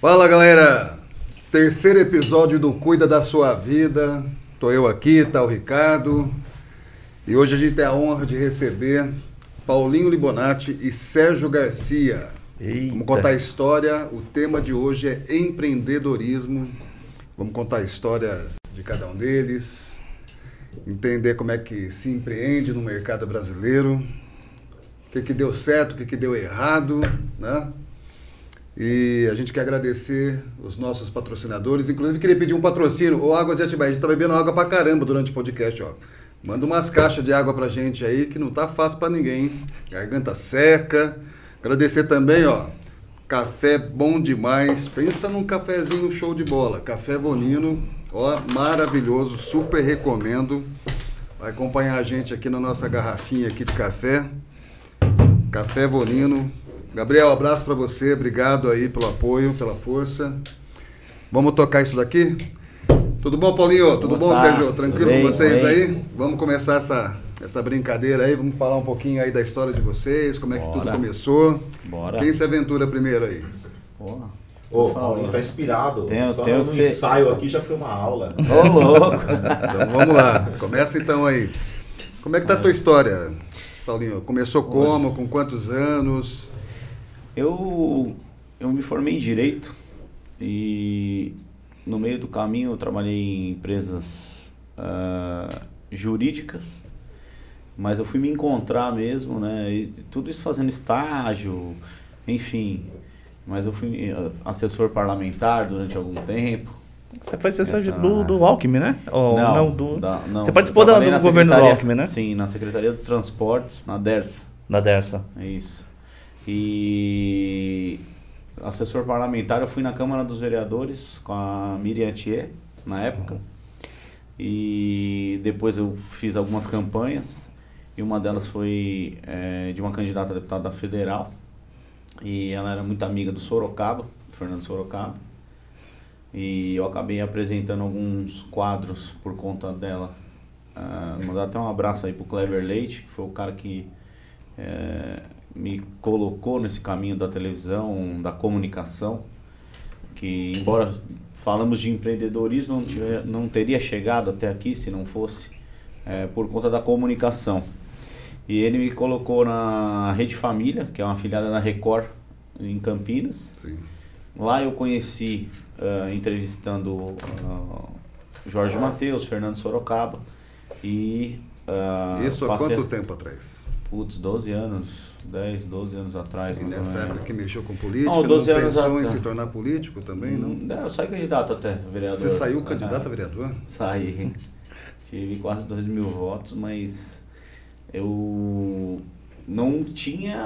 Fala galera, terceiro episódio do Cuida da Sua Vida. Tô eu aqui, tá o Ricardo. E hoje a gente tem a honra de receber Paulinho Libonati e Sérgio Garcia. Eita. Vamos contar a história. O tema de hoje é empreendedorismo. Vamos contar a história de cada um deles, entender como é que se empreende no mercado brasileiro, o que, que deu certo, o que, que deu errado, né? E a gente quer agradecer os nossos patrocinadores. Inclusive, queria pedir um patrocínio. O Águas de Atibaia. A gente tá bebendo água pra caramba durante o podcast, ó. Manda umas caixas de água pra gente aí, que não tá fácil pra ninguém. hein? Garganta seca. Agradecer também, ó. Café bom demais. Pensa num cafezinho show de bola. Café Vonino, ó, maravilhoso. Super recomendo. Vai acompanhar a gente aqui na nossa garrafinha aqui de café. Café Vonino. Gabriel, abraço pra você. Obrigado aí pelo apoio, pela força. Vamos tocar isso daqui? Tudo bom, Paulinho? Tudo bom, tá? Sérgio? Tranquilo bem, com vocês bem. aí? Vamos começar essa, essa brincadeira aí. Vamos falar um pouquinho aí da história de vocês, como é que tudo Bora. começou. Bora. Quem se aventura primeiro aí? Porra. Ô, Por Paulinho, tá inspirado. Tenho- Só tenho no que ser- ensaio aqui já foi uma aula. Ô, louco. Então vamos lá. Começa então aí. Como é que tá a tua história, Paulinho? Começou como? Com quantos anos? Eu, eu me formei em Direito e no meio do caminho eu trabalhei em empresas ah, jurídicas, mas eu fui me encontrar mesmo, né? E tudo isso fazendo estágio, enfim. Mas eu fui eh, assessor parlamentar durante algum tempo. Você foi assessor Essa- do, do Alckmin, né? Ou não, do, da- não, Você participou da- do na governo do Alckmin, né? Sim, na Secretaria de Transportes, na DERSA. da Dersa. É isso. E assessor parlamentar, eu fui na Câmara dos Vereadores com a Miriam Thier, na época. E depois eu fiz algumas campanhas. E uma delas foi eh, de uma candidata a deputada federal. E ela era muito amiga do Sorocaba, Fernando Sorocaba. E eu acabei apresentando alguns quadros por conta dela. Ah, mandar até um abraço aí pro Clever Leite, que foi o cara que eh, me colocou nesse caminho da televisão, da comunicação, que embora falamos de empreendedorismo, não, tiver- não teria chegado até aqui se não fosse eh, por conta da comunicação. E ele me colocou na Rede Família, que é uma afiliada da Record em Campinas. Sim. Lá eu conheci, ah, entrevistando ah, Jorge Matheus, Fernando Sorocaba e... ah, Isso há quanto tempo atrás? Putz, 12 anos, 10, 12 anos atrás. E nessa época que mexeu com política, Não, não, 12 anos pensou em se tornar político também, não? Hum, Eu saí candidato até, vereador. Você saiu candidato a Ah, vereador? Saí. Tive quase 2 mil votos, mas eu não tinha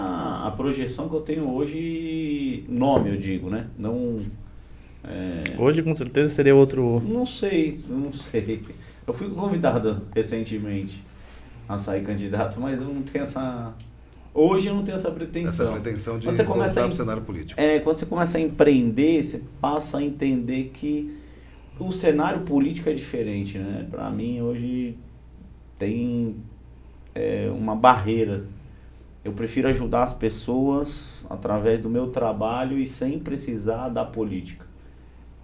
a projeção que eu tenho hoje, nome eu digo, né? Não. é, Hoje, com certeza, seria outro. não sei, não sei. Eu fui convidado recentemente a sair candidato, mas eu não tenho essa. Hoje eu não tenho essa pretensão. Essa pretensão de Quando você voltar começa a para o em- cenário político. É, quando você começa a empreender, você passa a entender que o cenário político é diferente, né? Para mim hoje tem é, uma barreira. Eu prefiro ajudar as pessoas através do meu trabalho e sem precisar da política.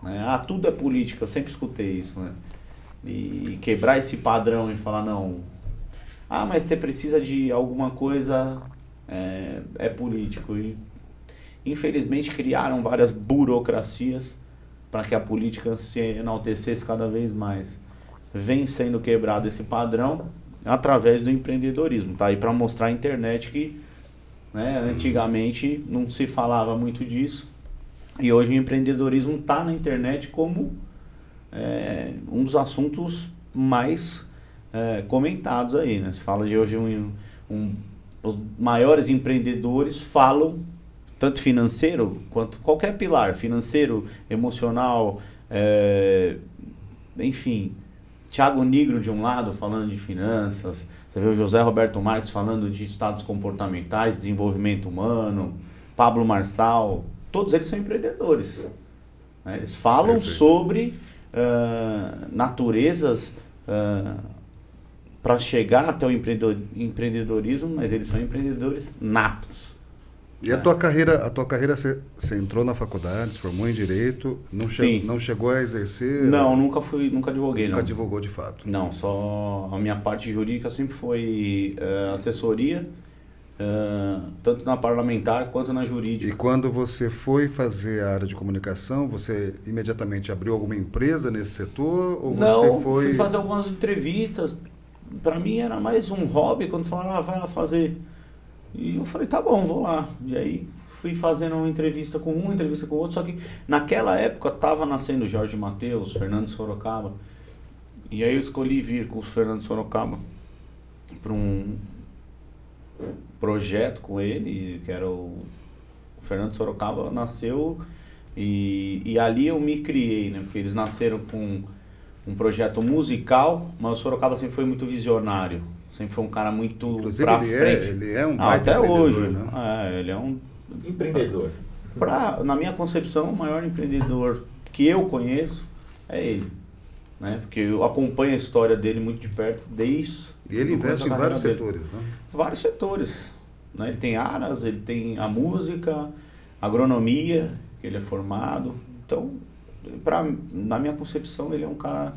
né? Ah, tudo é política, eu sempre escutei isso, né? E quebrar esse padrão e falar, não, ah, mas você precisa de alguma coisa, é, é político. E infelizmente criaram várias burocracias para que a política se enaltecesse cada vez mais. Vem sendo quebrado esse padrão através do empreendedorismo, tá? E para mostrar à internet que né, antigamente não se falava muito disso e hoje o empreendedorismo está na internet como é, um dos assuntos mais é, comentados aí, né? Se fala de hoje um, um- os maiores empreendedores falam tanto financeiro quanto qualquer pilar, financeiro, emocional, é, enfim, Tiago Nigro de um lado falando de finanças, você vê o José Roberto Marques falando de estados comportamentais, desenvolvimento humano, Pablo Marçal, todos eles são empreendedores. né? Eles falam Perfeito. sobre ah, naturezas ah, para chegar até o empreendedor, empreendedorismo, mas eles são empreendedores natos. E a tua carreira, a tua carreira você, você entrou na faculdade, se formou em direito, não, che não chegou a exercer? Não, nunca fui, nunca advoguei, nunca não. advogou de fato. Não, só a minha parte jurídica sempre foi eh, assessoria, eh, tanto na parlamentar quanto na E jurídica. quando você foi fazer a área de comunicação, você imediatamente abriu alguma empresa nesse setor ou Não, você foi fui fazer algumas entrevistas. Para mim era mais um hobby quando falaram, ah, vai lá fazer. E eu falei, tá bom, vou lá. E aí fui fazendo uma entrevista com um, entrevista com outro, só que naquela época tava nascendo Jorge Matheus, Fernando Sorocaba. E aí eu escolhi vir com o Fernando Sorocaba para um projeto com ele, que era o, o Fernando Sorocaba nasceu e, e ali eu me criei, né? Porque eles nasceram com um projeto musical, mas o Sorocaba sempre foi muito visionário. Sempre foi um cara muito Inclusive pra ele frente. é, ele é um Ah, baita até hoje. né? É, ele é um Empreendedor. Pra, na minha concepção, o maior empreendedor que eu conheço é ele. Né? Porque eu acompanho a história dele muito de perto desde. E ele investe em vários dele. setores, né? Vários setores. Né? Ele tem aras, ele tem a música, agronomia, que ele é formado. Então, pra, na minha concepção, ele é um cara.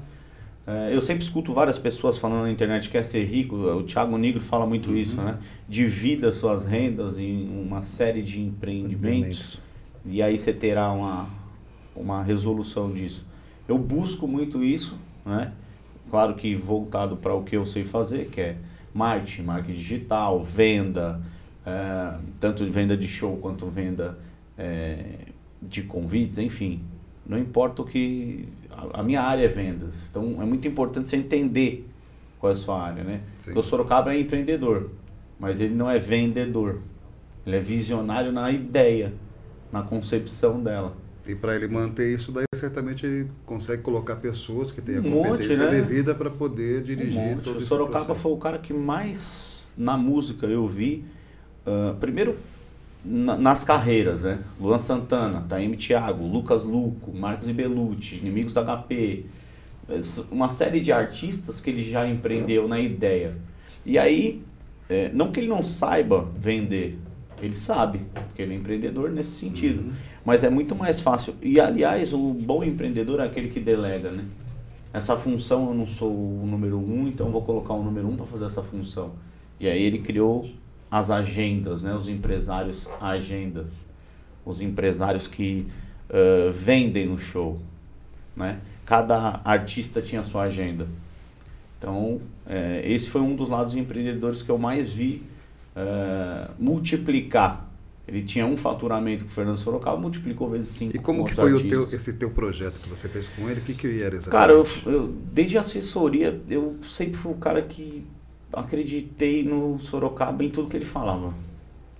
É, eu sempre escuto várias pessoas falando na internet que quer ser rico. O Thiago Negro fala muito Uhum. isso, né? Divida suas rendas em uma série de empreendimentos e aí você terá uma, uma resolução disso. Eu busco muito isso, né? Claro que voltado para o que eu sei fazer, que é marketing, marketing digital, venda, eh, tanto venda de show quanto venda eh, de convites, enfim. Não importa o que. A, minha área é vendas. Então é muito importante você entender qual é a sua área, né? Sim. Porque o Sorocaba é empreendedor, mas ele não é vendedor. Ele é visionário na ideia, na concepção dela. E para ele manter isso daí, certamente ele consegue colocar pessoas que tenham a Um monte, competência né? devida para poder dirigir Um monte. todo O Sorocaba foi o cara que mais na música eu vi. ah, primeiro na- nas carreiras, né? Luan Santana, Taime Thiago, Lucas Luco, Marcos Ibelucci, Inimigos da HP. Uma série de artistas que ele já empreendeu na ideia. E aí, é, não que ele não saiba vender, ele sabe, porque ele é empreendedor nesse sentido. Uhum. Mas é muito mais fácil. E aliás, o bom empreendedor é aquele que delega, né? Essa função eu não sou o número um, então vou colocar o número um para fazer essa função. E aí ele criou as agendas, né? Os empresários agendas, os empresários que ãh, vendem o show, né? Cada artista tinha sua agenda. Então eh, esse foi um dos lados empreendedores que eu mais vi eh, multiplicar. Ele tinha um faturamento com o Fernando Sorocaba, multiplicou vezes cinco. E como com que foi o teu, esse teu projeto que você fez com ele? O que, que era exatamente? Cara, eu, eu- desde a assessoria, eu sempre fui o cara que acreditei no Sorocaba em tudo que ele falava.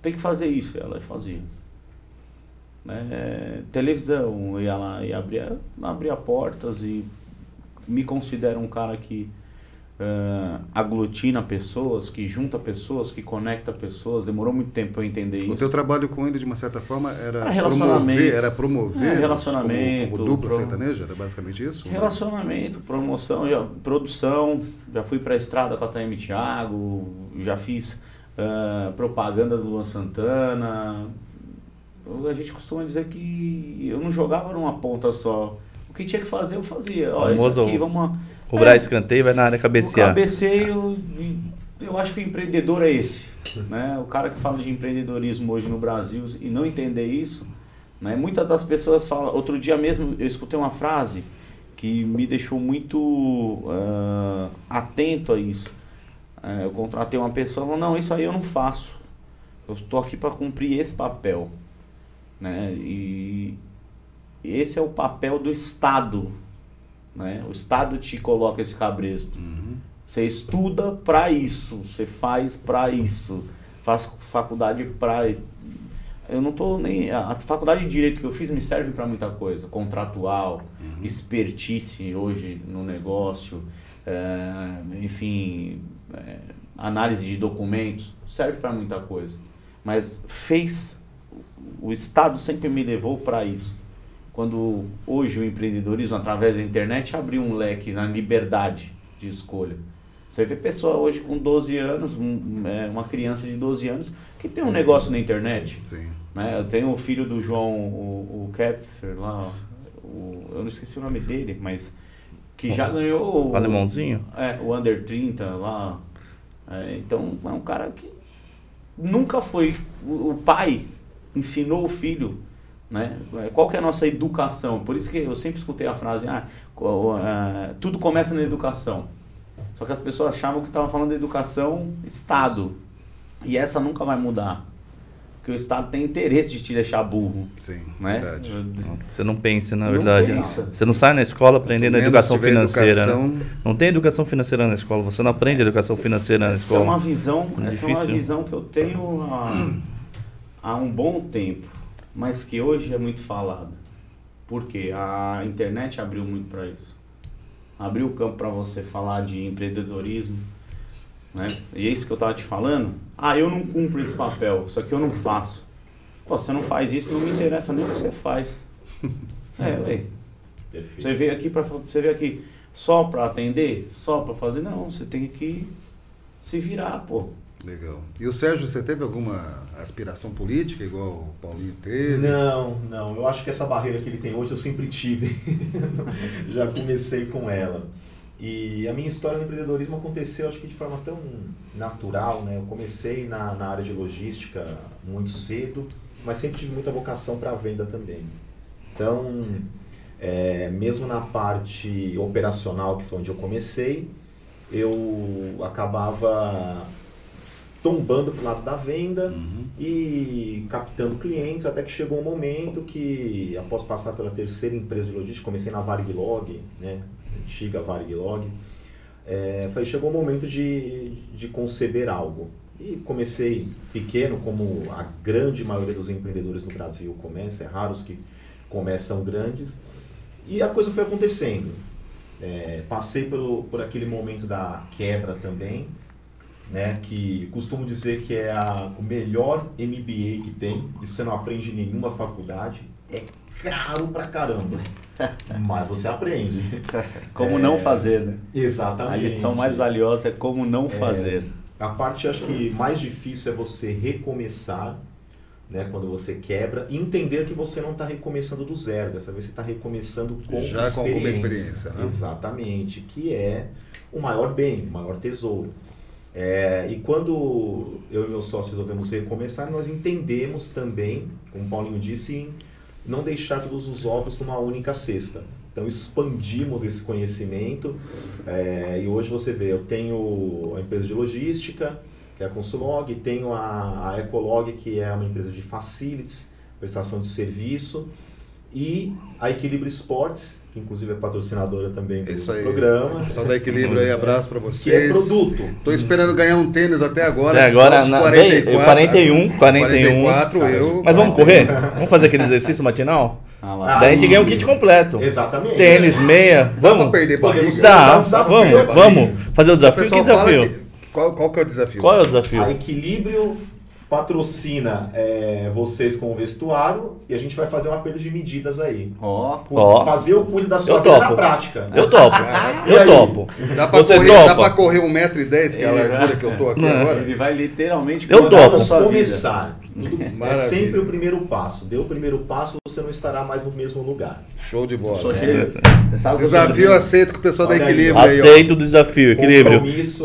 Tem que fazer isso, ela fazia. É, televisão, ia lá e abria, abria portas e me considero um cara que é, aglutina pessoas, que junta pessoas, que conecta pessoas. Demorou muito tempo para eu entender O isso. teu trabalho com ele, de uma certa forma, era relacionamento. promover, era promover É, relacionamento, como, como dupla pro- sertaneja? Era basicamente isso? Relacionamento, promoção, já, produção, já fui pra estrada com a Taime Thiago, já fiz ah, propaganda do Luan Santana. A gente costuma dizer que eu não jogava numa ponta só. O que tinha que fazer, eu fazia. Ó, isso Famoso aqui, vamos. Cobrar É. escanteio vai na área O cabecear. cabeceio, e eu acho que o empreendedor é esse. Né? O cara que fala de empreendedorismo hoje no Brasil e não entender isso, né? muitas das pessoas falam. Outro dia mesmo eu escutei uma frase que me deixou muito ah, atento a isso. Eh, eu contratei uma pessoa e falou, não, isso aí eu não faço. Eu estou aqui para cumprir esse papel. Né? E esse é o papel do Estado. Né? O Estado te coloca esse cabresto. Uhum. Você estuda para isso, você faz para isso, faz faculdade para. Eu não tô nem. A faculdade de direito que eu fiz me serve para muita coisa, contratual, expertise hoje no negócio, eh, enfim, eh, análise de documentos, serve para muita coisa. Mas fez. O Estado sempre me levou para isso. Quando hoje o empreendedorismo, através da internet, abriu um leque na liberdade de escolha. Você vê pessoa hoje com 12 anos, é, uma criança de 12 anos, que tem um negócio na internet. Sim. Né? Eu tenho o filho do João, o, o Kepfer lá, o, eu não esqueci o nome dele, mas que já ganhou o alemãozinho? É, o Under 30 lá. É, então é um cara que nunca foi. O pai ensinou o filho né? Qual que é a nossa educação? Por isso que eu sempre escutei a frase, ah, uh, tudo começa na educação. Só que as pessoas achavam que estavam falando de educação Estado. E essa nunca vai mudar. Porque o Estado tem interesse de te deixar burro. Sim, né? verdade. Você não pensa, na verdade. Não pensa. Você não sai na escola aprendendo a educação financeira. Educação... Né? Não tem educação financeira na escola. Você não aprende essa, educação financeira na essa escola. É uma visão, é essa é uma visão que eu tenho há, há um bom tempo mas que hoje é muito falada. Porque a internet abriu muito para isso. Abriu o campo para você falar de empreendedorismo. Né? E é isso que eu estava te falando. Ah, eu não cumpro esse papel, isso aqui eu não faço. Pô, você não faz isso, não me interessa nem o que você faz. É, ué. Você veio aqui para você veio aqui só para atender, só para fazer, não, você tem que se virar, pô. Legal. E o Sérgio, você teve alguma aspiração política, igual o Paulinho teve? Não, não. Eu acho que essa barreira que ele tem hoje eu sempre tive. Já comecei com ela. E a minha história no empreendedorismo aconteceu, acho que de forma tão natural, né? Eu comecei na, na área de logística muito cedo, mas sempre tive muita vocação para a venda também. Então, é, mesmo na parte operacional, que foi onde eu comecei, eu acabava tombando para o lado da venda uhum. e captando clientes, até que chegou um momento que, após passar pela terceira empresa de logística, comecei na Varglog, né, antiga Varglog, é, foi, chegou o um momento de, de conceber algo. E comecei pequeno, como a grande maioria dos empreendedores no Brasil começa, é raro os que começam grandes, e a coisa foi acontecendo. É, passei pelo, por aquele momento da quebra também, né, que costumo dizer que é a, o melhor MBA que tem, isso você não aprende em nenhuma faculdade, é caro pra caramba, mas você aprende. Como é, não fazer, né? Exatamente. A lição mais valiosa é como não é, fazer. A parte, acho que mais difícil é você recomeçar, né, quando você quebra, e entender que você não está recomeçando do zero, dessa vez você está recomeçando com Já experiência. com alguma experiência. Né? Exatamente, que é o maior bem, o maior tesouro. É, e quando eu e meu sócio resolvemos recomeçar, nós entendemos também, como o Paulinho disse, em não deixar todos os ovos numa única cesta. Então expandimos esse conhecimento é, e hoje você vê, eu tenho a empresa de logística, que é a Consulog, tenho a, a Ecolog, que é uma empresa de facilities, prestação de serviço, e a Equilíbrio Esportes, que inclusive é patrocinadora também do Isso aí. programa. Só da Equilíbrio aí, abraço para vocês. Que é produto. Tô esperando ganhar um tênis até agora. Até agora, na, 44, 41, 41. 44, eu. Mas vamos correr? Vamos fazer aquele exercício matinal? Ah, lá. Daí a gente ganha um kit completo. Exatamente. Tênis, meia. Vamos. Dá perder barriga. Dá, vamos, vamos. Fazer o desafio. Que desafio? Que, qual, qual que é o desafio? Qual é o desafio? A equilíbrio patrocina é, vocês com o vestuário e a gente vai fazer uma perda de medidas aí. Ó, oh, oh. Fazer o cuide da sua vida na prática. Eu topo. eu topo. Dá pra, Você correr, dá pra correr 1,10m, que é a largura que eu tô aqui Não. agora? Ele vai literalmente eu topo. começar. É sempre o primeiro passo. Deu o primeiro passo, você não estará mais no mesmo lugar. Show de bola. Sou cheio. Desafio aceito com o pessoal Olha da Equilíbrio. Aí, aceito o desafio, Equilíbrio.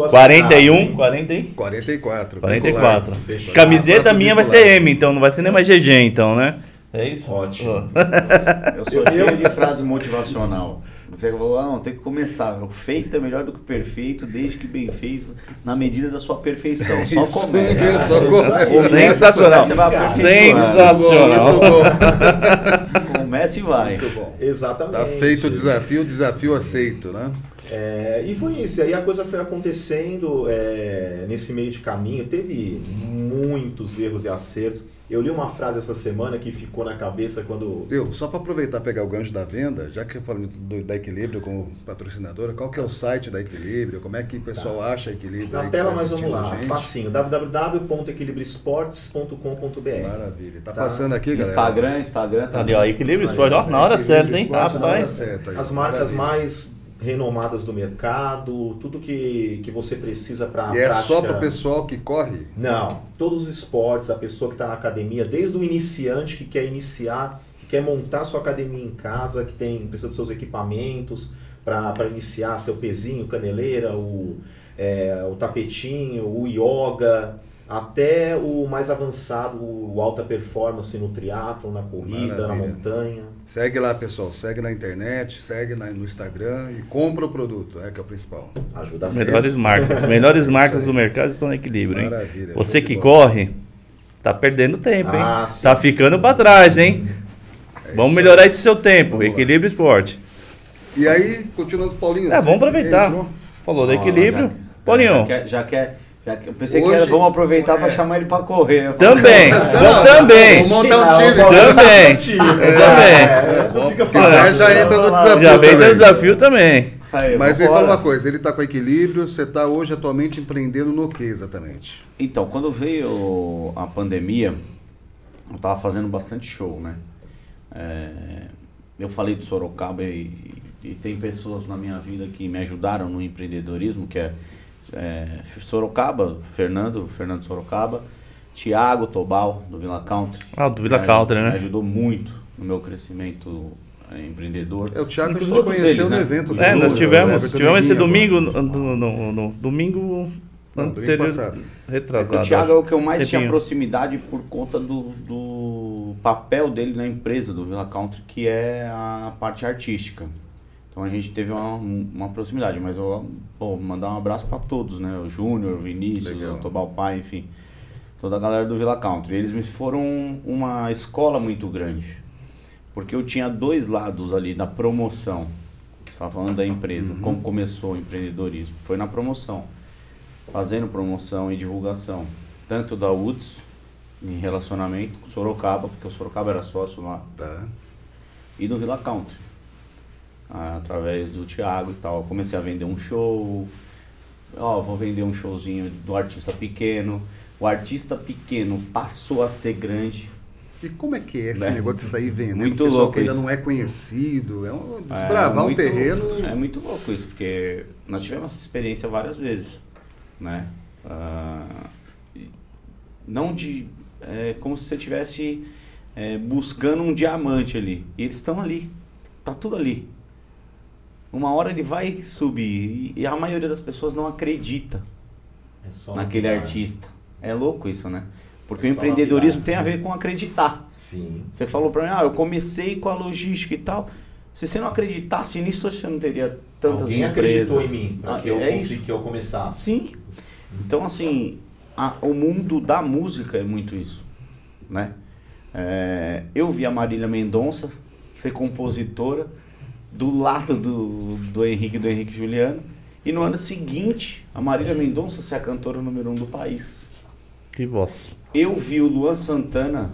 41, 40 e... 44. 44. Camiseta minha vai ser M, então não vai ser nem mais GG, então, né? É isso? Ótimo. Eu sou cheio de frase motivacional. Você falou, ah, não, tem que começar. O feito é melhor do que o perfeito, desde que bem feito, na medida da sua perfeição. Só Isso, começa. É, só começa. Sensacional. Você vai Sensacional. Começa e vai. Muito bom. Exatamente. Tá feito o desafio, desafio aceito, né? É, e foi isso. Aí a coisa foi acontecendo é, nesse meio de caminho. Teve muitos erros e acertos. Eu li uma frase essa semana que ficou na cabeça quando. Eu, só para aproveitar pegar o gancho da venda, já que eu falei do, da Equilíbrio como patrocinadora, qual que é o site da Equilíbrio? Como é que o pessoal tá. acha Equilíbrio? Na tela, mas vamos lá. Facinho. www.equilibriosportes.com.br Maravilha. Tá, tá, passando aqui, galera. Instagram, Instagram. Tá ali, ó. Equilíbrio Esporte, ó, na hora certa, hein? Rapaz. As marcas Maravilha. mais renomadas do mercado, tudo que, que você precisa para E é só para o pessoal que corre? Não, todos os esportes, a pessoa que está na academia, desde o iniciante que quer iniciar, que quer montar sua academia em casa, que tem precisa dos seus equipamentos para iniciar seu pezinho, caneleira, o, é, o tapetinho, o yoga, até o mais avançado, o alta performance no triatlo, na corrida, Maravilha. na montanha. Segue lá, pessoal. Segue na internet, segue na- no Instagram e compra o produto, é que é o principal. Ajuda a Melhores marcas. Melhores marcas do mercado estão no equilíbrio, hein? Maravilha. Você show de que bola. corre, tá perdendo tempo, hein? Ah, tá ficando pra trás, hein? Vamos isso melhorar esse seu tempo. Vamos lá. Equilíbrio esporte. E aí, continuando, Paulinho. É, você vamos aproveitar. entrou? Falou do equilíbrio. já- Paulinho, Já quer, já quer, já eu pensei que Hoje- era, vamos aproveitar para é. chamar ele para correr. Também. "Ah, Vamos também. Vamos montar um Não, time. Também. Também. É, não fica Se quiser, já entra no desafio. Já vem também. do desafio também. Aí, Mas me fala uma coisa, ele está com equilíbrio, você está hoje atualmente empreendendo no que exatamente? Então, quando veio a pandemia, eu tava fazendo bastante show, né? É, eu falei de Sorocaba e, e tem pessoas na minha vida que me ajudaram no empreendedorismo, que é, é, Sorocaba, Fernando, Fernando Sorocaba, Tiago Tobal, do Villa Country. Ah, do Villa Me Country, né? ajudou muito no meu crescimento é, empreendedor. É o Thiago que a gente conheceu eles, no né? evento. É, nós tivemos, tivemos esse domingo, no, no- no- domingo Não, domingo anterior, passado. É retrasado. o Thiago é o que eu mais tinha proximidade por conta do, do papel dele na empresa do Villa Country, que é a parte artística. Então a gente teve uma, uma proximidade, mas eu vou mandar um abraço para todos, né? O Júnior, o Vinícius, Legal. o Tobal Pai, enfim, toda a galera do Villa Country. Eles me foram uma escola muito grande, porque eu tinha dois lados ali da promoção. Estava falando da empresa, como começou o empreendedorismo. Foi na promoção fazendo promoção e divulgação, tanto da UTS, em relacionamento com Sorocaba, porque o Sorocaba era sócio lá, Tá. e do Villa Country, através do Thiago e tal. Comecei a vender um show, ó, vou vender um showzinho do artista pequeno. O artista pequeno passou a ser grande. E como é que é esse Né? negócio de sair vendendo? Muito o pessoal louco que ainda isso. não é conhecido, é um É desbravar um muito- terreno. É muito louco isso, porque nós tivemos essa experiência várias vezes, né? Ah, não de... É como se você estivesse buscando um diamante ali. E eles estão ali. Tá tudo ali. Uma hora ele vai subir. E, a maioria das pessoas não acredita É naquele pilar. artista. É louco isso, né? Porque É o empreendedorismo tem a ver com acreditar. Sim. Você falou pra mim, ah, eu comecei com a logística e tal. Se você não acreditasse nisso, você não teria tantas Alguém empresas. acreditou em mim para Ah, que eu é consegui, que eu começasse. Sim. Então, assim, a- o mundo da música é muito isso, né? É, eu vi a Marília Mendonça ser compositora do lado do, do Henrique do Henrique Juliano. E no ano seguinte, a Marília Mendonça ser a cantora número um do país. Que voz. Eu vi o Luan Santana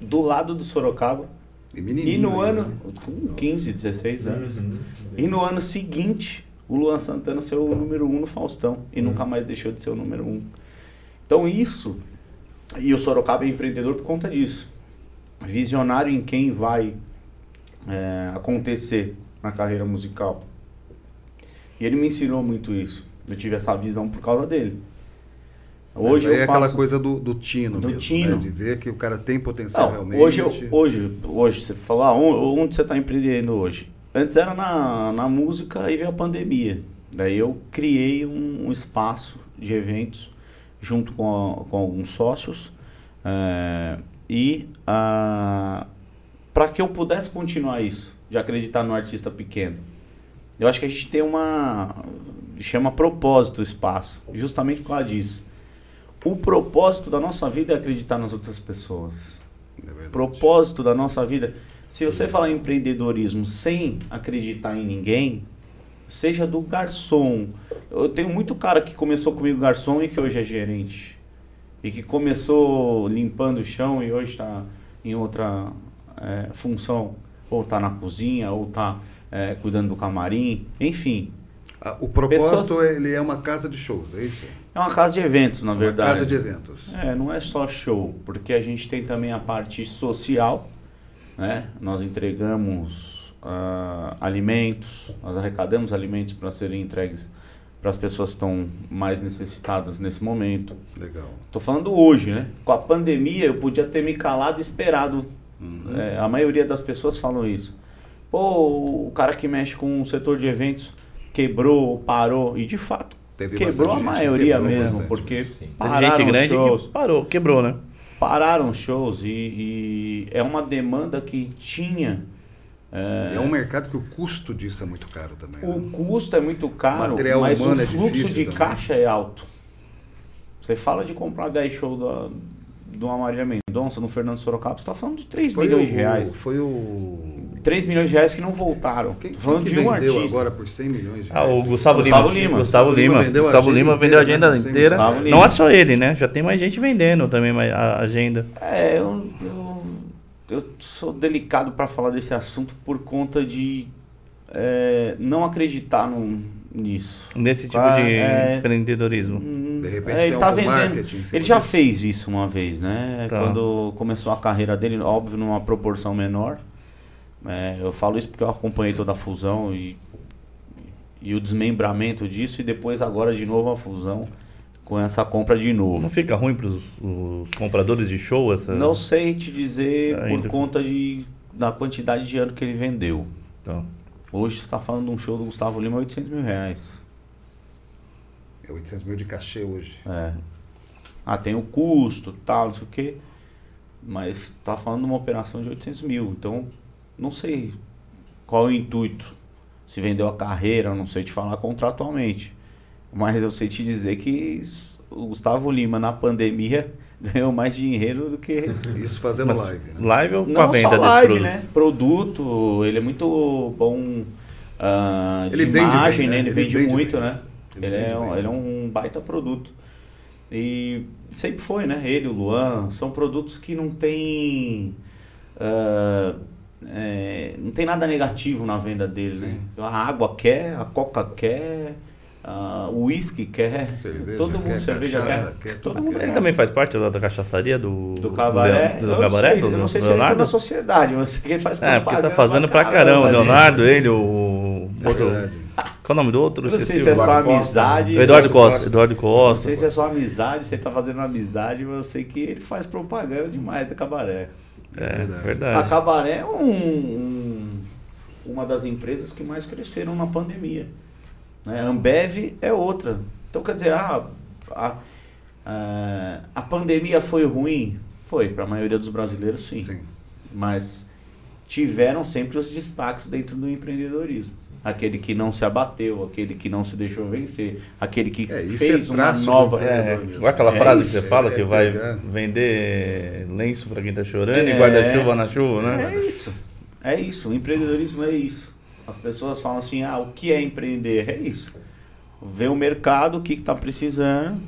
do lado do Sorocaba. E E no ainda, ano, né? com 15, 16 anos. Uhum. E no ano seguinte, o Luan Santana ser o número um no Faustão. E Uhum. nunca mais deixou de ser o número um. Então isso, e o Sorocaba é empreendedor por conta disso. Visionário em quem vai é, acontecer na carreira musical. E ele me ensinou muito isso. Eu tive essa visão por causa dele. Hoje é aquela faço... coisa do, do tino Do mesmo, tino. né? De ver que o cara tem potencial Não, realmente. hoje, eu- hoje, hoje, você falou, ah, on- onde você está empreendendo hoje? Antes era na, na música, aí veio a pandemia. Daí eu criei um, um espaço de eventos junto com, a- com alguns sócios eh, e para que eu pudesse continuar isso, de acreditar no artista pequeno. Eu acho que a gente tem uma. chama propósito o espaço, justamente por causa disso. O propósito da nossa vida é acreditar nas outras pessoas. É. Propósito da nossa vida. Se você falar em empreendedorismo sem acreditar em ninguém, seja do garçom. Eu tenho muito cara que começou comigo garçom e que hoje é gerente. E que começou limpando o chão e hoje está em outra eh, função. Ou está na cozinha, ou está cuidando do camarim. Enfim, Ah, o propósito ele é uma casa de shows, é isso? é uma casa de eventos, na uma verdade. casa de eventos. É, não é só show, porque a gente tem também a parte social, né? Nós entregamos ah, alimentos, nós arrecadamos alimentos para serem entregues para as pessoas que estão mais necessitadas nesse momento. Legal. Estou falando hoje, né? Com a pandemia eu podia ter me calado e esperado. Uhum. É, a maioria das pessoas falam isso. Pô, o cara que mexe com o setor de eventos quebrou, parou. E de fato, Teve quebrou a maioria quebrou mesmo, bastante. porque Sim. Pararam gente grande shows, que parou, quebrou, né? pararam shows e, e é uma demanda que tinha. É um mercado que o custo disso é muito caro também. O né? custo é muito caro, Material mas o é fluxo difícil de também. caixa é alto. Você fala de comprar 10 shows da, de uma Maria Mendonça no Fernando Sorocaba, você está falando de 3 Foi milhões o- de reais. Foi o. 3 milhões de reais que não voltaram. Quem, Tô quem falando que de um vendeu artista. agora por 100 milhões de Ah, reais? o Gustavo, Gustavo Lima. Lima. Gustavo Gustavo Lima Lima. vendeu a Gustavo agenda Lima vendeu a inteira, agenda né? Inteira. Não Lima. é só ele, né? Já tem mais gente vendendo também a agenda. É, eu, eu, eu sou delicado para falar desse assunto por conta de é, não acreditar num- nisso. Nesse tipo Ah, de é. empreendedorismo. Hum, De repente é, tem ele tá vendendo. Ele já disso. fez isso uma vez, né? Tá. Quando começou a carreira dele, óbvio, numa proporção menor. É, eu falo isso porque eu acompanhei toda a fusão e, e o desmembramento disso e depois agora de novo a fusão com essa compra de Não novo. fica ruim para os compradores de show essa. Não sei te dizer Ainda. por conta de, da quantidade de ano que ele vendeu. Tá. Hoje você está falando de um show do Gustavo Lima 800 mil reais. É 800 mil de cachê hoje. É. Ah, tem o custo, tal, não sei o quê. Mas tá falando de uma operação de 800 mil. Então, não sei qual é o intuito. Se vendeu a carreira, não sei te falar contratualmente. Mas eu sei te dizer que o Gustavo Lima, na pandemia, ganhou mais dinheiro do que. Isso fazendo Mas live, né? live ou com a Não venda só desse live, produto? né? Produto, ele é muito bom ah, de Ele vende bem, imagem, né? né? Ele, Ele vende, vende muito, bem. né? Ele Ele, é um, bem. ele é um baita produto. E sempre foi, né? Ele, o Luan, são produtos que não tem. ah, é, não tem nada negativo na venda deles, né? A água quer, a coca quer, o uísque quer, Cerveja todo mundo quer, cerveja cachaça quer, quer, todo tudo mundo. Ele também faz parte da, da cachaçaria do. do cabaré. Do, do não cabaré? sei, do, eu não sei do se ele entrou na Leonardo? sociedade, mas ele faz É, porque tá fazendo pra caramba. O ali. Leonardo, ele, o. É Outro, qual é o nome do outro? Eu não sei se é o- só Eduardo Costa. amizade. O Eduardo Costa. Costa. Eduardo Não Costa. sei se é só amizade, se ele tá fazendo amizade, mas eu sei que ele faz propaganda demais do cabaré. É É, verdade. A verdade. Cabaré é um, um- uma das empresas que mais cresceram na pandemia. Né? A Ambev é outra. Então, quer dizer, ah, a, a, a pandemia foi ruim? Foi, para a maioria dos brasileiros, sim. Sim. Mas tiveram sempre os destaques dentro do empreendedorismo. Aquele que não se abateu, aquele que não se deixou vencer, aquele que É, isso fez é uma nova. É, igual aquela É frase isso, que você fala é- que é vai vender lenço pra quem tá chorando É. e guarda-chuva na chuva, né? É isso. É isso. O empreendedorismo é isso. As pessoas falam assim, ah, o que é empreender? É isso. Ver o mercado, o que está precisando.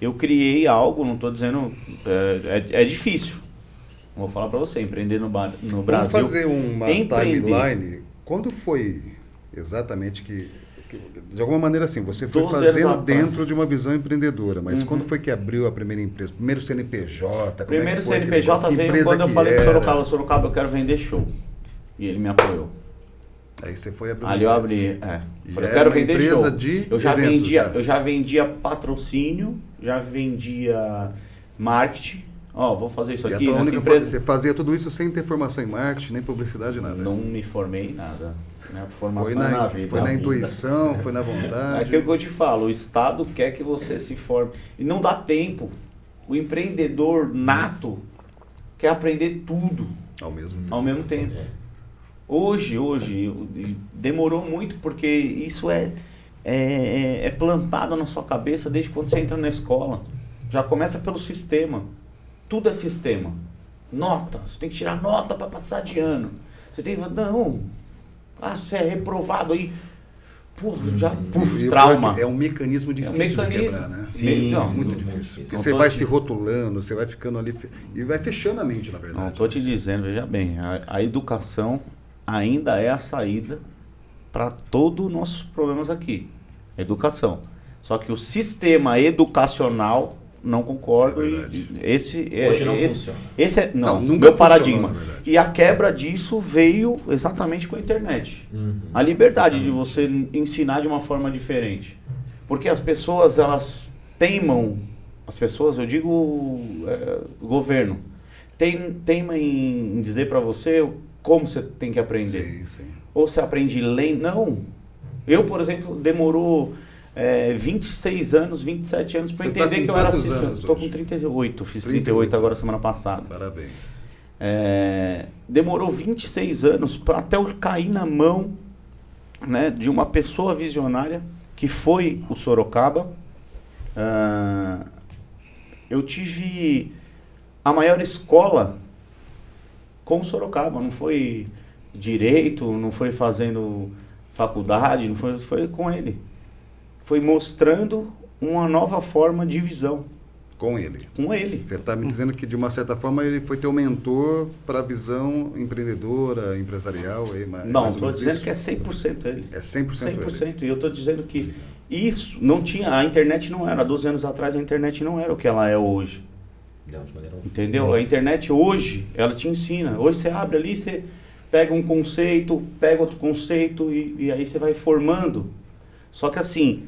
Eu criei algo, não estou dizendo. É, é, é difícil. Vou falar para você, empreender no, no Vamos Brasil. fazer uma empreender. timeline. Quando foi exatamente que, que- de alguma maneira assim, você foi 12 anos fazendo dentro de uma visão empreendedora, mas Uhum. quando foi que abriu a primeira empresa? Primeiro CNPJ? é Primeiro aquele CNPJ veio quando eu falei pro era? Sorocaba, Sorocaba, eu quero vender show. E ele me apoiou. Aí você foi abrir Ali eu abri, é. Falei, eu quero uma vender empresa show. de eu já eventos, vendia, já. eu já vendia patrocínio, já vendia marketing. Ó, vou fazer isso E a aqui nessa única empresa. você fazia tudo isso sem ter formação em marketing, nem publicidade, nada. Não me formei em nada. Minha formação foi é na, na vida. foi na vida. intuição, foi na É vontade. aquilo que eu te falo, o Estado quer que você se forme. E não dá tempo. O empreendedor nato quer aprender tudo Ao mesmo tempo. ao mesmo tempo. Hoje, hoje, demorou muito porque isso é, é, é plantado na sua cabeça desde quando você entra na escola. Já começa pelo sistema. Tudo é sistema. Nota. Você tem que tirar nota para passar de ano. Você tem que. Não. Ah, você é reprovado aí. Pô, já. Puf, E o trauma. é É um mecanismo difícil de mecanismo. quebrar, né? Sim, sim, muito muito difícil. difícil. Porque você vai te- se rotulando, você vai ficando ali e vai fechando a mente, na verdade. Não, estou te dizendo, veja bem, a, a educação ainda é a saída para todos os nossos problemas aqui. Educação. Só que o sistema educacional não concordo. É e esse é, Hoje não esse, funciona. esse é não, Não, nunca meu paradigma. E a quebra disso veio exatamente com a internet. Uhum. A liberdade de você ensinar de uma forma diferente. Porque as pessoas, elas teimam, as pessoas, eu digo é, governo, tem, teima em, em dizer para você como você tem que aprender. Sim, sim. Ou você aprende lendo. Não. Eu, por exemplo, demorou é, 26 anos, 27 anos para tá entender com que eu era assistente. Estou com 38, fiz 38 38 agora semana passada. Parabéns. É, demorou 26 anos para até eu cair na mão né, de uma pessoa visionária que foi o Sorocaba. Ah, eu tive a maior escola com Sorocaba, não foi direito, não foi fazendo faculdade, não foi, foi com ele. Foi mostrando uma nova forma de visão Com ele. com ele. Você está me dizendo que, de uma certa forma, ele foi teu mentor para a visão empreendedora, empresarial? É Não, estou dizendo isso? que é 100% ele. É 100%, ele. 100%. E eu estou dizendo que isso não tinha, a internet não era, há 12 anos atrás a internet não era o que ela é hoje. Entendeu? A internet hoje, ela te ensina. Hoje você abre ali, você pega um conceito, pega outro conceito e, e aí você vai formando. Só que assim,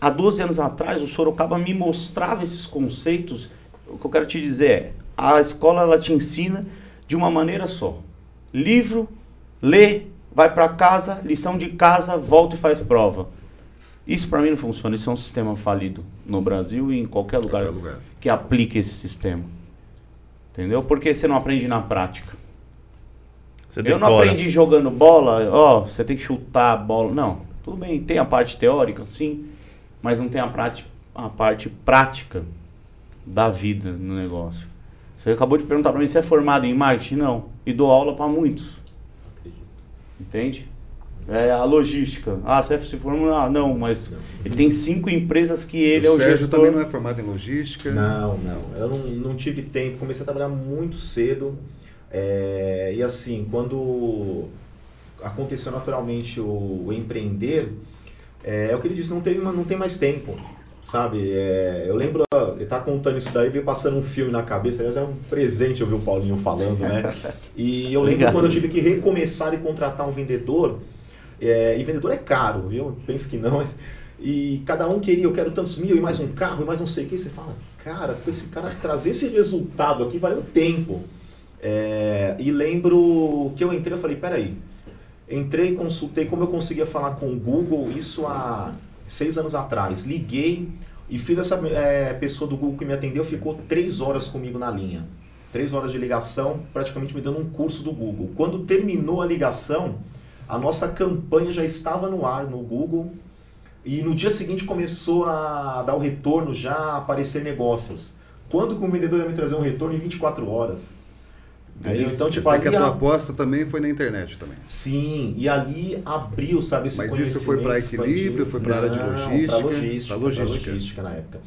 há 12 anos atrás o Sorocaba me mostrava esses conceitos. O que eu quero te dizer é, a escola ela te ensina de uma maneira só. Livro, lê, vai para casa, lição de casa, volta e faz prova. Isso para mim não funciona, isso é um sistema falido no Brasil e em qualquer lugar Qualquer lugar. que aplique esse sistema. Entendeu? Porque você não aprende na prática. Você Eu não aprendi jogando bola, ó, você tem que chutar a bola. Não, tudo bem, tem a parte teórica, sim, mas não tem a, prática, a parte prática da vida no negócio. Você acabou de perguntar para mim se é formado em marketing? Não. E dou aula para muitos, Acredito. entende? É a logística. Ah, você se formou? Ah, não, mas ele tem cinco empresas que ele é o o Sérgio gestor. também não é formado em logística. Não, não. Eu não, não tive tempo. Comecei a trabalhar muito cedo. é, e assim, quando aconteceu naturalmente o, o empreender, é, é o que ele disse, não tem, não tem mais tempo. Sabe? É, eu lembro, ele tá contando isso daí, veio passando um filme na cabeça, aliás, é um presente ouvir o Paulinho falando, né? E eu lembro Obrigado. quando eu tive que recomeçar e contratar um vendedor, é, e vendedor é caro, viu? Penso que não, mas. E cada um queria, eu quero tantos mil e mais um carro e mais não sei o que. Você fala, cara, com esse cara trazer esse resultado aqui valeu tempo. É, e lembro que eu entrei, eu falei, peraí. Entrei, consultei como eu conseguia falar com o Google, isso há seis anos atrás. Liguei e fiz essa é, pessoa do Google que me atendeu, ficou três horas comigo na linha. Três horas de ligação, praticamente me dando um curso do Google. Quando terminou a ligação, a nossa campanha já estava no ar no Google e no dia seguinte começou a dar o retorno, já a aparecer negócios. Quando que o vendedor ia me trazer um retorno em 24 horas? É Entendeu? então, tipo, sei que a ali tua a- aposta também foi na internet também. Sim, e ali abriu, sabe, esse Mas isso foi conhecimento, equilíbrio, foi pra área de logística? Pra logística, logística. logística na época.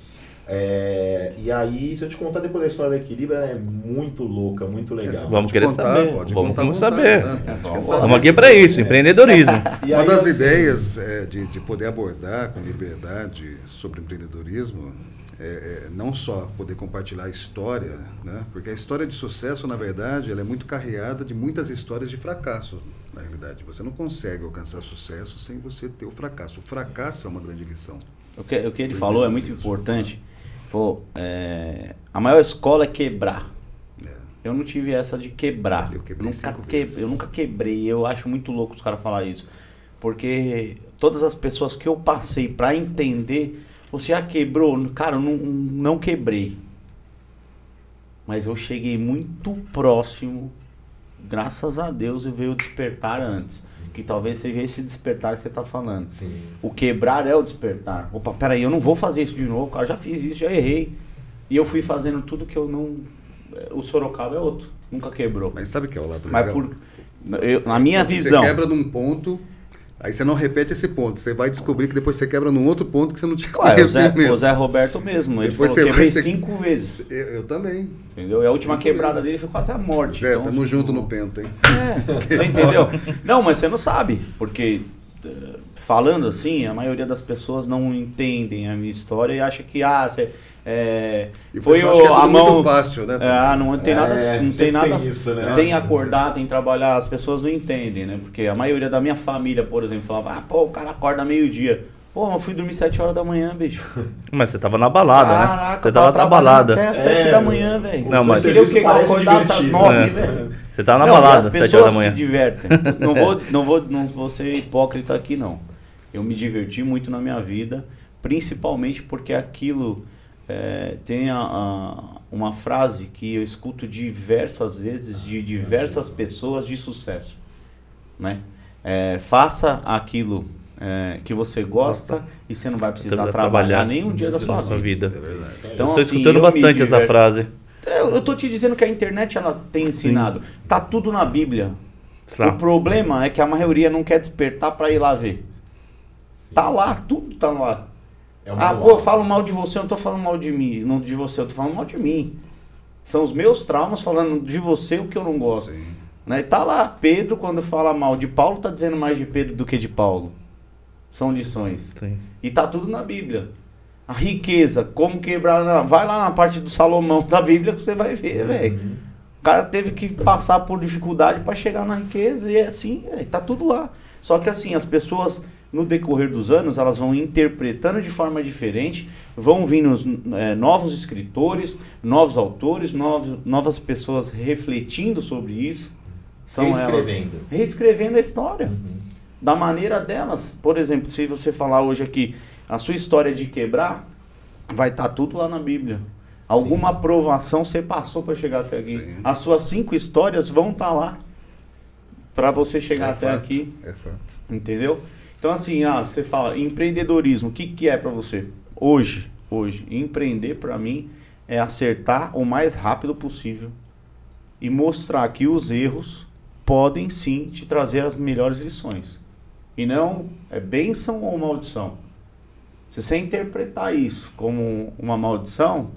É, e aí, se eu te contar depois da história do equilíbrio, ela é muito louca, muito legal. Vamos pode querer contar, saber. pode Vamos vontade, saber. né? É, vamos aqui para isso, empreendedorismo. E Uma aí, das assim, ideias é, de, de poder abordar com liberdade sobre empreendedorismo é, é não só poder compartilhar a história, né? porque a história de sucesso, na verdade, ela é muito carreada de muitas histórias de fracassos, na realidade. Você não consegue alcançar sucesso sem você ter o fracasso. O fracasso é uma grande lição. O que, o que ele falou é muito importante. Falou, é, a maior escola é quebrar. É. Eu não tive essa de quebrar. Eu nunca que- eu nunca quebrei. Eu acho muito louco os caras falar isso. Porque todas as pessoas que eu passei pra entender, você já quebrou? Cara, eu não, não quebrei. Mas eu cheguei muito próximo. Graças a Deus eu veio despertar antes. Que talvez seja esse despertar que você tá falando. Sim. O quebrar é o despertar. Opa, peraí, eu não vou fazer isso de novo, cara. Já fiz isso, já errei. E eu fui fazendo tudo que eu não. O Sorocaba é outro. Nunca quebrou. Mas sabe o que é o lado Mas legal? por. eu- na minha Você visão. quebra num ponto, aí você não repete esse ponto. Você vai descobrir que depois você quebra num outro ponto que você não tinha Ué, conhecimento. o Zé Roberto mesmo. Ele Depois falou você quebrei ser- cinco vezes. Eu, eu também. Entendeu? E a última Cinco quebrada vezes. dele foi quase a morte. Zé, então, tamo tipo, junto no Penta, hein? É, você entendeu? Não, mas você não sabe, porque eh, falando assim, a maioria das pessoas não entendem a minha história e acha que ah, cê, é, E foi pessoal o, é a mão muito fácil, né? Ah, não tem nada, É, não tem nada. tem isso, né? Tem Nossa, acordar, tem trabalhar, as pessoas não entendem, né? Porque a maioria da minha família, por exemplo, falava: "Ah, pô, o cara acorda meio-dia". Pô, mas eu fui dormir 7 horas da manhã, bicho. Mas você tava na balada, né? Caraca, Você eu tava na balada. Até às 7 É, da manhã, velho. Não, mas- queria o? Que acordasse às divertido. 9, É. velho. Você tava na Não, balada, as 7 horas pessoas da manhã. se divertem. não, vou, não, vou, não vou ser hipócrita aqui, não. Eu me diverti muito na minha vida, principalmente porque aquilo é, tem a- a- uma frase que eu escuto diversas vezes de diversas pessoas de sucesso. Né? É, faça aquilo é, que você gosta e você não vai precisar Vai trabalhar nenhum dia da sua vida. vida. É. Então, Estou assim, escutando bastante essa frase. É, Eu tô te dizendo que a internet ela tem ensinado. Tá tudo na Bíblia. Tá. O problema é que a maioria não quer despertar pra ir lá ver. Tá lá, tudo tá lá. É ah, pô, eu falo mal de você, eu não tô falando mal de mim, não de você, eu tô falando mal de mim. São os meus traumas falando de você o que eu não gosto. Sim. Né? E Tá lá, Pedro, quando fala mal de Paulo, tá dizendo mais de Pedro do que de Paulo. São lições. Sim. E tá tudo na Bíblia. A riqueza, como quebrar. Vai lá na parte do Salomão da Bíblia que você vai ver, velho. O cara teve que passar por dificuldade para chegar na riqueza e é assim, é, tá tudo lá. Só que assim, as pessoas no decorrer dos anos, elas vão interpretando de forma diferente, vão vindo é, novos escritores, novos autores, novos, novas pessoas refletindo sobre isso. São elas Reescrevendo. reescrevendo a história Uhum. da maneira delas. Por exemplo, se você falar hoje aqui a sua história de quebrar, vai estar tudo lá na Bíblia. Alguma aprovação você passou para chegar até aqui. Sim. As suas cinco histórias vão estar lá para você chegar É até fato, aqui, É fato. entendeu? Então assim, ah, você fala empreendedorismo, o que que é para você? Hoje, hoje, empreender para mim é acertar o mais rápido possível e mostrar que os erros podem sim te trazer as melhores lições. E não é bênção ou maldição. Se você interpretar isso como uma maldição,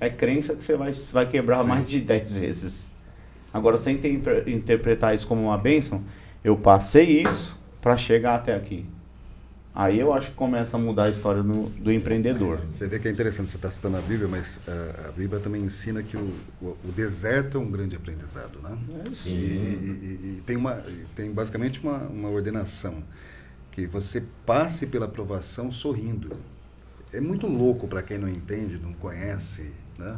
é crença que você vai, vai quebrar Sim. mais de 10 vezes. Agora, se você inter- interpretar isso como uma bênção, eu passei isso para chegar até aqui. Aí eu acho que começa a mudar a história do, do empreendedor. Você vê que é interessante, você está citando a Bíblia, mas ah, a Bíblia também ensina que o, o, o deserto é um grande aprendizado, né? E, e- e- e tem, uma, tem basicamente uma, uma ordenação, que você passe pela aprovação sorrindo. É muito louco para quem não entende, não conhece, né?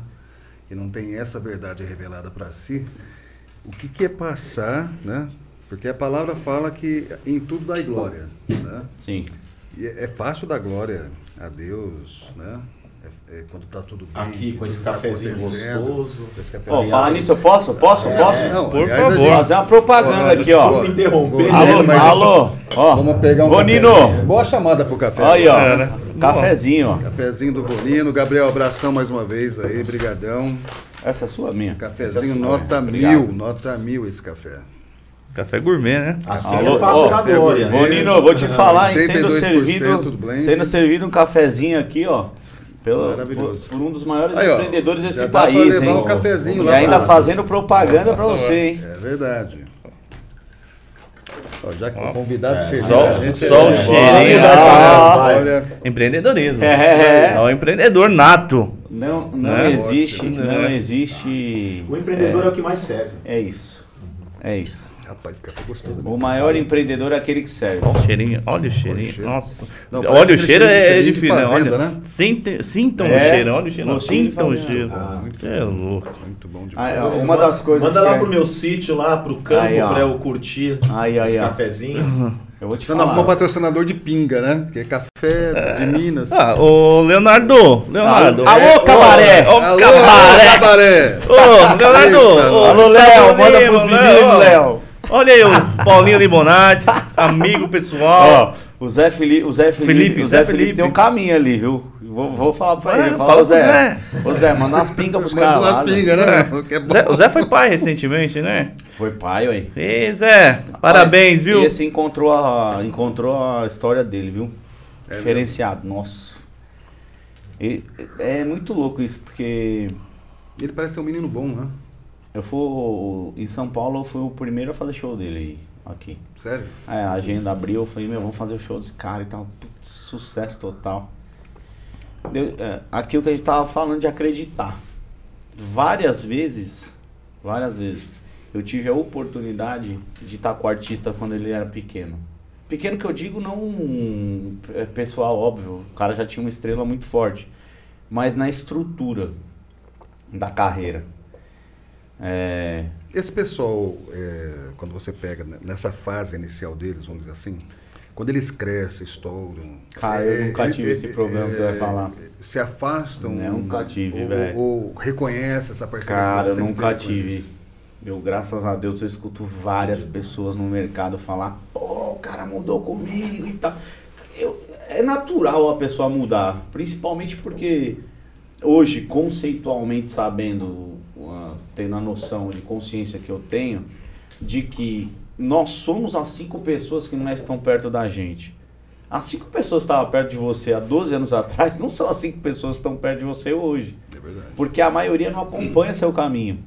E não tem essa verdade revelada para si. O que, que é passar, né? Porque a palavra fala que em tudo dá glória, né? Sim. E é é fácil dar glória a Deus, né? É, é quando tá tudo bem. Aqui com esse tá cafezinho acontecendo. gostoso. Esse Ó, cafezinho. falar nisso, eu posso? Posso? Posso? É, não, Por favor. gente- Fazer uma propaganda aqui, ó. desculpa interromper. Alô, mas- alô, ó. Vamos pegar um Bonino. cafezinho. Boa chamada pro café. Aí, ó. É, né? Cafezinho, ó. Cafezinho do Bonino. Gabriel, abração mais uma vez aí, brigadão. Essa é sua, minha? Cafezinho é sua, nota? Obrigado. mil, nota mil esse café. Café gourmet, né? Assim Alô, é fácil ó, da glória. Bonino, vou te falar, hein, sendo 82% servido, sendo servido um cafezinho aqui, ó. Pelo, Maravilhoso. Por, por um dos maiores Aí, ó, empreendedores desse país, hein? um cafezinho e lá ainda pra- fazendo propaganda pra você, hein? É verdade. Ó, já que o convidado É, feliz, só- a gente só o é- cheirinho. Ah, Olha, Empreendedorismo. É. É o empreendedor nato. Não, não Né? existe, não né? existe. O empreendedor é. o que mais serve. É isso. É isso. Rapaz, café gostoso. né? O maior empreendedor é aquele que serve. Olha o cheirinho, olha o cheirinho. cheiro. Nossa. Não, olha o cheiro é, de difícil, né? fazenda, Olha. né? Sinta- Sintam É, o cheiro, olha o cheiro. Sintam o cheiro. Ah, É louco. Muito bom Ah, demais. é, uma das coisas Manda lá é- pro meu sítio, lá pro campo, Aí, pra eu curtir Aí, aí, esse cafezinho. Eu vou te Você não arrumou falar. patrocinador de pinga, né? Que é café de Minas. Ah, ô Leonardo. Leonardo. Alô, É, cabaré. Ô, Alô, cabaré. cabaré! Ô, Leonardo. Ô, Alô, Léo, manda pros meninos, Léo. Olha aí o Paulinho Limonati, amigo pessoal. Ó, o Zé Felipe, o Zé Felipe, Felipe, o Zé Zé Felipe, Felipe. tem um caminho ali, viu? Vou, vou falar pra Vai, ele. fala Zé. Ô Zé, manda umas pingas pros Manda caras lá. uma Zé. pinga, né? É. Zé- o Zé foi pai recentemente, né? Foi pai, ué. Ei, Zé, parabéns, viu? E esse encontrou a, encontrou a história dele, viu? É Diferenciado, nossa. E, é muito louco isso, porque Ele parece ser um menino bom, né? Eu fui em São Paulo, eu fui o primeiro a fazer show dele aqui. Sério? É, a agenda abriu, eu falei, meu, vamos fazer o show desse cara e tal. Putz, sucesso total. Deu- é, aquilo que a gente tava falando de acreditar. Várias vezes, várias vezes, eu tive a oportunidade de estar com o artista quando ele era pequeno. Pequeno que eu digo não é pessoal, óbvio, o cara já tinha uma estrela muito forte, mas na estrutura da carreira. É, Esse pessoal, é, quando você pega nessa fase inicial deles, vamos dizer assim, quando eles crescem, estouram. Cara, eu nunca tive esse problema que você vai falar. Se afastam. Eu nunca tive, ou, velho. Ou, reconhece essa parceria. Cara, eu nunca tive. Eu, graças a Deus, eu escuto várias pessoas no mercado falar, pô, o cara mudou comigo e tal. Eu, é natural a pessoa mudar, principalmente porque hoje, conceitualmente sabendo, tendo a noção de consciência que eu tenho, de que nós somos as cinco pessoas que não estão perto da gente. As cinco pessoas que estavam perto de você há 12 anos atrás não são as cinco pessoas que estão perto de você hoje. É verdade. Porque a maioria não acompanha seu caminho.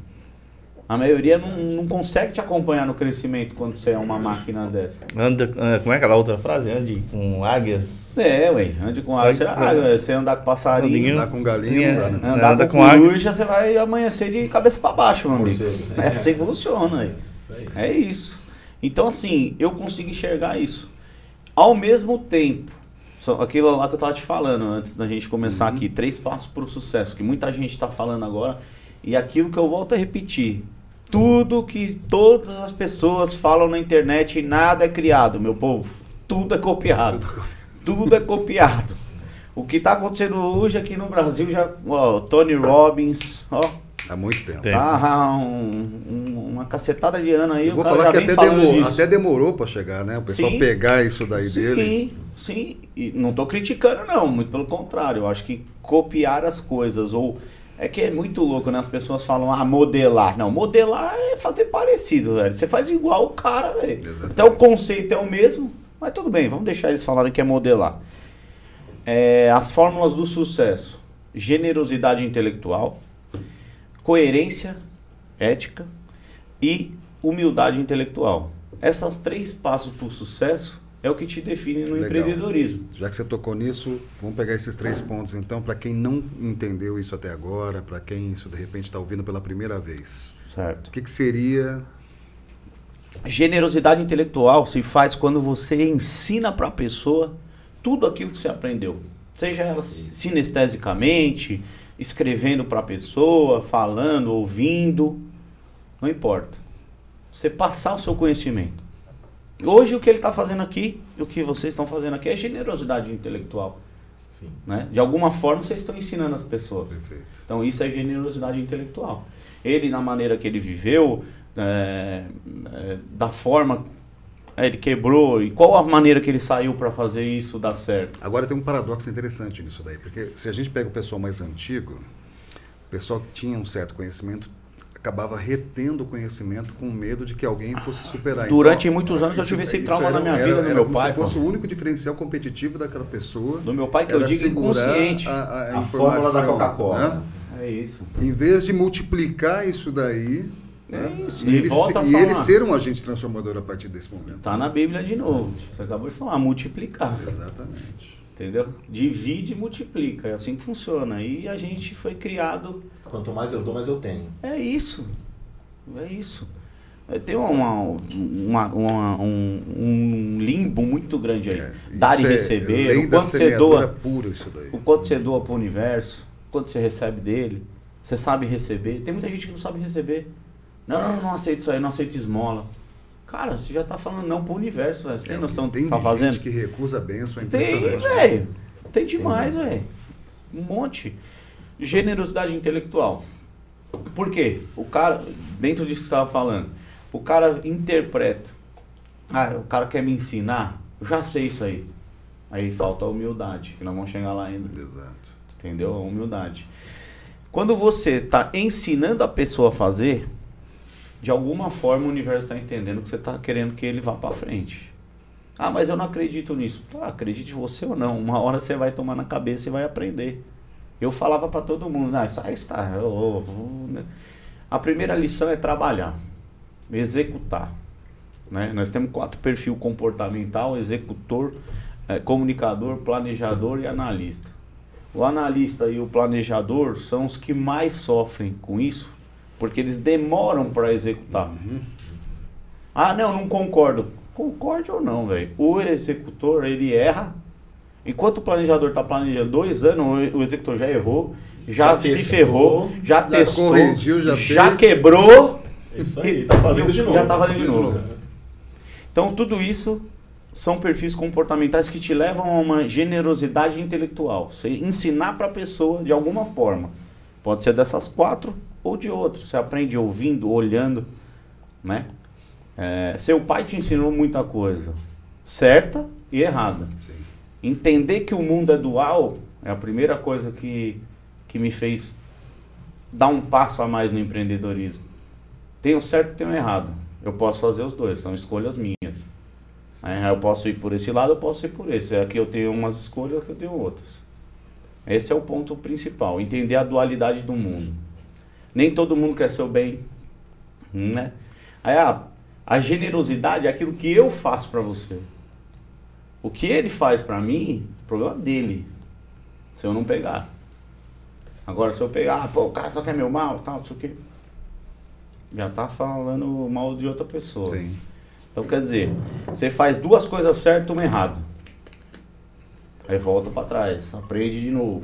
A maioria não, não consegue te acompanhar no crescimento quando você é uma máquina dessa. Anda, anda- como é aquela outra frase? Ande com águias. É, ué. Ande com água, você, ser. água, você andar com passarinho, Andar com galinha né? andar Anda com, com água. coruja, você vai amanhecer de cabeça para baixo, meu amigo. Morcego, É né? assim que funciona. Aí. É isso. Então, assim, eu consigo enxergar isso. Ao mesmo tempo, só aquilo lá que eu tava te falando antes da gente começar aqui, três passos para o sucesso, que muita gente está falando agora, e aquilo que eu volto a repetir. Tudo que todas as pessoas falam na internet, nada é criado, meu povo. Tudo é copiado. Tudo é copiado. O que está acontecendo hoje aqui no Brasil já, ó, Tony Robbins, ó, Há muito tempo. Tem. tá um- um- uma cacetada de ano aí, Eu o vou cara falar já que até, demorou, disso. até demorou para chegar, né? O pessoal Sim. pegar isso daí sim, dele. sim. E não tô criticando, não. Muito pelo contrário. Eu acho que copiar as coisas ou. É que é muito louco, né? As pessoas falam, ah, modelar. Não, modelar é fazer parecido, velho. Você faz igual o cara, velho. Até o conceito é o mesmo, mas tudo bem, vamos deixar eles falarem que é modelar. É, as fórmulas do sucesso: generosidade intelectual, coerência ética e humildade intelectual. Essas três passos para o sucesso é o que te define no Legal. empreendedorismo. Já que você tocou nisso, vamos pegar esses três pontos então, para quem não entendeu isso até agora, para quem isso de repente está ouvindo pela primeira vez. Certo? O que, que seria Generosidade intelectual se faz quando você ensina para a pessoa tudo aquilo que você aprendeu. Seja ela sinestesicamente, escrevendo para a pessoa, falando, ouvindo, não importa. Você passar o seu conhecimento. Hoje o que ele está fazendo aqui, o que vocês estão fazendo aqui é generosidade intelectual. Sim. Né? De alguma forma vocês estão ensinando as pessoas. perfeito? Então isso é generosidade intelectual. Ele, na maneira que ele viveu, é, é, da forma é, ele quebrou e qual a maneira que ele saiu para fazer isso dar certo. Agora tem um paradoxo interessante nisso daí, porque se a gente pega o pessoal mais antigo, o pessoal que tinha um certo conhecimento acabava retendo o conhecimento com medo de que alguém fosse superar. Durante Então, muitos anos eu isso- tive esse trauma era- na minha era- vida do era meu como pai, Se fosse o único diferencial competitivo daquela pessoa. Do meu pai que eu era digo inconsciente. A, a, A fórmula da Coca-Cola. né? É isso. Em vez de multiplicar isso daí, É né? isso, e, e ele, volta a e ele ser um agente transformador a partir desse momento. Tá na Bíblia de novo. Você acabou de falar, multiplicar. Exatamente. Entendeu? Divide e multiplica. É assim que funciona. E a gente foi criado Quanto mais eu dou, mais eu tenho. É isso. É isso. É, Tem uma, uma- uma- um, um limbo muito grande aí. É, Dar e é receber, lei o quanto você doa, pura isso daí. o quanto você doa pro universo, o quanto você recebe dele. Você sabe receber. Tem muita gente que não sabe receber. Não, não aceito isso aí, não aceito esmola. Cara, você já tá falando não pro universo, velho. Você tem É, noção do que tem você tá gente fazendo? que recusa a benção, é Tem, impressionante. velho. Tem demais, velho. Um monte. Generosidade intelectual. Por quê? O cara, dentro disso que você estava falando, o cara interpreta. Ah, o cara quer me ensinar? Eu já sei isso aí. Aí falta a humildade, que nós vamos chegar lá ainda. Exato. Entendeu? A humildade. Quando você está ensinando a pessoa a fazer, de alguma forma o universo está entendendo que você está querendo que ele vá para frente. Ah, mas eu não acredito nisso. Tá, acredite você ou não. Uma hora você vai tomar na cabeça e vai aprender. Eu falava para todo mundo, ah, aí está. eu- eu- né?" A primeira lição é trabalhar, executar. Né? Nós temos quatro perfil comportamental, executor, eh, comunicador, planejador e analista. O analista e o planejador são os que mais sofrem com isso, porque eles demoram para executar. Ah, não, não concordo. Concorde ou não, velho. O executor, ele erra. Enquanto o planejador está planejando dois anos, o executor já errou, já, Já se testou, ferrou, já, já testou, corrigiu, já já quebrou. É Isso aí, tá fazendo de novo. Já tá fazendo de novo. Então, tudo isso são perfis comportamentais que te levam a uma generosidade intelectual. Você ensinar para a pessoa de alguma forma. Pode ser dessas quatro ou de outras. Você aprende ouvindo, olhando, né? É, seu pai te ensinou muita coisa, certa e errada. Sim. Entender que o mundo é dual é a primeira coisa que, que me fez dar um passo a mais no empreendedorismo. Tem o certo e tem o errado. Eu posso fazer os dois, são escolhas minhas. Né? Eu posso ir por esse lado, eu posso ir por esse. Aqui eu tenho umas escolhas, aqui eu tenho outras. Esse é o ponto principal, entender a dualidade do mundo. Nem todo mundo quer seu bem, né? Aí a, a generosidade é aquilo que eu faço para você. O que ele faz para mim, problema dele. Se eu não pegar. Agora se eu pegar, ah, pô, o cara só quer meu mal, tal, não sei o quê. Já tá falando mal de outra pessoa. Sim. Então quer dizer, você faz duas coisas certas e uma errada. Aí volta para trás, aprende de novo.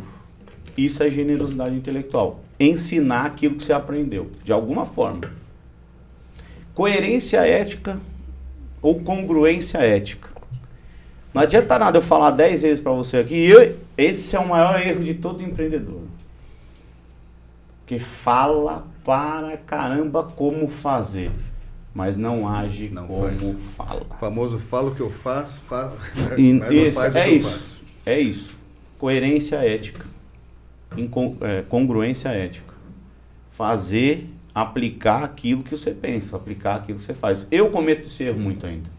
Isso é generosidade intelectual. Ensinar aquilo que você aprendeu, de alguma forma. Coerência ética ou congruência ética. Não adianta nada eu falar dez vezes para você aqui, eu- esse é o maior erro de todo empreendedor. Que fala para caramba como fazer, mas não age Não como faz. fala. O famoso fala o que eu faço, fa- E- mas não isso, faz o é que eu isso. faço. É isso. Coerência ética. É, congruência ética. Fazer, aplicar aquilo que você pensa, aplicar aquilo que você faz. Eu cometo esse erro muito ainda.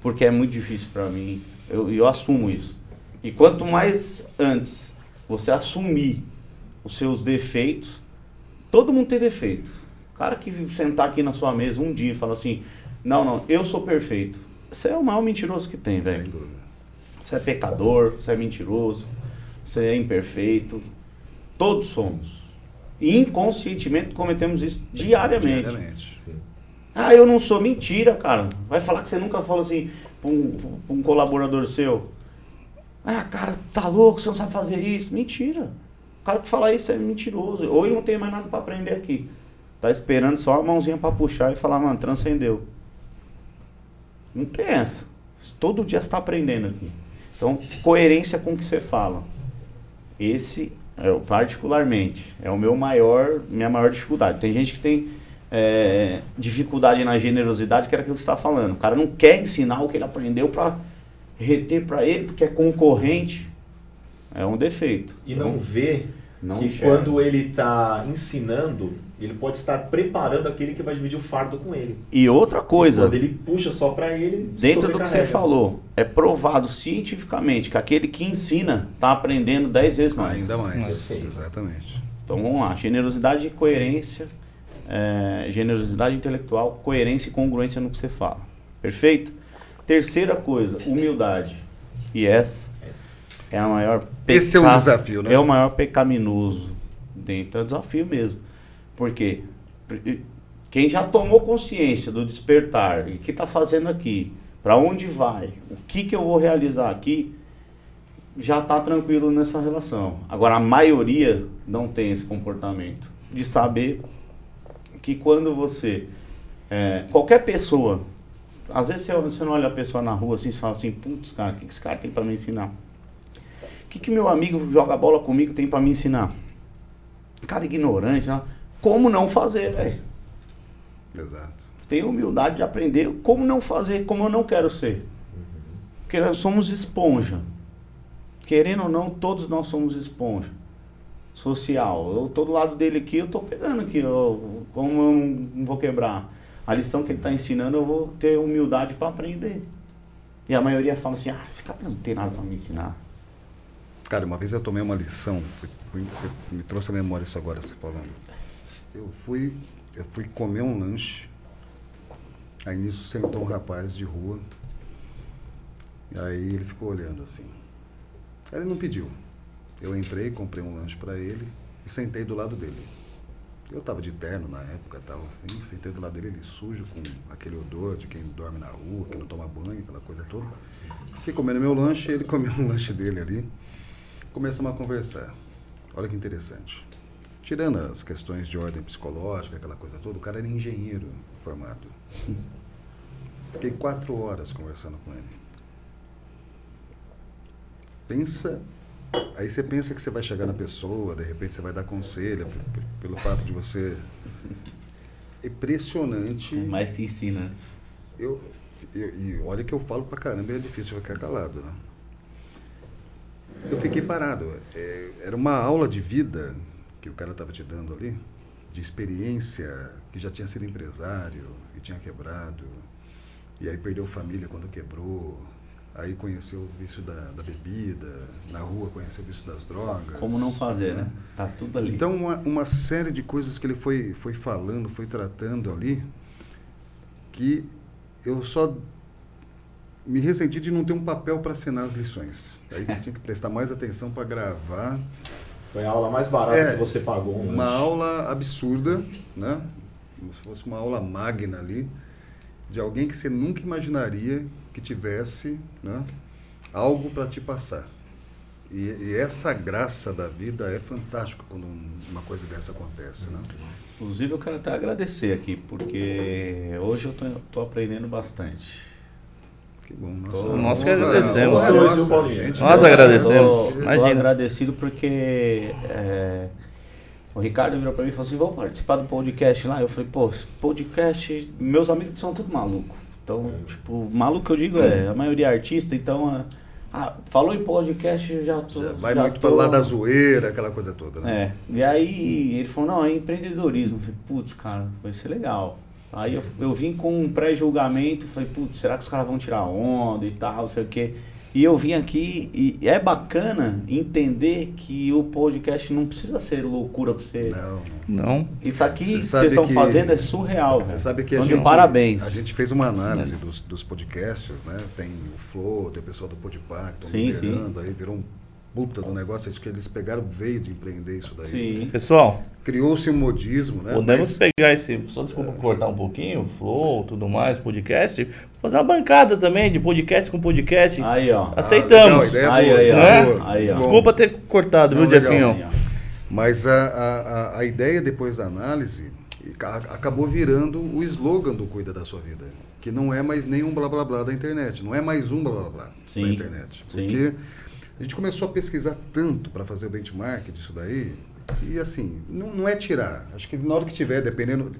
Porque é muito difícil para mim. Eu, eu assumo isso. E quanto mais antes você assumir os seus defeitos, todo mundo tem defeito. O cara que sentar aqui na sua mesa um dia e falar assim: Não, não, eu sou perfeito. Você é o maior mentiroso que tem, velho. Você é pecador, você é mentiroso, você é imperfeito. Todos somos. E inconscientemente cometemos isso diariamente. Diariamente. Sim. Ah, eu não sou. Mentira, cara. Vai falar que você nunca falou assim pra um, pra um colaborador seu. Ah, cara, tá louco, você não sabe fazer isso. Mentira. O cara que fala isso é mentiroso. Ou ele não tem mais nada pra aprender aqui. Tá esperando só a mãozinha pra puxar e falar, mano, transcendeu. Não tem essa. Todo dia você tá aprendendo aqui. Então, coerência com o que você fala. Esse, eu, particularmente, é o meu maior, minha maior dificuldade. Tem gente que tem é, dificuldade na generosidade, que era aquilo que você está falando. O cara não quer ensinar o que ele aprendeu para reter para ele, porque é concorrente. É um defeito. E não Então, vê não que enxerga. quando ele está ensinando, ele pode estar preparando aquele que vai dividir o fardo com ele. E outra coisa, Quando ele puxa só para ele, dentro do que você falou, é provado cientificamente que aquele que ensina está aprendendo 10 vezes mais. Ainda mais. Perfeito. Exatamente. Então vamos lá, generosidade e coerência, é, generosidade intelectual, coerência e congruência no que você fala. Perfeito? Terceira coisa, humildade. E essa é a maior Esse é um peca- desafio, né? É o maior pecaminoso dentro. É um desafio mesmo. Porque Quem já tomou consciência do despertar, e que está fazendo aqui, para onde vai, o que, que eu vou realizar aqui, já está tranquilo nessa relação. Agora, a maioria não tem esse comportamento de saber que quando você. é, qualquer pessoa. Às vezes você, não olha a pessoa na rua assim e fala assim: putz, cara, o que esse cara tem para me ensinar? O que, que meu amigo joga bola comigo tem para me ensinar? Cara ignorante, né? Como não fazer, velho? Exato. Ter humildade de aprender como não fazer, como eu não quero ser. Porque nós somos esponja. Querendo ou não, todos nós somos esponja. Social. Eu tô do lado dele aqui, eu tô pegando aqui. Eu, como eu não- não vou quebrar a lição que ele está ensinando, eu vou ter humildade para aprender. E a maioria fala assim: ah, esse cara não tem nada para me ensinar. Cara, uma vez eu tomei uma lição, você me trouxe a memória isso agora, você falando. Eu fui, eu fui comer um lanche, Aí nisso sentou um rapaz de rua. E aí ele ficou olhando assim. Ele não pediu. Eu entrei, comprei um lanche para ele e sentei do lado dele. Eu tava de terno na época, tal, assim, sentei do lado dele, ele sujo, com aquele odor de quem dorme na rua, que não toma banho, aquela coisa toda. Fiquei comendo meu lanche, ele comeu um lanche dele ali. Começamos a conversar. Olha que interessante. Tirando as questões de ordem psicológica, aquela coisa toda, o cara era engenheiro formado. Fiquei quatro horas conversando com ele. Pensa. Aí você pensa que você vai chegar na pessoa, de repente você vai dar conselho, pelo fato de você. É impressionante. Mas se ensina. né? Eu, eu- e olha que eu falo pra caramba é difícil ficar calado. Né? Eu fiquei parado. É, era uma aula de vida que o cara estava te dando ali, de experiência, que já tinha sido empresário e tinha quebrado. E aí perdeu família quando quebrou. Aí conheceu o vício da, da bebida, na rua conheceu o vício das drogas. Como não fazer, né? Tá tudo ali. Então, uma, uma série de coisas que ele foi, foi falando, foi tratando ali, que eu só me ressenti de não ter um papel para assinar as lições. Aí você tinha que prestar mais atenção para gravar. Foi a aula mais barata É, que você pagou. um Uma lanche. aula absurda, né? Como se fosse uma aula magna ali, de alguém que você nunca imaginaria que tivesse né, algo para te passar. E, e essa graça da vida é fantástica quando um- uma coisa dessa acontece, né? Inclusive, eu quero até agradecer aqui, porque hoje eu tô aprendendo bastante. Que bom. Nossa, Nós que agradecemos. nossa, nossa, gente, Nós agradecemos. Tô, tô agradecido porque é, o Ricardo virou pra mim e falou assim, vamos participar do podcast lá? Eu falei, pô, podcast, meus amigos são tudo maluco. Então, tipo, maluco que eu digo é, a maioria é artista, então, é, ah, falou em podcast, eu já tô... Já vai já muito tô- para lá da zoeira, aquela coisa toda, né? É, e aí ele falou, não, é empreendedorismo. Eu falei, putz, cara, vai ser legal. Aí eu, eu vim com um pré-julgamento, falei, putz, será que os caras vão tirar onda e tal, não sei o quê. E eu vim aqui e é bacana entender que o podcast não precisa ser loucura pra você. Não. Não. Isso aqui Você que vocês estão que- fazendo é surreal, Você velho. sabe que a Então, de gente, parabéns. a gente fez uma análise dos, dos podcasts, né? Tem o Flow, tem o pessoal do Podpah que Sim, estão liderando, aí virou um puta do negócio, acho que eles pegaram veio de empreender isso daí. Sim. Pessoal, Criou-se um modismo, né? podemos Mas- pegar esse. Só desculpa cortar um pouquinho, flow, tudo mais, podcast. Fazer uma bancada também de podcast com podcast. Aí, ó. Ah, Aceitamos. legal, a ideia é Aí, boa, aí, é boa, Aí, ó. Desculpa ter cortado, Não, viu. Jefinho? Mas a, a, a- ideia depois da análise ca- acabou virando o slogan do Cuida da Sua Vida. Que não é mais nem um blá blá blá da internet. Não é mais um blá blá blá Sim, da internet. sim. A gente começou a pesquisar tanto para fazer o benchmark disso daí. E assim, não, não é tirar. Acho que na hora que tiver, dependendo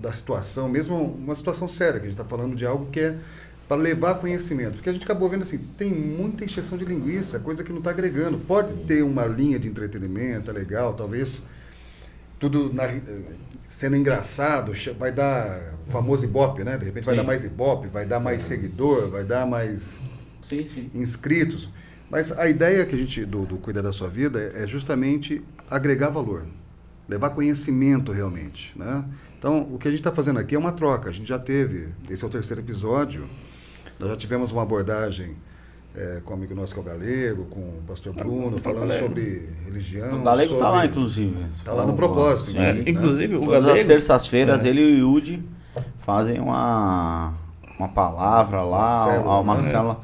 da situação, mesmo uma situação séria, que a gente está falando de algo que é para levar conhecimento. Porque a gente acabou vendo assim, tem muita encheção de linguiça, coisa que não está agregando. Pode ter uma linha de entretenimento, é legal, talvez tudo na- eh, sendo engraçado, vai dar o famoso ibope, né? De repente vai Sim. dar mais ibope, vai dar mais seguidor, vai dar mais Sim, sim. inscritos. Mas a ideia que a gente do, do Cuidar da Sua Vida é é justamente agregar valor, levar conhecimento realmente, né? Então, o que a gente está fazendo aqui é uma troca. A gente já teve, esse é o terceiro episódio, nós já tivemos uma abordagem eh, com o amigo nosso que é o Galego, com o pastor Bruno, falando Galego. sobre religião. O Galego tá lá, sobre- inclusive. Tá lá no propósito, Sim. É, Sim, né? inclusive, o Todas as Galego. terças-feiras É. ele e o Yudi fazem uma, uma palavra lá, Uma célula, uma né? célula.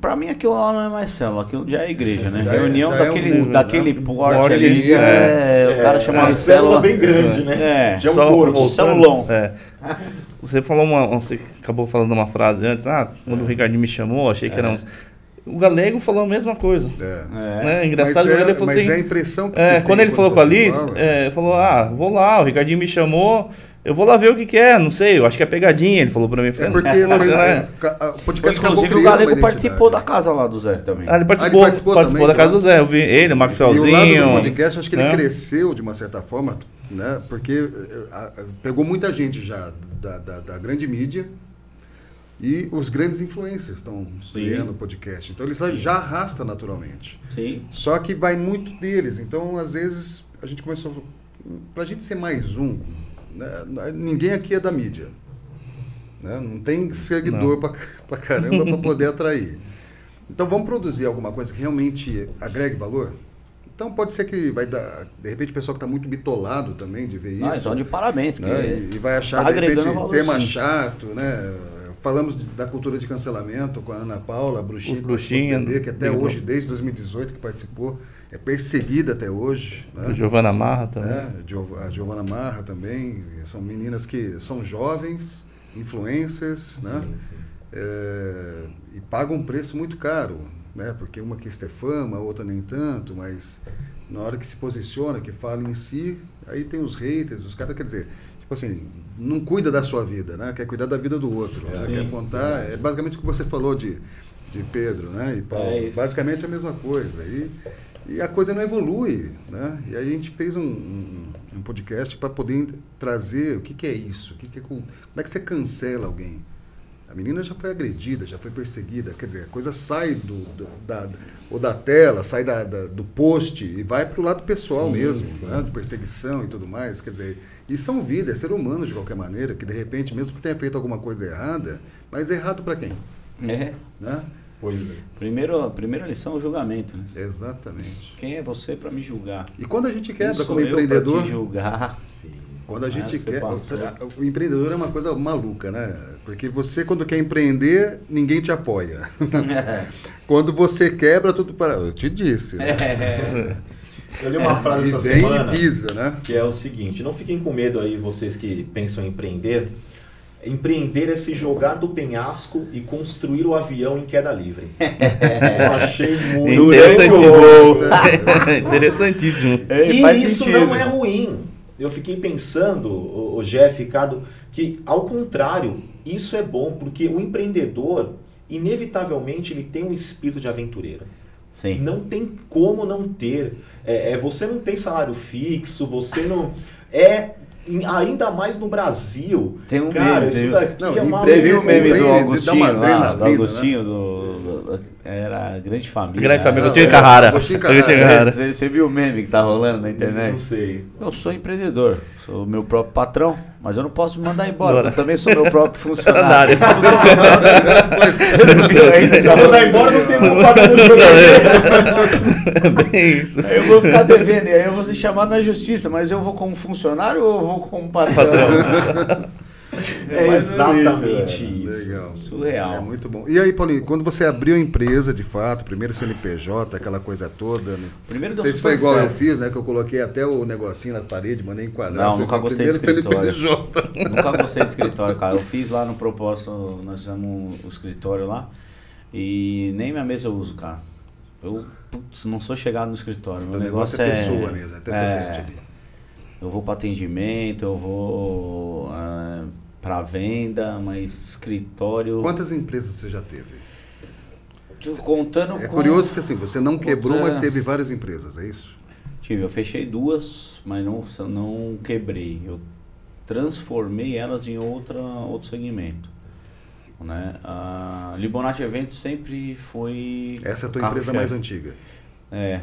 Pra mim aquilo lá não é mais célula, aquilo já é igreja, né? Já é- Reunião já é um daquele, mundo, daquele né? porte ali, ali, é, o cara É, chama uma de célula bem grande, né? É, Já é um Só corpo. É. Você falou uma. Você acabou falando uma frase antes. Ah, quando o Ricardinho me chamou, achei que era um. O Galego falou a mesma coisa. É. é. Né? Engraçado mas é, ele falou mas assim. é a impressão que É, você quando tem ele falou com a Liz, fala. é, falou, ah, vou lá, o Ricardinho me chamou, eu vou lá ver o que, que é, não sei, eu acho que é pegadinha, ele falou pra mim. É falei, porque "Nossa, foi, né?" o podcast acabou Inclusive o Galego participou da casa lá do Zé também. Ah, ele participou, Ah, ele participou participou, também, da casa tá? do Zé, eu vi ele, o Marcos E o lado do Felzinho. podcast, acho que ele né? cresceu de uma certa forma, né? Porque eh, pegou muita gente já da, da, da grande mídia e os grandes influencers estão criando podcast. Então eles já arrasta naturalmente. Sim. Só que vai muito deles. Então, às vezes, a gente começou. Para a gente ser mais um, né? ninguém aqui é da mídia. Né? Não tem seguidor para caramba para poder atrair. Então vamos produzir alguma coisa que realmente agregue valor? Então pode ser que vai dar. De repente o pessoal que está muito bitolado também de ver ah, isso. Ah, então de parabéns. Né? E, vai achar tá de repente valor, tema sim. chato, né? Falamos da cultura de cancelamento com a Ana Paula, a Bruxinha, Bruxinha que até hoje, desde 2018 que participou, é perseguida até hoje. Né? Giovana Marra também. É, a Giovana Marra também. São meninas que são jovens, influencers, né? É, e pagam um preço muito caro né? Porque uma quis ter fama, a outra nem tanto, mas na hora que se posiciona, que fala em si, aí tem os haters, os caras, quer dizer, tipo assim, não cuida da sua vida, né? Quer cuidar da vida do outro, né? Quer contar, é basicamente o que você falou de, de Pedro, né? E Paulo, é basicamente a mesma coisa. E, e a coisa não evolui, né? E a gente fez um, um, um podcast para poder trazer o que, que é isso, o que, que é, como é que você cancela alguém, a menina já foi agredida, já foi perseguida. Quer dizer, a coisa sai do, do da, ou da tela, sai da, da do post e vai para o lado pessoal sim, mesmo, sim. Né? de perseguição e tudo mais. Quer dizer, e são vidas, é ser humano de qualquer maneira, que de repente, mesmo que tenha feito alguma coisa errada, mas errado para quem? É. Né? Pois é. Primeiro, a primeira lição é o julgamento, né? Exatamente. Quem é você para me julgar? E quando a gente quebra como empreendedor. Te julgar. Sim. Quando a gente quer. O, o empreendedor é uma coisa maluca, né? Porque você, quando quer empreender, ninguém te apoia. quando você quebra, tudo para. Eu te disse. Né? É. Eu li uma frase essa semana pisa, né? que é o seguinte: não fiquem com medo aí, vocês que pensam em empreender. Empreender é se jogar do penhasco e construir o avião em queda livre. Eu achei muito Interessantíssimo. Interessantíssimo. E isso sentido. não é ruim eu fiquei pensando, o, o Jeff, Ricardo, que ao contrário, isso é bom, porque o empreendedor, inevitavelmente, ele tem um espírito de aventureiro. Sim. Não tem como não ter. É, é, você não tem salário fixo, você não. É ainda mais no Brasil. Tem um cara, meme, isso daqui não, é uma o meme do Augustinho, lá, do Augustinho, né? do, era Grande Família. Grande Família, Agostinho Carrara. Agostinho Carrara. Você, você viu o meme que tá rolando na internet? Não sei. Eu sou empreendedor, sou meu próprio patrão, mas eu não posso me mandar embora. Eu também sou meu próprio funcionário. Se eu mandar embora, não tem como pagar Bem isso. Aí eu vou ficar devendo, aí eu vou ser chamado na justiça, mas eu vou como funcionário ou eu vou como patrão? patrão. É, é exatamente isso. isso. Legal. Surreal. É muito bom. E aí, Paulinho, quando você abriu a empresa, de fato, primeiro CNPJ, aquela coisa toda. Né? Primeiro Não sei se foi igual certo. eu fiz, né? Que eu coloquei até o negocinho na parede, mandei enquadrar. Não, nunca gostei de escritório. CNPJ. Nunca gostei de escritório, cara. Eu fiz lá no propósito, nós fizemos o escritório lá. E nem minha mesa eu uso, cara. Eu putz, não sou chegado no escritório. Meu o negócio, negócio é, é pessoa mesmo, até é, eu vou para atendimento, eu vou para venda, mas escritório. Quantas empresas você já teve? Contando é com... curioso que assim, você não quebrou, mas teve várias empresas, é isso? Tive, eu fechei duas, mas não, não quebrei. Eu transformei elas em outra, outro segmento. Né? A Libonati Eventos sempre foi. Essa é a tua empresa mais antiga? É,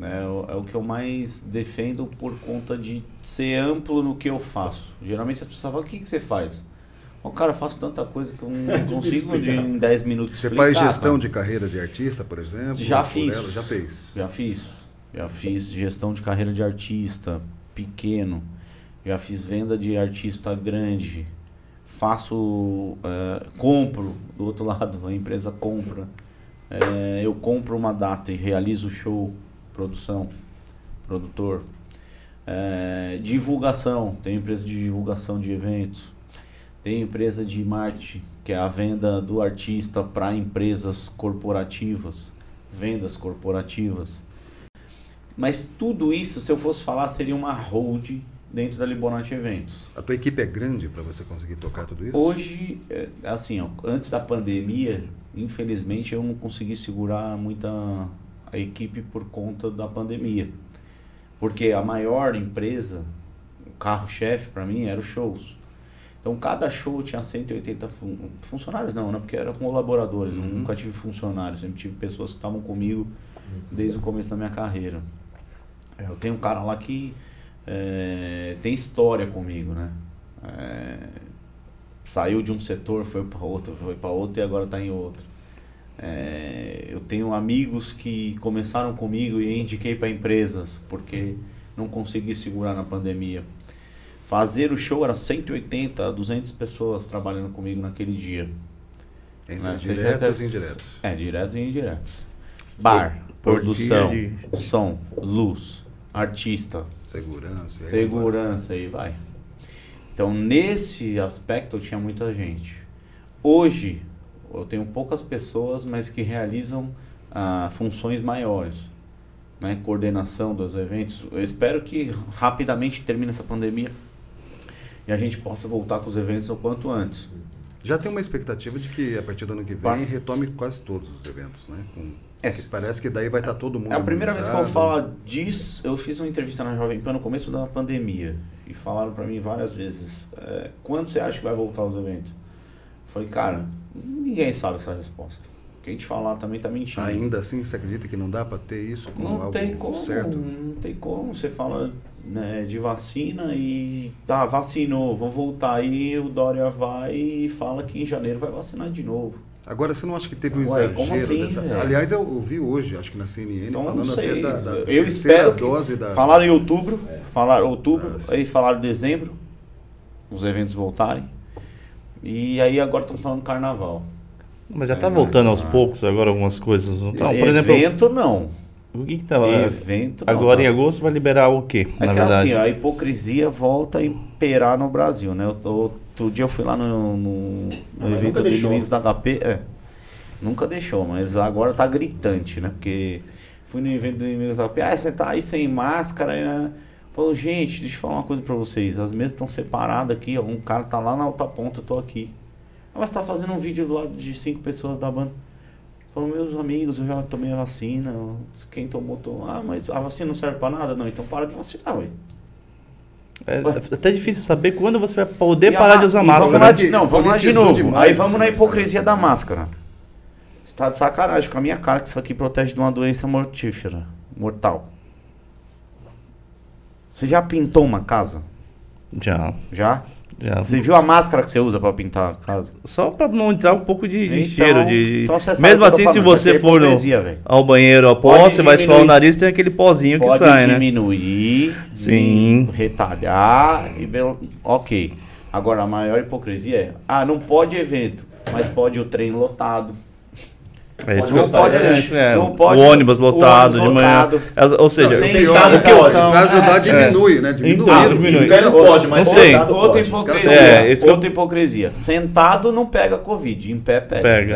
é, é, o que eu mais defendo por conta de ser amplo no que eu faço. Geralmente as pessoas falam, o que, que você faz? O cara, faz tanta coisa que eu não é consigo de, em 10 minutos Você explicar, faz gestão de carreira de artista, por exemplo? Já fiz. Já fez? Já fiz. Já fiz gestão de carreira de artista pequeno. Já fiz venda de artista grande. Faço, uh, compro, do outro lado, a empresa compra. Uh, eu compro uma data e realizo o show produção, produtor. É, divulgação, tem empresa de divulgação de eventos. Tem empresa de marketing, que é a venda do artista para empresas corporativas, vendas corporativas. Mas tudo isso, se eu fosse falar, seria uma hold dentro da Libonati Eventos. A tua equipe é grande para você conseguir tocar tudo isso? Hoje, é, assim, ó, antes da pandemia, infelizmente eu não consegui segurar muita a equipe por conta da pandemia. Porque a maior empresa, o carro-chefe para mim era os shows. Então cada show tinha 180 fun funcionários, não, né? Porque era com colaboradores. Uhum. Nunca tive funcionários, sempre tive pessoas que estavam comigo uhum. desde o começo da minha carreira. É, eu tenho um cara lá que é, tem história comigo, né? É, saiu de um setor, foi para outro, foi para outro e agora está em outro. É, eu tenho amigos que começaram comigo e indiquei para empresas porque não consegui segurar na pandemia. Fazer o show era 180 a 200 pessoas trabalhando comigo naquele dia. Entre Né? Diretos e indiretos. É, diretos e indiretos. Bar, Por- produção, de- som, luz, artista, Segurança. aí segurança e vai. Então, nesse aspecto, eu tinha muita gente. Hoje, eu tenho poucas pessoas, mas que realizam ah, funções maiores. Né? Coordenação dos eventos. Eu espero que rapidamente termine essa pandemia e a gente possa voltar com os eventos o quanto antes. Já tem uma expectativa de que a partir do ano que vem retome quase todos os eventos, né? Com- É, que parece que daí vai estar todo mundo. É a primeira vez que eu falar disso. Eu fiz uma entrevista na Jovem Pan no começo da pandemia. E falaram pra mim várias vezes: é, quando você acha que vai voltar os eventos? Eu falei, cara, ninguém sabe essa resposta. Quem te falar também tá mentindo. Ainda assim, você acredita que não dá para ter isso como não algo tem como, certo? não tem como. Você fala né, de vacina e tá, vacinou, vou voltar. Aí o Dória vai e fala que em janeiro vai vacinar de novo. Agora, você não acha que teve um Ué, exagero assim, dessa... velho? Aliás, eu ouvi hoje, acho que na CNN, Então, falando até da, da Eu espero que- dose da... Falaram em outubro, falaram outubro, Ah, aí falaram dezembro, os eventos voltarem. E aí agora estão falando carnaval. Mas já É, tá voltando aos poucos agora algumas coisas. Então, por exemplo, evento não. o que que tá... evento não. Agora em tá. agosto vai liberar o quê, É na que verdade? assim, a hipocrisia volta a imperar no Brasil, né? Eu tô- outro dia eu fui lá no, no- no evento nunca do deixou. Inimigos da HP. É, nunca deixou, mas agora tá gritante, né? Porque fui no evento do Inimigos da HP, ah, você tá aí sem máscara, né? Falou, gente, deixa eu falar uma coisa pra vocês. As mesas estão separadas aqui, ó. Um cara tá lá na outra ponta, eu tô aqui. Ah, mas tá fazendo um vídeo do lado de cinco pessoas da banda. Falou, meus amigos, eu já tomei a vacina. Quem tomou, tomou. Ah, mas a vacina não serve pra nada? Não, então para de vacinar, ué. É até difícil saber quando você vai poder E a parar ma- de usar e máscara. Vamos lá né? de, não, vamos lá de Politizou novo. demais Aí vamos na hipocrisia da máscara. Você tá de sacanagem com a minha cara que isso aqui protege de uma doença mortífera, mortal. Você já pintou uma casa? Já, Já? já. Você viu a máscara que você usa pra pintar a casa? Só pra não entrar um pouco de, de Então- cheiro. De, então Mesmo que assim, se você é for no, ao banheiro após, Pode você vai esfregar o diminuir. nariz, tem aquele pozinho que Pode sai, né? diminuir, Sim. retalhar e ok. Agora a maior hipocrisia é, ah, não pode evento, mas pode o trem lotado. É isso Não que eu- pode, é, não pode o ônibus o lotado ônibus de manhã. lotado. É, Ou seja, Não, né? na calção. Pra ajudar, É. diminui, né? Diminui. Ah, diminui. Não pode, mas Não sei. Outra pode. hipocrisia. É, que eu- outra hipocrisia. Sentado não pega Covid, em pé pega. pega.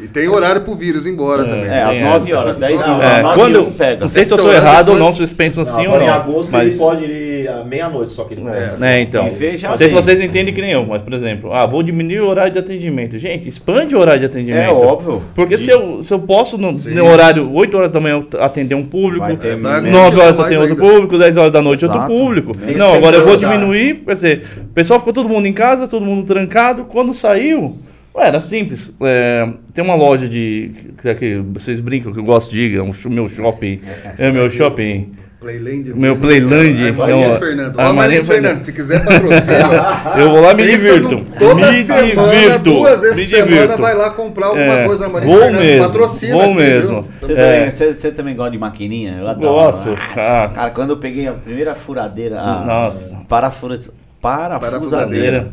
É. E tem horário pro vírus ir embora também. É, às Tem 9 essa. horas, 10 Não, horas. É, 9 quando, não pega. não sei se eu tô Então, errado ou não, se vocês pensam assim Não, ou não. em agosto mas, ele pode à meia-noite, só que ele começa. né, então. E veja Não sei se vocês entendem que nem eu, mas, por exemplo, ah, vou diminuir o horário de atendimento. Gente, expande o horário de atendimento. É óbvio. Porque se eu, se eu posso, no, Sim. no horário 8 horas da manhã, atender um público, Vai ter Vai- menos. 9 horas atender outro público, 10 horas da noite outro Exato. público. Tem Não, agora eu vou diminuir, quer dizer, o pessoal ficou todo mundo em casa, todo mundo trancado. Quando saiu, ué, era simples. É, tem uma loja de. Que, que vocês brincam que eu gosto de ir, é um meu shopping. É meu shopping. Playland. Meu Playland. É uma- Fernando. Ó, Armarias Fernando. Se quiser patrocínio. Eu vou lá me divirto. no- Toda me semana, divirto. duas vezes me por semana, divirto. vai lá comprar alguma É, coisa na Armarias vou Fernando. mesmo, Patrocina vou aqui, mesmo. Você, É. também, você, você também gosta de maquininha? Eu adoro. Gosto. Ah, Ah, Cara, quando eu peguei a primeira furadeira, a Nossa. parafura, parafusadeira. Parafusadeira.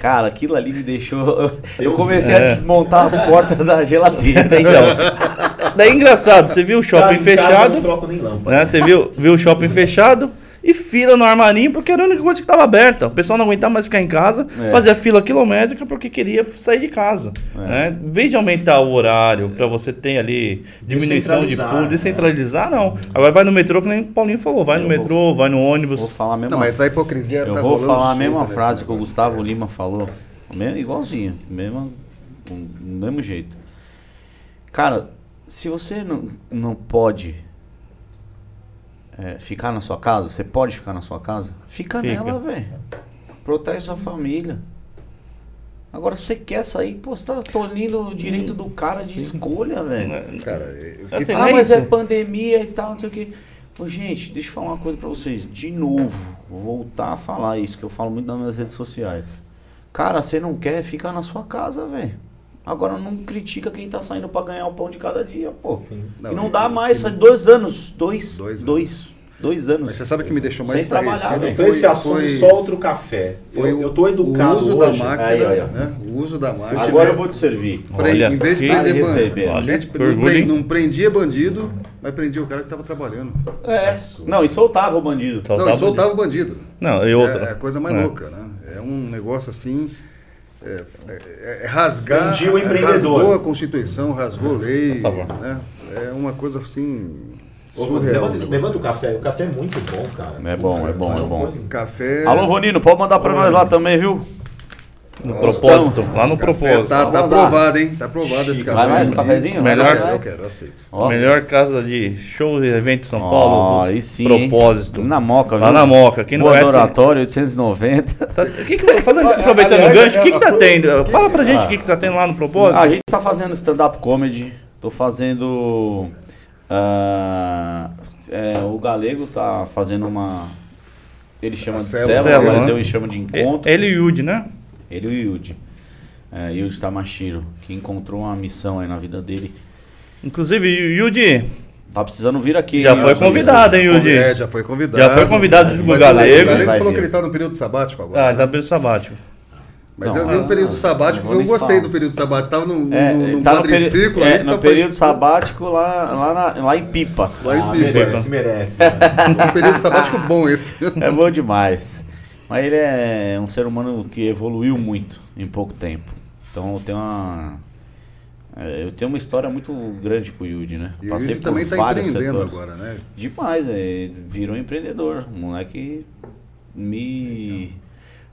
Cara, aquilo ali me deixou. Eu comecei É. a desmontar as portas da geladeira. então. Daí é engraçado, você viu o shopping Em casa eu fechado. não troco nem lâmpada. né? Você viu, viu o shopping fechado e fila no armarinho porque era a única coisa que estava aberta. O pessoal não aguentava mais ficar em casa, É. fazia fila quilométrica porque queria sair de casa. É. Né? Em vez de aumentar o horário para você ter ali diminuição de público, né? descentralizar, não. Agora vai no metrô, que nem o Paulinho falou, vai no Eu metrô, vai no ônibus. Vou falar a mesma Não, mas a hipocrisia Eu tá vou falar a mesma frase que o. Gustavo Lima falou. Mesmo, igualzinho. Mesmo, do mesmo jeito. Cara, se você não, não pode é, ficar na sua casa, você pode ficar na sua casa? Fica, Fica. nela, velho. Protege sua família. Agora, você quer sair, pô, você tá tolhindo o direito do cara de escolha, velho. Né? Cara, é- Assim, Ah, não é mas é isso. pandemia e tal, não sei o quê. Ô, gente, deixa eu falar uma coisa pra vocês. De novo, vou voltar a falar isso, que eu falo muito nas minhas redes sociais. Cara, você não quer, fica na sua casa, velho. Agora não critica quem tá saindo pra ganhar o pão de cada dia, pô. Sim. e não dá mais, faz dois anos. Dois. Dois Dois. Dois, anos. Mas você sabe o que me deixou mais Sem trabalhar, estarrecido? velho. Foi esse assunto foi- só outro café. Foi eu, eu tô educado o uso hoje. da máquina, Aí, aí, né? O uso da máquina. Agora eu vou te servir. Pre- Olha, em vez de prender bandido, não, não prendia bandido, mas prendia o cara que estava trabalhando. É. Não, e soltava o bandido. Soltava não, e soltava o bandido. Não, e outra. É, é a coisa mais É. louca, né? É um negócio assim. É, é- é rasgar. O empreendedor. Rasgou a Constituição, rasgou a lei. Né? É uma coisa assim. Surreal. levanta, o café. O café é muito bom, cara. É bom, é bom, é bom. Café. Alô, Vonino, pode mandar pra nós lá também, viu? No propósito, lá no Café propósito. tá, tá aprovado, hein? Tá aprovado esse café. Vai mais um cafezinho? Melhor- Eu quero, eu aceito. Ó. Melhor casa de shows e eventos em São Paulo. aí sim. Propósito. Na Moca, Lá viu? na Moca. Quem não conhece. Oratório, 890. Tá, que que, fazendo isso, aproveitando o gancho, o que, que tá tendo? Fala pra gente Ah. o que, que tá tendo lá no propósito. A gente tá fazendo stand-up comedy. Tô fazendo. ah, é, o Galego tá fazendo uma. Ele chama de célula, mas né? eu chamo de encontro. Ele e o Yudi, né? Ele e o Yudi. É, Yudi Tamashiro, que encontrou uma missão aí na vida dele. Inclusive, Yudi, Tá precisando vir aqui. Já hein, foi convidado, hein, Yudi? É, já foi convidado. Já foi convidado do Galego. O Galego falou vir. que ele tá no período sabático agora. Ah, Isabel Sabático. Mas Não, eu vi um ah, período sabático, eu nem gostei falar. do período sabático. Tava num, É, num, ele num tá no, peri- quadriciclo é, aí no tá período sabático lá, lá, na- lá em Pipa. Lá em Ah, Pipa. merece, merece. né? Um período sabático bom esse. É bom demais. Mas ele é um ser humano que evoluiu muito em pouco tempo. Então eu tenho uma. é, Eu tenho uma história muito grande com o Yudi, né? E ele também tá vários empreendendo setores. agora, né? Demais, é, virou empreendedor. O moleque me.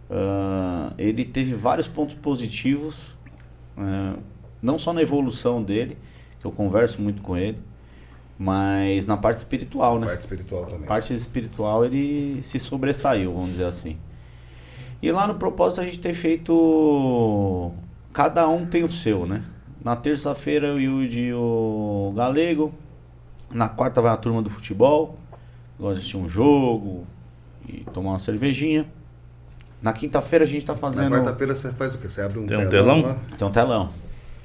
ah, ele teve vários pontos positivos, é, não só na evolução dele, que eu converso muito com ele, mas na parte espiritual, né? Parte espiritual também. parte espiritual ele se sobressaiu, vamos dizer assim. E lá no propósito a gente tem feito. Cada um tem o seu, né? Na terça-feira o Yudi e o Galego. Na quarta vai a turma do futebol. Gosta de assistir um jogo e tomar uma cervejinha. Na quinta-feira a gente tá Na fazendo. quarta-feira você faz o quê? Você abre um Tem um telão? telão? lá? Tem um telão.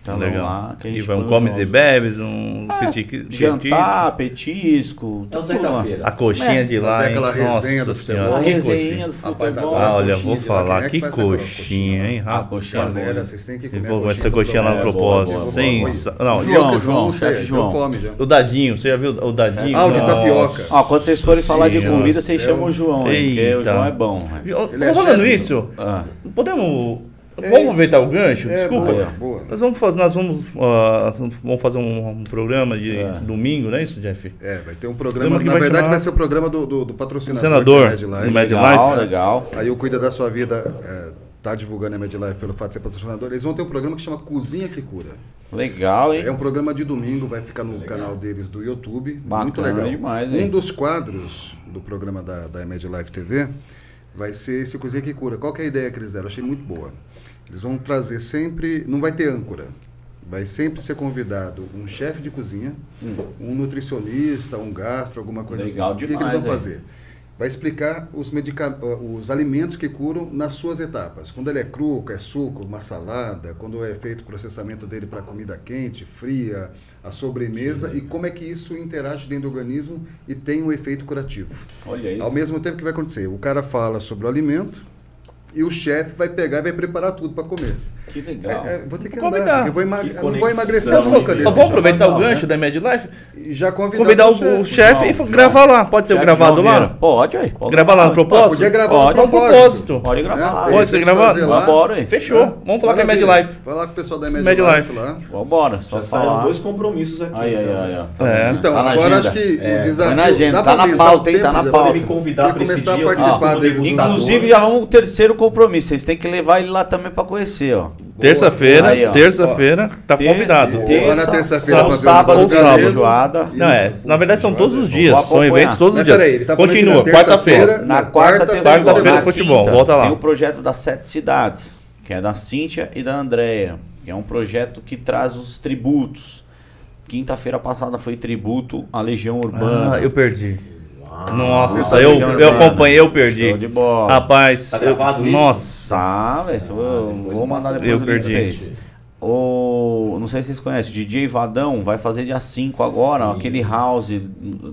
Telão Legal. lá que a E gente um os comes e bebes, um petisco. Jantar, petisco. É o tudo Zé lá. Cafeira. A coxinha É, de lá, hein? aquela resenha do Nossa futebol. A que resenha do. Rapaz, futebol. agora Ah, olha, vou lá, falar, é que aquela coxinha, hein? A rapaz. coxinha Galera, vocês têm que E comer vou comer essa coxinha lá no propósito. Sem Não, E João, que João, chefe João. o dadinho, você já viu o dadinho? Ah, o de Nossa. tapioca. Ó, quando vocês forem falar de comida, nossa, vocês é chamam o João, porque o. João é bom. né? É falando isso, Ah, podemos. É. Vamos aproveitar o gancho? É, Desculpa. boa, boa. Nós vamos fazer, nós vamos, ah, vamos fazer um, um programa de É. domingo, não é isso, Jeff? É, vai ter um programa, que na vai verdade chamar- vai ser o programa do, do, do patrocinador. Senador, é a Mad Life. do Mad legal, Life. legal. Aí o Cuida da Sua Vida é, tá divulgando a Mad Life pelo fato de ser patrocinador. Eles vão ter um programa que chama Cozinha que Cura. Legal, hein? É um programa de domingo, vai ficar no canal deles do YouTube. muito Bacana legal. demais, um hein? dos quadros do programa da, da Mad Life TV vai ser esse Cozinha que Cura. Qual que é a ideia que eles deram? Eu achei muito boa. Eles vão trazer sempre. Não vai ter âncora. Vai sempre ser convidado um chefe de cozinha, um nutricionista, um gastro, alguma coisa Legal assim. o que, que eles demais, vão fazer? Vai explicar os, medica os alimentos que curam nas suas etapas. Quando ele é cru, é suco, uma salada, quando é feito o processamento dele para comida quente, fria, a sobremesa e como é que isso interage dentro do organismo e tem um efeito curativo. Olha isso. Ao mesmo tempo que vai acontecer, o cara fala sobre o alimento e o chefe vai pegar e vai preparar tudo para comer. Que legal. É, é, vou ter que Vou andar, convidar. porque eu vou, emag Que eu vou emagrecer desse. Vamos aproveitar o gancho né? da Mad Life E já convidar, convidar o, o chefe e gravar lá. Pode ser Chefe gravado lá? Pode, aí. Pode Gravar lá no propósito? podia gravar Pode, no propósito. propósito. Pode gravar lá. Né? Pode ser Tem que gravado? lá. Vambora, hein? Fechou. É. Vamos falar com a Mad Maravilha. Life. Falar com o pessoal da Mad, Mad Life, Life. lá. Vambora, só Já saíram dois compromissos aqui. Aí, aí, então. aí, ó. É. Então, Tá na agora acho que É, o desafio. Foi na agenda, tá pra na pauta, hein? Tá na pauta. Podem me convidar para esse começar a dia. Inclusive, já vamos o terceiro compromisso. Vocês têm que levar ele lá também pra conhecer, ó. Terça-feira, terça-feira, tá Ter- convidado. Terça, na terça-feira sábado, sábado. Isso, Não, é, na verdade são todos os dias, são eventos todos os Mas dias. peraí, ele tá Continua, quarta-feira. Na Na quarta quarta- tem quarta-feira, na futebol, quinta, volta lá. Tem o projeto das sete cidades, que é da Cíntia e da Andréia, que é um projeto que traz os tributos. Quinta-feira passada foi tributo à Legião Urbana. Ah, eu perdi. Ah, Nossa, tá eu, eu acompanhei, eu perdi. Show de bola. Rapaz, Tá eu- gravado isso? nossa. Tá, velho. eu vou- vou mandar depois Eu perdi. O, não sei se vocês conhecem, DJ Vadão vai fazer dia 5 agora, Sim. aquele house.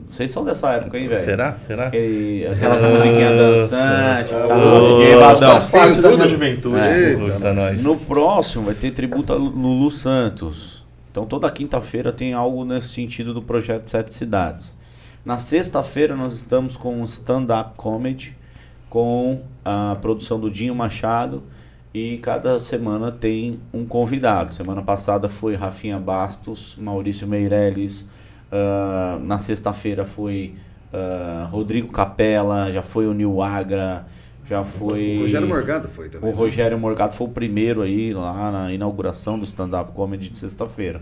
Vocês são dessa época, hein, velho? Será? Será? Aquele, aquelas Ah, musiquinhas dançantes. Ah, tá? ô, DJ Vadão. Parte da minha juventude. É. Eita. No próximo vai ter tributo a Lulu Santos. Então toda quinta-feira tem algo nesse sentido do projeto Sete Cidades. Na sexta-feira nós estamos com um stand-up comedy com a produção do Dinho Machado e cada semana tem um convidado. Semana passada foi Rafinha Bastos, Maurício Meirelles. ah, na sexta-feira foi ah, Rodrigo Capella, já foi o Nil Agra, já foi O Rogério Morgado foi também. o Rogério Morgado foi o primeiro aí lá na inauguração do stand-up comedy de sexta-feira.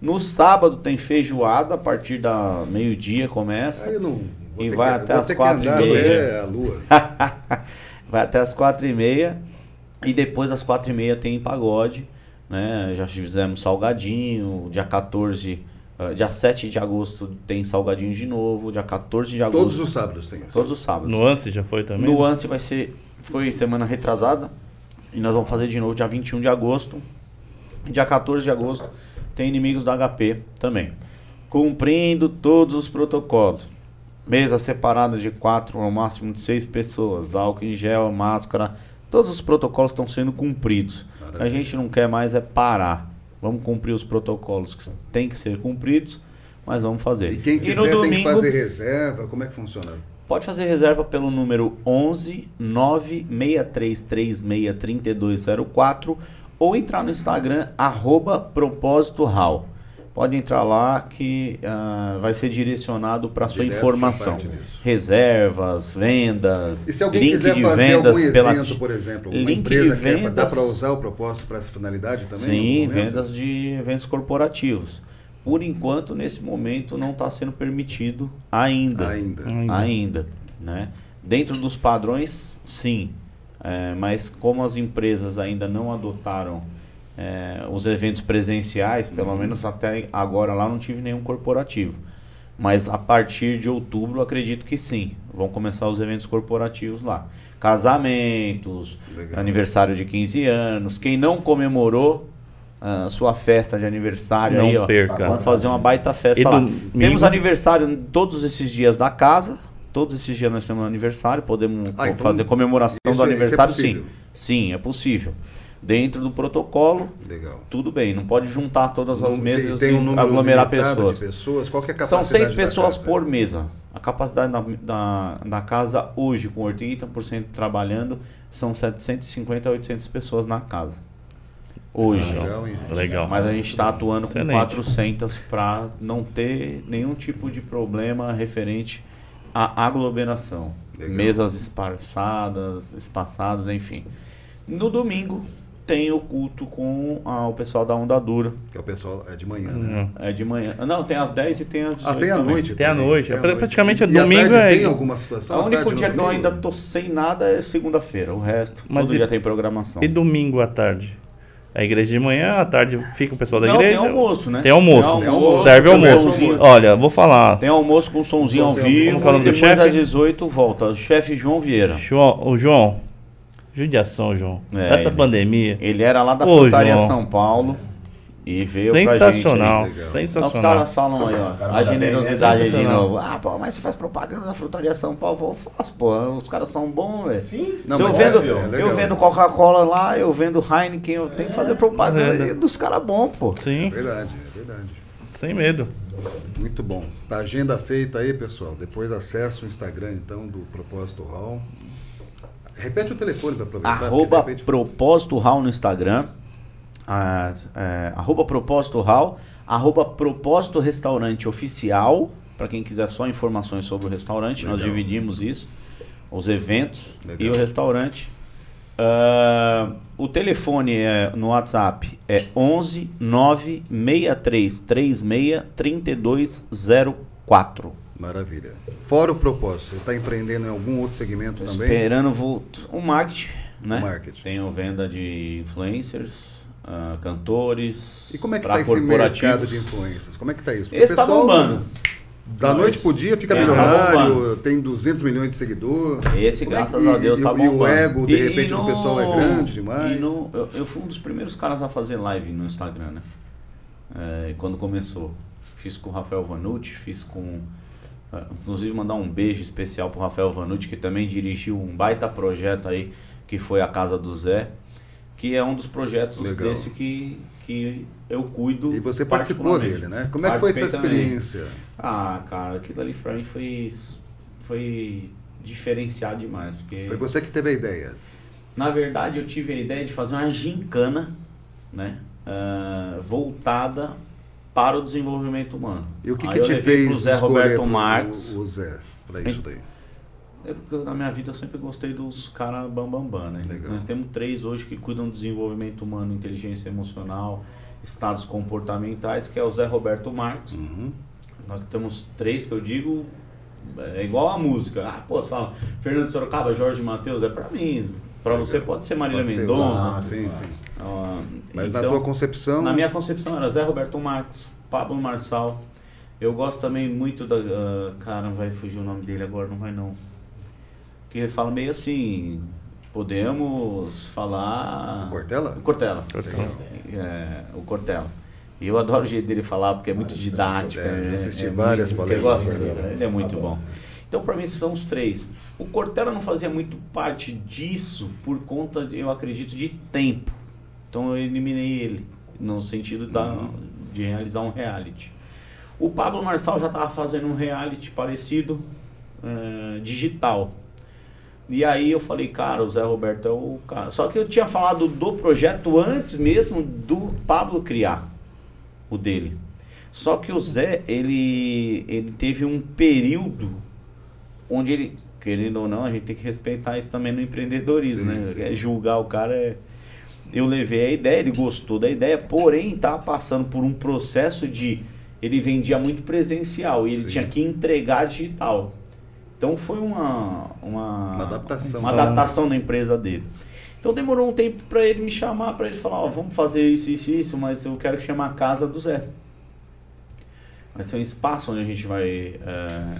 No sábado tem feijoada, a partir da meio-dia começa. Aí não. E vai que, até as quatro e meia. a lua. Vai até as quatro e meia. E depois das quatro e meia tem pagode. Né? Já fizemos salgadinho. Dia 14, ah, dia 7 de agosto tem salgadinho de novo. Dia 14 de agosto. Todos os sábados tem isso. todos os sábados. Nuance já foi também? Nuance vai ser. Foi semana retrasada. E nós vamos fazer de novo dia 21 de agosto. Dia 14 de agosto tem Inimigos da HP também. Cumprindo todos os protocolos. Mesa separada de quatro ao máximo de seis pessoas. Álcool em gel, máscara. Todos os protocolos estão sendo cumpridos. O que a gente não quer mais é parar. Vamos cumprir os protocolos que têm que ser cumpridos, mas vamos fazer. E quem no quiser tem que domingo- fazer reserva. Como é que funciona? Pode fazer reserva pelo número 11 96336 3204 ou entrar no Instagram arroba propósito Hall. Pode entrar lá que ah, vai ser direcionado para sua Direto informação. Reservas, vendas, E se alguém link quiser de fazer vendas algum pela evento, por exemplo, uma link de empresa quer, dá vendas- para usar o propósito para essa finalidade também? Sim, vendas de eventos corporativos. Por enquanto, nesse momento, não está sendo permitido ainda. Ainda. Ainda. ainda, né? Dentro dos padrões, sim. É, mas como as empresas ainda não adotaram é, os eventos presenciais, pelo menos até agora lá não tive nenhum corporativo. Mas a partir de outubro, acredito que sim. Vão começar os eventos corporativos lá. Casamentos, Legal. aniversário de 15 anos. Quem não comemorou a sua festa de aniversário Não aí, ó, perca. vamos fazer uma baita festa E lá. Temos aniversário todos esses dias da casa. Todos esses dias nós temos aniversário. Podemos Ah, então fazer comemoração isso do é- é aniversário, sim. possível? Sim, é possível. Dentro do protocolo, Legal. tudo bem. Não pode juntar todas as Não- mesas tem e um número aglomerar pessoas. De pessoas. Qual que é a São capacidade seis da pessoas por mesa. A capacidade da, da, da casa hoje, com 80% trabalhando, são 750 a 800 pessoas na casa. Hoje. Legal, hein, gente? Legal. Mas a gente está atuando com Excelente. 400 para não ter nenhum tipo de problema referente à aglomeração. Legal. Mesas esparçadas, espaçadas, enfim. No domingo tem o culto com ah, o pessoal da Onda Dura. Que é o pessoal é de manhã, né? Hum. É de manhã. Não, tem às 10 e tem às 18 Ah, tem à noite? Tem à noite. tem à Pra- praticamente E- e domingo tarde é- Tem alguma situação? O único dia que eu ainda tô sem nada é segunda-feira. O resto, Mas todo e- dia tem programação. E domingo à tarde? A igreja de manhã, à tarde fica o pessoal da Não, igreja? tem almoço, né? Tem almoço. Tem almoço, Serve tem almoço. almoço. Olha, vou falar. Tem almoço com somzinho ao vivo. como é o nome do chefe? às 18 volta. O chefe João Vieira. João, o João, judiação, João. É, Essa ele- pandemia, Ele era lá da Ô, Frutaria João. São Paulo e veio pra sensacional. gente. Aí. Então, os Sensacional. caras falam aí, ó, cara a generosidade é de sensacional. novo. Ah, pô, mas você faz propaganda da Frutaria São Paulo? Eu faço, pô. Os caras são bons, velho. Sim. Não, Se eu vendo, é, é eu vendo. Coca-Cola lá, eu vendo Heineken, eu tenho que fazer propaganda É. dos caras bons, pô. Sim, Verdade, é verdade. sem medo. Muito bom. Tá agenda feita aí, pessoal. Depois acessa o Instagram, então, do Propósito Hall. Repete o telefone para aproveitar. Arroba de repente- Propósito Hall no Instagram. É, arroba Propósito Hall. Arroba Propósito Restaurante Oficial. Para quem quiser só informações sobre o restaurante, nós Legal. dividimos isso. Os eventos Legal. e o restaurante. Ah, o telefone é, no WhatsApp é 11 96336 3204. Maravilha. Fora o propósito, você está empreendendo em algum outro segmento também? Esperando o marketing, né? O marketing. Tenho venda de influencers, ah, cantores, E como é que está esse mercado de influências? Como é que está isso? Porque Esse tá bombando. Da Mas noite pro dia fica tá milionário, bombando. tem 200 milhões de seguidores. Esse, Como é graças que- a Deus, e- tá e o bombando. ego, de E- repente, e do pessoal é grande demais. no- eu, eu fui um dos primeiros caras a fazer live no Instagram, né? É, quando começou. Fiz com o Rafael Vanucci, fiz com... é, Inclusive, mandar um beijo especial pro Rafael Vanucci, que também dirigiu um baita projeto aí, que foi a Casa do Zé, que é um dos projetos Legal. desse que, que eu cuido E você participou dele, né? Como é que foi essa também. experiência? Ah, cara, aquilo ali pra mim foi, foi diferenciado demais. Porque, Foi você que teve a ideia. na verdade, eu tive a ideia de fazer uma gincana, né? ah, voltada para o desenvolvimento humano. E o que, Aí que te fez Zé Roberto Marques. o, o Zé para isso daí? É porque na minha vida eu sempre gostei dos caras bambambam, bam, né? Legal. Nós temos três hoje que cuidam do desenvolvimento humano, inteligência emocional, estados comportamentais, que é o Zé Roberto Marques. Uhum. Nós temos três que eu digo, é igual a música. Ah, pô, você fala Fernando Sorocaba, Jorge Matheus, é pra mim. Pra Legal. você pode ser Marília Mendonça. claro. Sim, sim. Ah, Mas na então, tua concepção. na minha concepção era Zé Roberto Marques, Pablo Marçal. Eu gosto também muito da. ah, cara, não vai fugir o nome dele agora, não vai não. Que ele fala meio assim. Podemos falar. Cortella? O Cortella. Legal. É, o Cortella. E eu adoro o jeito dele falar, porque é muito didático. É, eu é- assisti é várias muito- palestras gosta? Cortella. Ele é muito bom. Então, para mim, são os três. O Cortella não fazia muito parte disso por conta, eu acredito, de tempo. Então, eu eliminei ele, no sentido da, de realizar um reality. O Pablo Marçal já estava fazendo um reality parecido, eh, digital. E aí eu falei, cara, o Zé Roberto é o cara. Só que eu tinha falado do projeto antes mesmo do Pablo criar o dele. Só que o Zé, ele, ele teve um período onde ele, querendo ou não, a gente tem que respeitar isso também no empreendedorismo, Sim, né? sim. É julgar o cara é. Eu levei a ideia, ele gostou da ideia, porém estava passando por um processo de. Ele vendia muito presencial e ele Sim. tinha que entregar digital. Então foi uma, uma, Uma adaptação. uma adaptação na empresa dele. Então demorou um tempo para ele me chamar, para ele falar, ó, vamos fazer isso, isso, isso, mas eu quero chamar a casa do Zé. Vai ser um espaço onde a gente vai eh,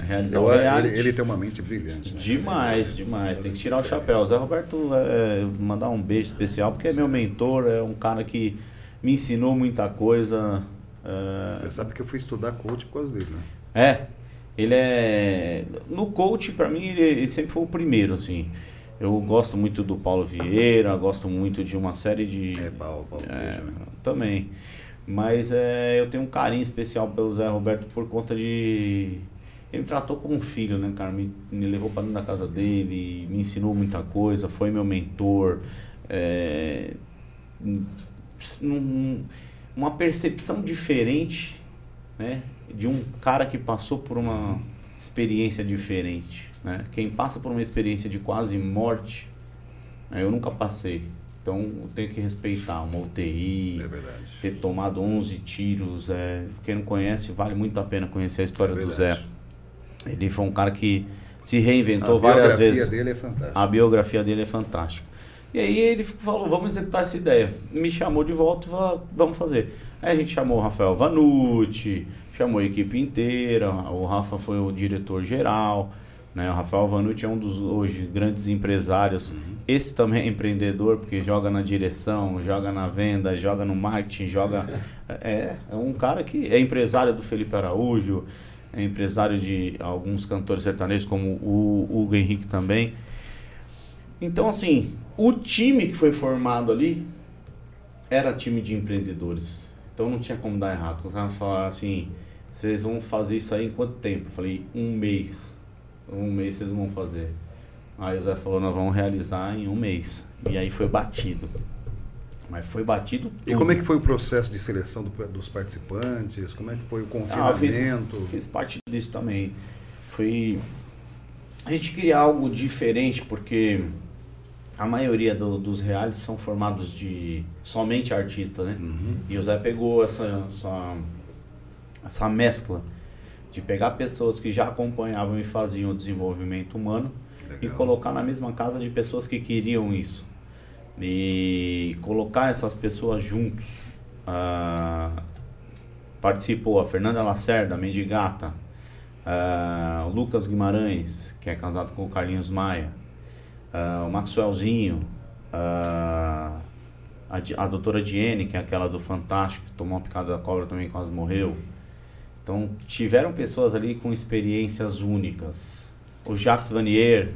realizar Eu- o ele, reality. ele tem uma mente brilhante. né? Demais, demais. Tem que tirar o chapéu. Zé Roberto, é, mandar um beijo especial, porque é meu mentor, é um cara que me ensinou muita coisa. é, Você sabe que eu fui estudar coach por causa dele, né? é, ele é. No coach, pra mim, ele, ele sempre foi o primeiro, assim. Eu gosto muito do Paulo Vieira, gosto muito de uma série de. É, Paulo, Paulo É, né? também. Mas é, eu tenho um carinho especial pelo Zé Roberto por conta de. Ele me tratou como um filho, né, cara? Me, me levou para dentro da casa dele, me ensinou muita coisa, foi meu mentor. É, um- uma percepção diferente, né? De um cara que passou por uma experiência diferente, né? Quem passa por uma experiência de quase morte, né, eu nunca passei. Então eu tenho que respeitar uma UTI, É ter tomado 11 tiros. É, quem não conhece, vale muito a pena conhecer a história É do Zé. Ele foi um cara que se reinventou A várias biografia vezes. dele é fantástica. A biografia dele é fantástica. E aí ele falou, vamos executar essa ideia. Me chamou de volta e falou, vamos fazer. Aí a gente chamou o Rafael Vanucci, chamou a equipe inteira, o Rafa foi o diretor geral. Né? O Rafael Vanucci é um dos hoje grandes empresários. Esse também é empreendedor, porque joga na direção, joga na venda, joga no marketing, joga. É, é um cara que é empresário do Felipe Araújo, é empresário de alguns cantores sertanejos, como o Hugo Henrique também. Então, assim, o time que foi formado ali era time de empreendedores. Então não tinha como dar errado. Os caras falaram assim: vocês vão fazer isso aí em quanto tempo? Eu falei: um mês. Um mês vocês vão fazer. Aí o Zé falou: nós vamos realizar em um mês. E aí foi batido. Mas foi batido tudo. E como é que foi o processo de seleção do- dos participantes? Como é que foi o Ah, eu fiz- confinamento? Fiz parte disso também. Foi. A gente queria algo diferente, porque a maioria do- dos reais são formados de somente artistas, né? Uhum. E o Zé pegou essa, essa, essa mescla de pegar pessoas que já acompanhavam e faziam o desenvolvimento humano e Legal. colocar na mesma casa de pessoas que queriam isso. E colocar essas pessoas juntos. Ah, participou a Fernanda Lacerda, a Mendigata, Uh, o Lucas Guimarães, que é casado com o Carlinhos Maia. Uh, o Maxwellzinho. Uh, a, a doutora Diene, que é aquela do Fantástico, que tomou uma picada da cobra também quase morreu. Então, tiveram pessoas ali com experiências únicas. O Jacques Vanier.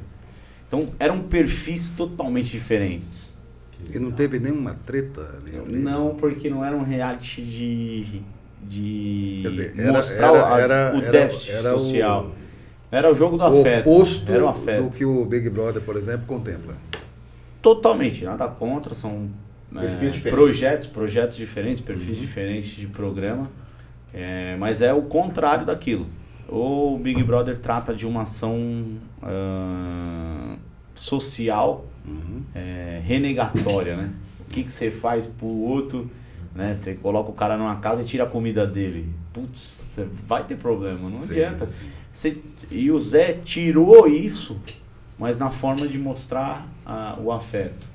Então, eram perfis totalmente diferentes. E não teve nenhuma treta ali? Não, porque não era um reality de, de dizer, era, mostrar era, era, o déficit era, social. O, era o jogo do o afeto. Oposto era o afeto. do que o Big Brother, por exemplo, contempla. Totalmente, nada contra, são é, projetos, projetos diferentes, perfis uhum. diferentes de programa, é, mas é o contrário daquilo. O Big Brother trata de uma ação uh, social uhum. é, renegatória, né? O que, que você faz pro outro, né? Você coloca o cara numa casa e tira a comida dele. Putz, você vai ter problema, não sim, adianta. Você, e o Zé tirou isso, mas na forma de mostrar uh, o afeto.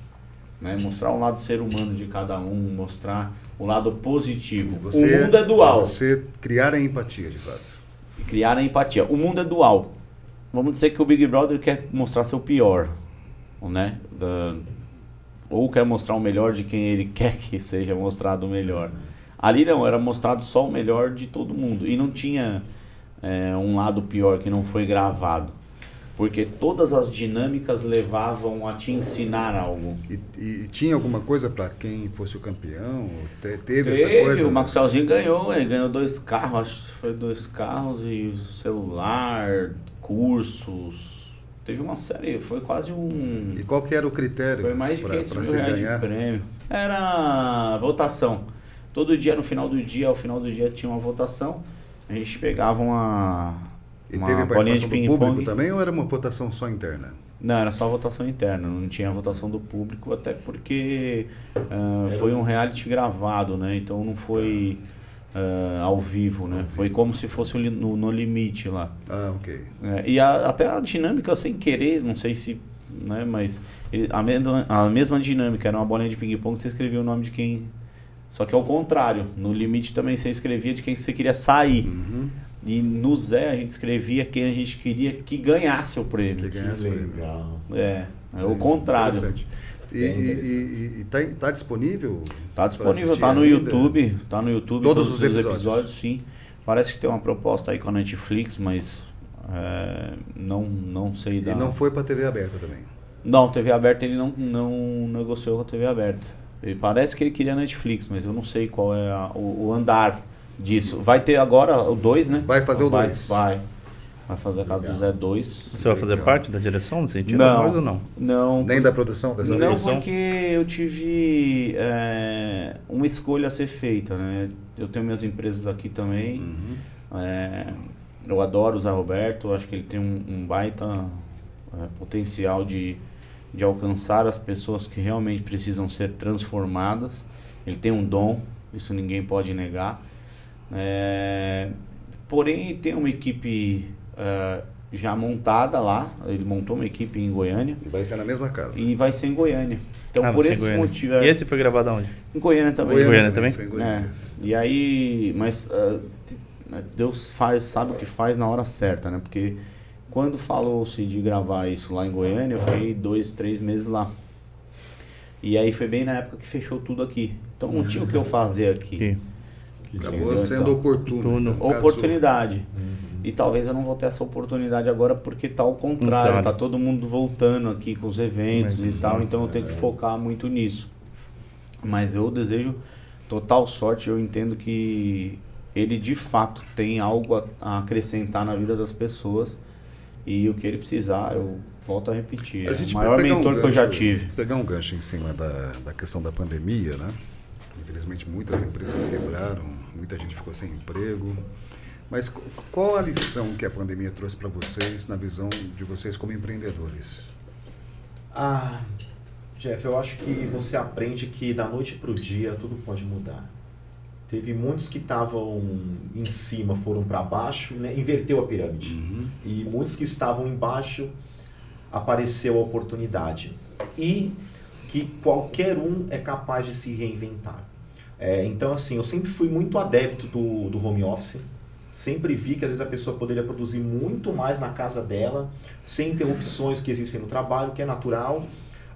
Né? Mostrar o lado ser humano de cada um, mostrar o lado positivo. Você, o mundo é dual. Você criar a empatia, de fato. Criar a empatia. O mundo é dual. Vamos dizer que o Big Brother quer mostrar seu pior, né? ou quer mostrar o melhor de quem ele quer que seja mostrado o melhor. Ali não, era mostrado só o melhor de todo mundo. E não tinha é, um lado pior que não foi gravado porque todas as dinâmicas levavam a te ensinar algo. E, e tinha alguma coisa para quem fosse o campeão? Te, teve, teve, essa coisa? O Maxwellzinho ganhou, ele ganhou dois carros, acho que foi dois carros e celular, cursos. Teve uma série, foi quase um. E qual que era o critério? Foi mais de 500 mil reais ganhar? de prêmio. Era votação. Todo dia, no final do dia, ao final do dia tinha uma votação. A gente pegava uma e uma teve participação do público também ou era uma votação só interna? Não, era só votação interna, não tinha votação do público, até porque uh, foi um reality gravado, né? Então não foi uh, ao vivo, né? Foi como se fosse no, no limite lá. Ah, ok. É, e a, até a dinâmica sem querer, não sei se. Né, mas a mesma, a mesma dinâmica, era uma bolinha de ping-pong, você escrevia o nome de quem. Só que ao contrário, no limite também você escrevia de quem você queria sair. Uhum. E no Zé a gente escrevia quem a gente queria que ganhasse o prêmio. Que ganhasse o prêmio. É, é o contrário. E está tá disponível? Está disponível, está no YouTube. Está no YouTube todos, todos os episódios. episódios. sim. Parece que tem uma proposta aí com a Netflix, mas é, não, não sei dar. E não foi para TV aberta também? Não, TV aberta ele não, não negociou com a TV aberta. Ele parece que ele queria Netflix, mas eu não sei qual é a, o, o andar disso. Vai ter agora o 2, né? Vai fazer o 2. Vai, vai. Vai fazer a casa do Zé 2. Você vai fazer parte da direção nesse sentido? Não, ou não? Não. Nem da produção dessa Não, porque eu tive é, uma escolha a ser feita, né? Eu tenho minhas empresas aqui também. Uhum. É, eu adoro o Zé Roberto, acho que ele tem um, um baita é, potencial de, de alcançar as pessoas que realmente precisam ser transformadas. Ele tem um dom, isso ninguém pode negar. É, porém, tem uma equipe uh, já montada lá. Ele montou uma equipe em Goiânia. E vai ser na mesma casa. E vai ser em Goiânia. Então, ah, por esse motivo. É e esse foi gravado onde? Em Goiânia também. Goiânia, Goiânia também? Foi em Goiânia. É. E aí, mas uh, Deus faz, sabe o que faz na hora certa, né? Porque quando falou-se de gravar isso lá em Goiânia, eu fiquei dois, três meses lá. E aí foi bem na época que fechou tudo aqui. Então não tinha o que eu fazer aqui. Acabou sendo oportuno. Oportunidade. Uhum. E talvez eu não vou ter essa oportunidade agora porque tá ao contrário, então, tá todo mundo voltando aqui com os eventos e tal, então eu tenho que focar muito nisso. Mas eu desejo total sorte, eu entendo que ele de fato tem algo a, a acrescentar na vida das pessoas e o que ele precisar, eu volto a repetir. A é o maior mentor um gancho, que eu já tive. Pegar um gancho em cima da, da questão da pandemia, né? Infelizmente muitas empresas quebraram, muita gente ficou sem emprego. Mas qual a lição que a pandemia trouxe para vocês, na visão de vocês como empreendedores? Ah, Jeff, eu acho que você aprende que da noite para o dia tudo pode mudar. Teve muitos que estavam em cima foram para baixo, né? inverteu a pirâmide. Uhum. E muitos que estavam embaixo apareceu a oportunidade. E que qualquer um é capaz de se reinventar. É, então, assim, eu sempre fui muito adepto do, do home office. Sempre vi que às vezes a pessoa poderia produzir muito mais na casa dela, sem interrupções que existem no trabalho, que é natural,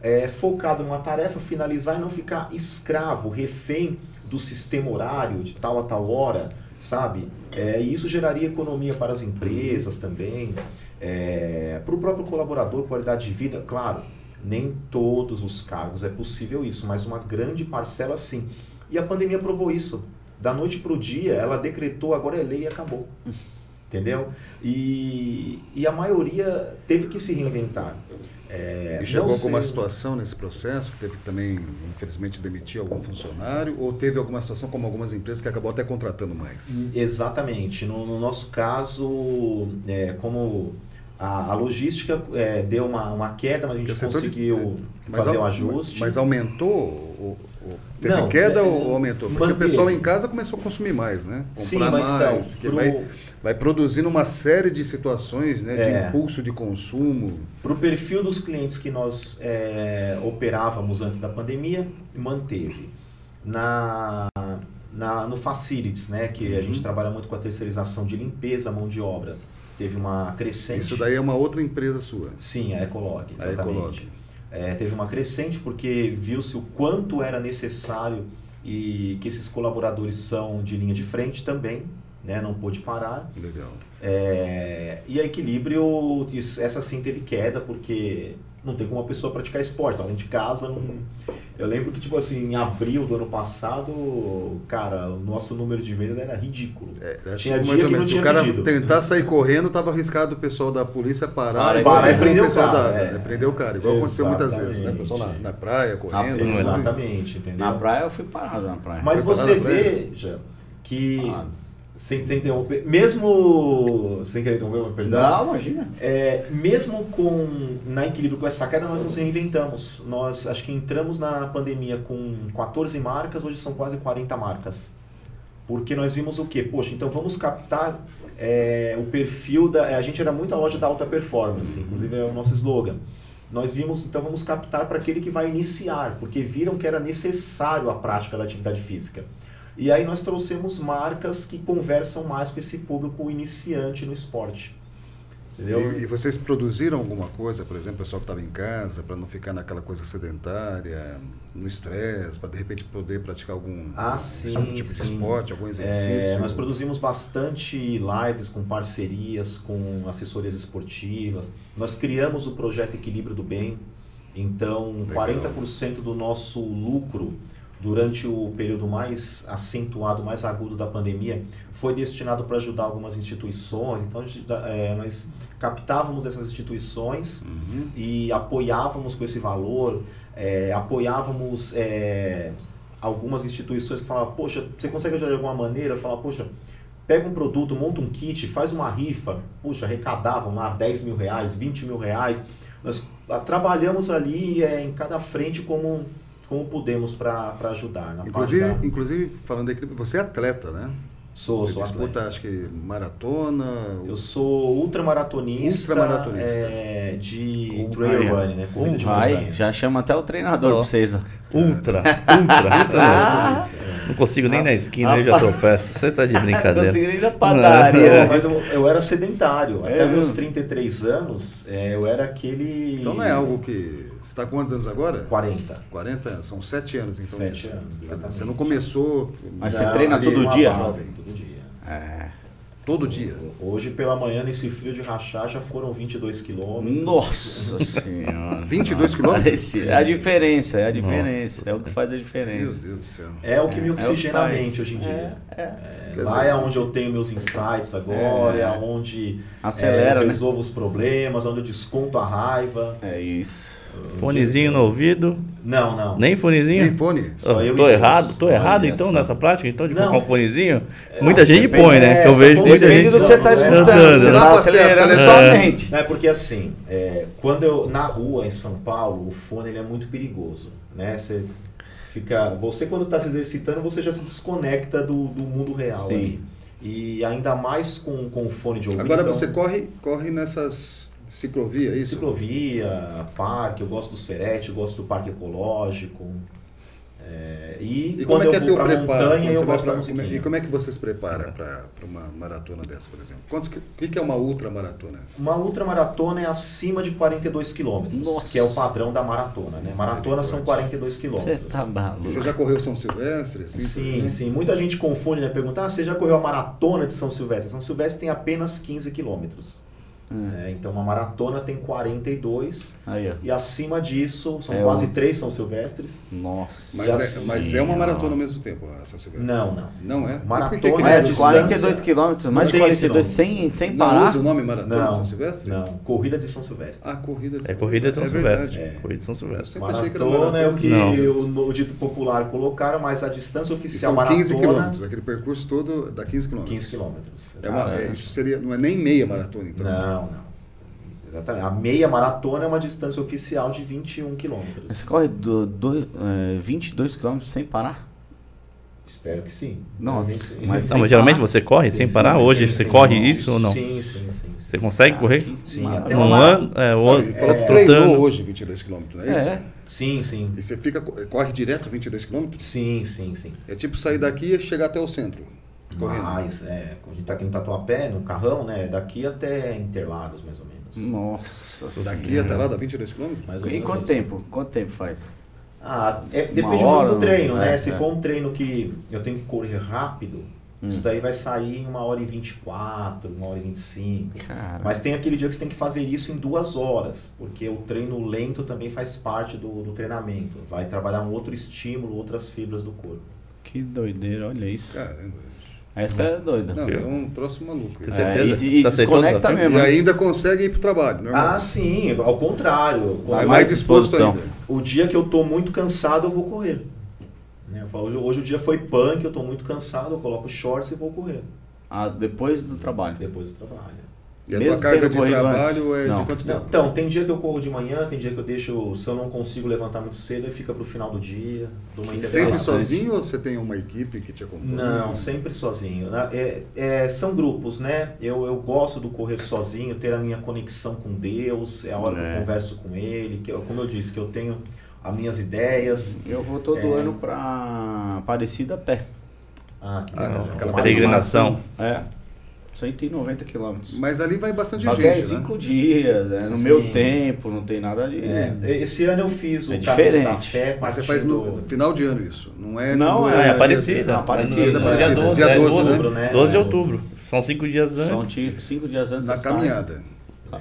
é, focado numa tarefa, finalizar e não ficar escravo, refém do sistema horário, de tal a tal hora, sabe? É, e isso geraria economia para as empresas também, é, para o próprio colaborador, qualidade de vida, claro, nem todos os cargos é possível isso, mas uma grande parcela sim. E a pandemia provou isso. Da noite para o dia, ela decretou, agora é lei e acabou. Entendeu? E, e a maioria teve que se reinventar. É, e chegou não alguma sei- situação nesse processo que teve que também, infelizmente, demitir algum funcionário? Ou teve alguma situação, como algumas empresas, que acabou até contratando mais? Exatamente. No, no nosso caso, é, como a, a logística é, deu uma, uma queda, mas a gente o setor de- conseguiu Mas fazer au- um ajuste. Mas aumentou? Teve Não, queda é, ou aumentou? Porque manteve. o pessoal em casa começou a consumir mais, né? Comprar Sim, mas mais. porque pro- vai, vai produzindo uma série de situações né, de É. impulso de consumo. Para o perfil dos clientes que nós é, operávamos antes da pandemia, manteve. Na, na, no Facilities, né, que a Uhum. gente trabalha muito com a terceirização de limpeza, mão de obra, teve uma crescente. Isso daí é uma outra empresa sua. Sim, a Ecolog, A exatamente. Ecolog. É, teve uma crescente porque viu-se o quanto era necessário e que esses colaboradores são de linha de frente também, né, não pôde parar. Legal. É, e a equilíbrio, isso- essa sim teve queda, porque não tem como uma pessoa praticar esporte, além de casa. Não... Eu lembro que, tipo assim, em abril do ano passado, cara, o nosso número de vendas era ridículo. É, era Tinha tipo dia mais ou menos, se tinha o cara pedido. tentar sair correndo, estava arriscado o pessoal da polícia parar, Para e e o prender o pessoal cara, da, é. da- prender o cara, igual aconteceu muitas vezes, né? O pessoal na, na praia, correndo. Na- tudo. Exatamente, entendeu? Na praia eu fui parado na praia. Mas você veja que, Parado. Sem, sem interromper, mesmo, sem querer interromper, perdão, Não, imagina. É, mesmo com na equilíbrio com essa queda, nós nos reinventamos. Nós acho que entramos na pandemia com 14 marcas, hoje são quase 40 marcas. Porque nós vimos o quê? Poxa, então vamos captar é, o perfil da. A gente era muito a loja da alta performance, inclusive é o nosso slogan. Nós vimos, então vamos captar para aquele que vai iniciar, porque viram que era necessário a prática da atividade física. E aí nós trouxemos marcas que conversam mais com esse público iniciante no esporte. E, e vocês produziram alguma coisa, por exemplo, o pessoal que estava em casa, para não ficar naquela coisa sedentária, no estresse, para de repente poder praticar algum, Ah, algum sim, tipo de sim. esporte, algum É, exercício? nós produzimos bastante lives com parcerias, com assessorias esportivas. Nós criamos o projeto Equilíbrio do Bem. Então, Legal. 40% do nosso lucro durante o período mais acentuado, mais agudo da pandemia, foi destinado para ajudar algumas instituições. Então, é, nós captávamos essas instituições Uhum. e apoiávamos com esse valor, é, apoiávamos é, algumas instituições que falavam, poxa, você consegue ajudar de alguma maneira? Eu falava, poxa, pega um produto, monta um kit, faz uma rifa, puxa, arrecadavam lá 10 mil reais, 20 mil reais. Nós ah, trabalhamos ali é, em cada frente como, como pudemos para ajudar. Na Inclusive, parte da... inclusive, falando aqui, você é atleta, né? Sou, você sou disputa, atleta. acho que maratona. Eu sou ultramaratonista, Ultramaratonista. É, de Um trail running, né? Corrida de Vai, já chama até o treinador pra vocês. ó. Ultra, ultra, ultra. Não consigo nem na esquina, eu já tropeço. Você tá de brincadeira. Consegui ir na Não, padaria. mas eu, eu era sedentário. É Até meus mesmo? 33 anos, é, eu era aquele. Então não é algo que. Você está quantos anos agora? 40. 40 anos, são 7 anos então. Sete nisso. anos, exatamente. Você não começou. Mas você treina todo dia? Todo dia. É. Todo dia. Hoje pela manhã, nesse frio de rachar, já foram 22 quilômetros. Nossa senhora. 22 quilômetros? É a diferença, é a diferença. Nossa é o que faz a Meu diferença. Deus do céu. É o que me É, é oxigena a mente hoje em dia. É, é. É, lá dizer- é onde eu tenho meus insights agora, é, É. onde Acelera, é, eu né? resolvo os problemas, onde eu desconto a raiva. É isso. Fonezinho no ouvido. Não, não. Nem fonezinho? Tem fone? Só eu e tô Deus. errado, tô Olha errado então nessa prática, então de Não. colocar um fonezinho? Muita você gente põe, né? é, Que eu vejo muita Depende gente do que você tá É. escutando. Cantando, Você né? tá acelerando é. mente. Não, é porque assim, é, quando eu na rua em São Paulo, o fone ele é muito perigoso, né? Você fica, você quando está se exercitando, você já se desconecta do, do mundo real Sim. ali. E ainda mais com, com o fone de ouvido. Agora então, você corre, corre nessas ciclovias, é isso? ciclovia, parque, eu gosto do Serete, eu gosto do parque ecológico. É, e, E quando como é eu que é vou preparo? montanha, eu você gosto da pra- é- musiquinha. e como é que você se prepara para uma maratona dessa, por exemplo? Quantos, o que, que é uma ultramaratona? Uma ultramaratona é acima de 42 quilômetros, Nossa. que é o padrão da maratona, né? Maratona são 42 Você quilômetros. tá maluco. Você já correu São Silvestre? Assim, Sim, sim. Muita gente confunde, né? Pergunta, ah, você já correu a maratona de São Silvestre? São Silvestre tem apenas 15 quilômetros. É. É, então, uma maratona tem 42 Aí, ó. e acima disso, são É quase um- três São Silvestres. Nossa. Mas, é, assim, mas é uma maratona ao mesmo tempo, a São Silvestre? Não, não. Não é? Maratona que é não É, de distância- 42 quilômetros, mais de Não tem esse 42 nome. sem, sem Não parar. usa o nome maratona Não, de São Silvestre? não. Corrida de São Silvestre. Ah, corrida de É corrida de São Silvestre. verdade. Corrida de São Silvestre. sempre achei que era Maratona é o que Não. o, o dito popular colocaram, mas a distância E oficial são 15 maratona... quilômetros, aquele percurso todo dá 15 quilômetros. 15 quilômetros. É é, isso seria, não é nem meia maratona, então. Não, não. Exatamente. A meia maratona é uma distância oficial de 21 quilômetros. Você corre do, do, é, 22 quilômetros sem parar? Espero que sim. Nossa, mas Não, mas geralmente parar? você corre Sim, sem parar? sim, Hoje sim, você sim. corre isso ou não? Sim, sim, sim. sim. Você consegue Ah, correr? Sim, até Um ano, é, Não, ano falou que É. treinou hoje 22 quilômetros, não é isso? É. Sim, sim. E você fica, corre direto 22 quilômetros? Sim, sim, sim. É tipo sair daqui e chegar até o centro, correndo. Mas, é, a gente tá aqui no Tatuapé, no carrão, né? Daqui até Interlagos, mais ou menos. Nossa. Daqui até lá dá 22 quilômetros? Mais ou E menos quanto isso. tempo? Quanto tempo faz? Ah, é- depende hora, muito do treino, não? né? É, Se é. for um treino que eu tenho que correr rápido, Hum. isso daí vai sair em uma hora e 24, uma hora e 25. Cara. Mas tem aquele dia que você tem que fazer isso em duas horas, porque o treino lento também faz parte do, do treinamento. Vai trabalhar um outro estímulo, outras fibras do corpo. Que doideira, olha isso. Caramba. Essa é doida. Não, é um troço maluco. Tem É, certeza? e, e o desconecta mesmo. E né? ainda consegue ir pro trabalho, normal. Ah, sim, ao contrário. Vai mais mais disposição. ainda. O dia que eu tô muito cansado, eu vou correr. Né, eu falo, hoje, hoje o dia foi punk, eu tô muito cansado, eu coloco shorts e vou correr. Ah, depois do trabalho. Depois do trabalho. E a Mesmo tua carga de trabalho antes? é Não. de quanto Não, tempo? então, tem dia que eu corro de manhã, tem dia que eu deixo, se eu não consigo levantar muito cedo, fica pro final do dia, dou uma Que Sempre sozinho ou você tem uma equipe que te acompanha? Não, sempre sozinho. É, é, são grupos, né? Eu, eu gosto do correr sozinho, ter a minha conexão com Deus, é a hora que É. eu converso com Ele, que eu, como eu disse, que eu tenho as minhas ideias. Eu vou todo É. ano pra Aparecida a pé. Ah, que Ah, aquela Peregrinação. É. 190 quilômetros. Mas ali vai bastante Só que é gente, né? cinco dias, é no Sim. meu tempo, não tem nada de. É, esse ano eu fiz o É da diferente. Fé, Mas você faz no final de ano isso, não é? Não, quando É, É, Aparecida. é Aparecida, É no- Aparecida. Dia 12, Dia é, 12, 12, né? 12 de É. outubro. São cinco dias São antes. ti- cinco dias antes Na você sai. caminhada.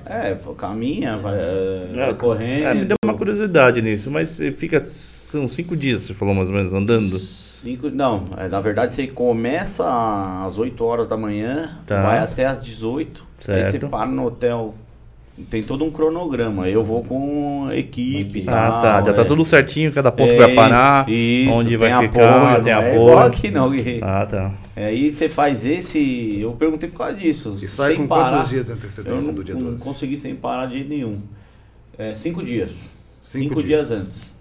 É, caminha, vai, é, vai É, correndo. É, me deu uma curiosidade nisso, mas você fica. São cinco dias, você falou mais ou menos, andando. Cinco, não, é, na verdade você começa às 8 horas da manhã, Tá. vai até às 18, aí Certo. você para no hotel. Tem todo um cronograma. Eu vou com equipe e Ah, tal. tá. Já tá é. tudo certinho, cada ponto É, que vai parar, isso, onde vai apoio, ficar, tem não é apoio. igual aqui não. que- Ah, tá. Aí você faz esse. Eu perguntei por causa disso. E sai sem com parar, quantos dias de antecedência não, do dia não 12? consegui sem parar de jeito nenhum. É, cinco dias. Cinco Cinco, dias. dias. antes.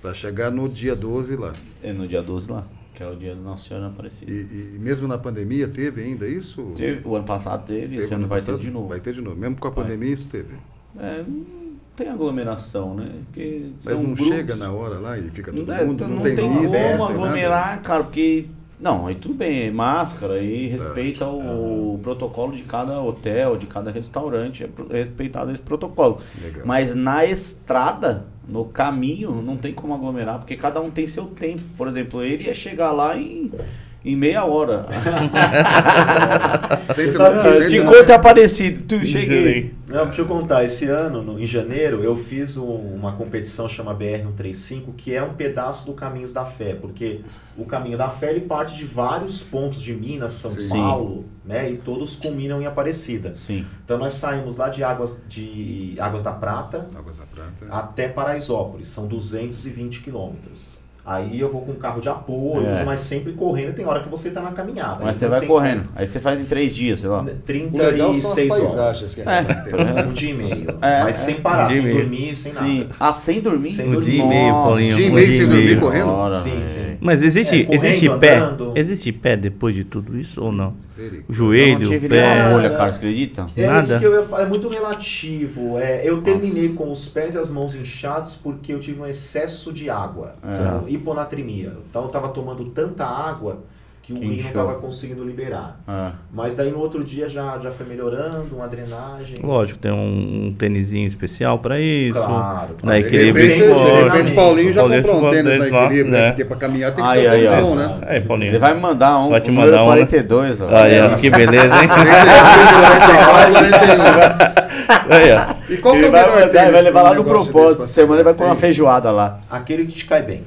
Pra chegar no dia 12 lá. É no dia 12 lá, que é o dia do Nossa Senhora Aparecida. E, e mesmo na pandemia teve ainda isso? Teve- o ano passado teve, Teve esse ano no vai passado? ter de novo. Vai ter de novo. Mesmo com a Vai. pandemia isso teve. É, tem aglomeração, né? Porque Mas não grupos. chega na hora lá e fica todo Não, é, mundo, não, não, tem, tem como não tem nada. aglomerar, cara, porque. Não, aí tudo bem, é máscara É. e respeita o, protocolo de cada hotel, de cada restaurante, é é respeitado esse protocolo. Legal. Mas na estrada, no caminho, não tem como aglomerar, porque cada um tem seu tempo. Por exemplo, ele ia chegar lá em, em meia hora. Cento e sabe, aparecido, tu cheguei. Não, deixa eu contar. Esse ano, no- em janeiro, eu fiz um- uma competição chama BR-135, que é um pedaço do Caminhos da Fé, porque o Caminho da Fé ele parte de vários pontos de Minas, São Sim. Paulo, né? E todos culminam em Aparecida. Sim. Então nós saímos lá de Águas, de Águas da Prata Águas da Prata. até Paraisópolis, são 220 quilômetros. Aí eu vou com carro de apoio, É. tudo, mas sempre correndo, tem hora que você tá na caminhada. Mas aí você vai tem correndo. Aí você faz em três dias, sei lá. como. O legal são as 36 paisagens horas. que É. Um dia e meio. É, mas é. sem parar, Um sem meio. dormir, sem nada. Sim. Ah, sem dormir? Sem Um dormir. dia e meio, Nossa. Paulinho. Dia e um meio dia sem e dormir meio. correndo? Ora, Sim, sim. Mas existe, É, correndo, existe pé? andando. Existe pé depois de tudo isso ou não? Eu Joelho, não tive pé. nenhuma molha, cara, você acredita? É Nada. isso que eu ia falar, é muito relativo. É, eu terminei com os pés e as mãos inchados porque eu tive um excesso de água. É. Então, hiponatrimia. Então estava tomando tanta água que o Que rim não estava conseguindo liberar. Ah, Mas daí no outro dia já, já foi melhorando, uma drenagem. Lógico, tem um, um tênisinho especial pra isso. Claro. Na De equilíbrio repente, esporte. de repente, Paulinho já Paulinho comprou um tênis na equilíbrio, né? né? Porque pra caminhar tem que Aí, ser um aí, tênis bom, né? É, Paulinho. ele vai me mandar um Vai te com mandar um, né? 42, ó. Aí, ó, que beleza, hein? 44, 41. Aí, ó. E qual que é o vai melhor tênis ele vai levar lá no propósito. Semana ele vai comer uma feijoada lá. Aquele que te cai bem.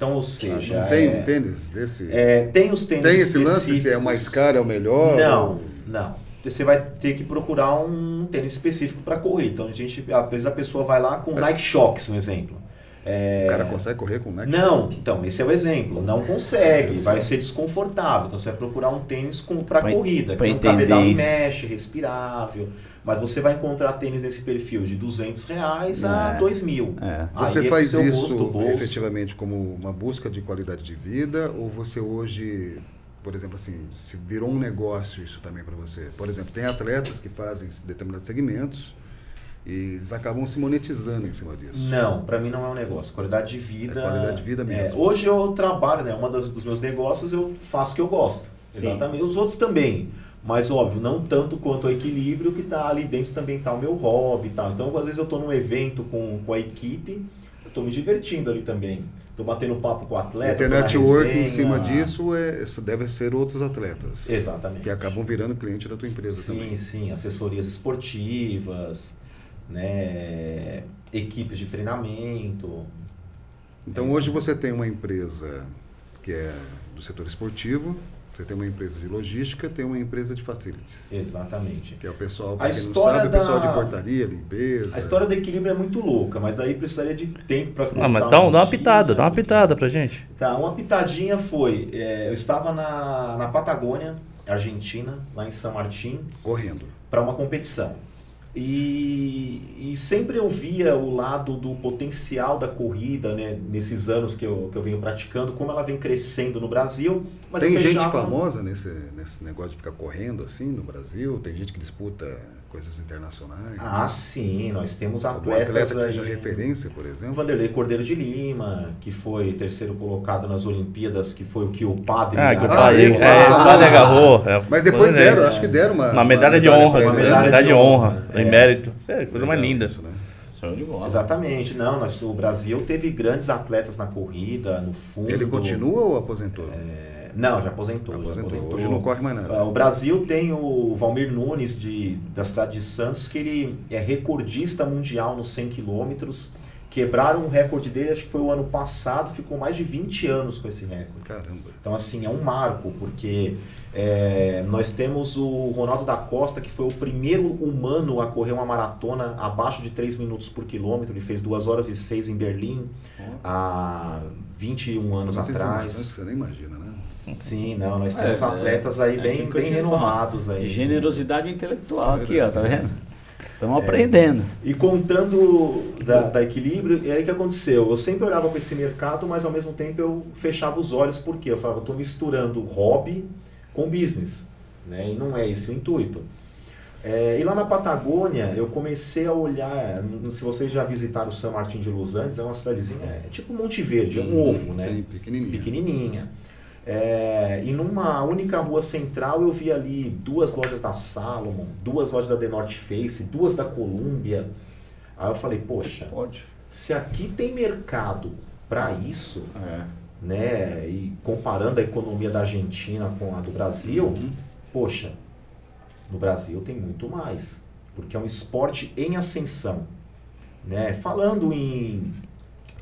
Então, ou seja. Não tem é- um tênis desse? é, tem os tênis tem esse lance, se é o mais caro, é o melhor? Não, ou- não. Você vai ter que procurar um tênis específico para correr. Então, a gente, às vezes a pessoa vai lá com Nike Shox, um exemplo. É, O cara consegue correr com Nike? Não, então, esse é o exemplo. Não consegue, vai ser desconfortável. Então, você vai procurar um tênis para Pra- corrida. pra que um entender cabedal que isso. mexe, respirável. Mas você vai encontrar tênis nesse perfil de 200 reais a É. 2 mil. É. Você é faz seu isso gosto, efetivamente como uma busca de qualidade de vida ou você hoje, por exemplo, assim, se virou um negócio isso também para você? Por exemplo, tem atletas que fazem determinados segmentos e eles acabam se monetizando em cima disso. Não, para mim não é um negócio. Qualidade de vida. É qualidade de vida é, mesmo. hoje eu trabalho, né? Uma das, dos meus negócios eu faço o que eu gosto. Sim. Exatamente. Os outros também. Mas óbvio, não tanto quanto o equilíbrio que tá ali dentro também tá o meu hobby e tal. Então, às vezes eu tô num evento com, com a equipe, eu tô me divertindo ali também. Tô batendo papo com o E atleta. ter tô na network em cima disso é, deve ser outros atletas Exatamente. que acabam virando cliente da tua empresa Sim, também. sim, assessorias esportivas, né, equipes de treinamento. Então hoje você tem uma empresa que é do setor esportivo, você tem uma empresa de logística, tem uma empresa de facilities. Exatamente. Que é o pessoal, A para quem não sabe, o pessoal da- de portaria, limpeza. A história do equilíbrio é muito louca, mas daí precisaria de tempo para Ah, mas dá, um- dá uma pitada, dá uma pitada pra gente. Tá, uma pitadinha foi, é, eu estava na, na Patagônia, Argentina, lá em São Martim, correndo. para uma competição. E, e sempre eu via o lado do potencial da corrida, né, nesses anos que eu, que eu venho praticando, como ela vem crescendo no Brasil. Mas tem gente fechava- famosa nesse, nesse negócio de ficar correndo assim no Brasil? Tem gente que disputa coisas internacionais? Ah, sim, nós temos Algum atletas atleta que seja aí- referência, por O exemplo? Vanderlei Cordeiro de Lima, que foi terceiro colocado nas Olimpíadas, que foi o que o padre. Ah, que o Ah, padre, esse, é, ah, o padre agarrou. é, Mas depois né? deram, acho que deram uma, Uma medalha de pra honra, ele, uma né? medalha de honra, É. em mérito. É, coisa mais linda. isso, né? De. Exatamente, não, nós, o Brasil teve grandes atletas na corrida, no fundo. Ele continua ou aposentou? É, não, já aposentou. já aposentou. Hoje não corre mais nada. Ah, O Brasil tem o Valmir Nunes, de, da cidade de Santos, que ele é recordista mundial nos 100 quilômetros. Quebraram o recorde dele, acho que foi o ano passado, ficou mais de 20 anos com esse recorde. Caramba. Então, assim, é um marco, porque é, nós temos o Ronaldo da Costa, que foi o primeiro humano a correr uma maratona abaixo de 3 minutos por quilômetro. Ele fez 2 horas e 6 em Berlim há 21 anos atrás. você nem imagina, né? Sim, não, nós É, temos é, atletas aí é bem, bem renomados aí. sim. Generosidade intelectual aqui, ó, tá vendo? Estamos É. aprendendo. E contando da, da equilíbrio, e aí o que aconteceu? Eu sempre olhava para esse mercado, mas ao mesmo tempo eu fechava os olhos, porque eu falava, eu estou misturando hobby com business. Né? E não é esse o intuito. É, e lá na Patagônia, eu comecei a olhar, não- se vocês já visitaram São Martin de Los Angeles, é uma cidadezinha, é tipo Monte Verde, é um ovo, né? Sim, pequenininho. pequenininha. É, e numa única rua central eu vi ali duas lojas da Salomon, duas lojas da The North Face, duas da Columbia. Aí eu falei, poxa, Pode. se aqui tem mercado para isso, É. né, e comparando a economia da Argentina com a do Brasil, poxa, no Brasil tem muito mais, porque é um esporte em ascensão, né? Falando em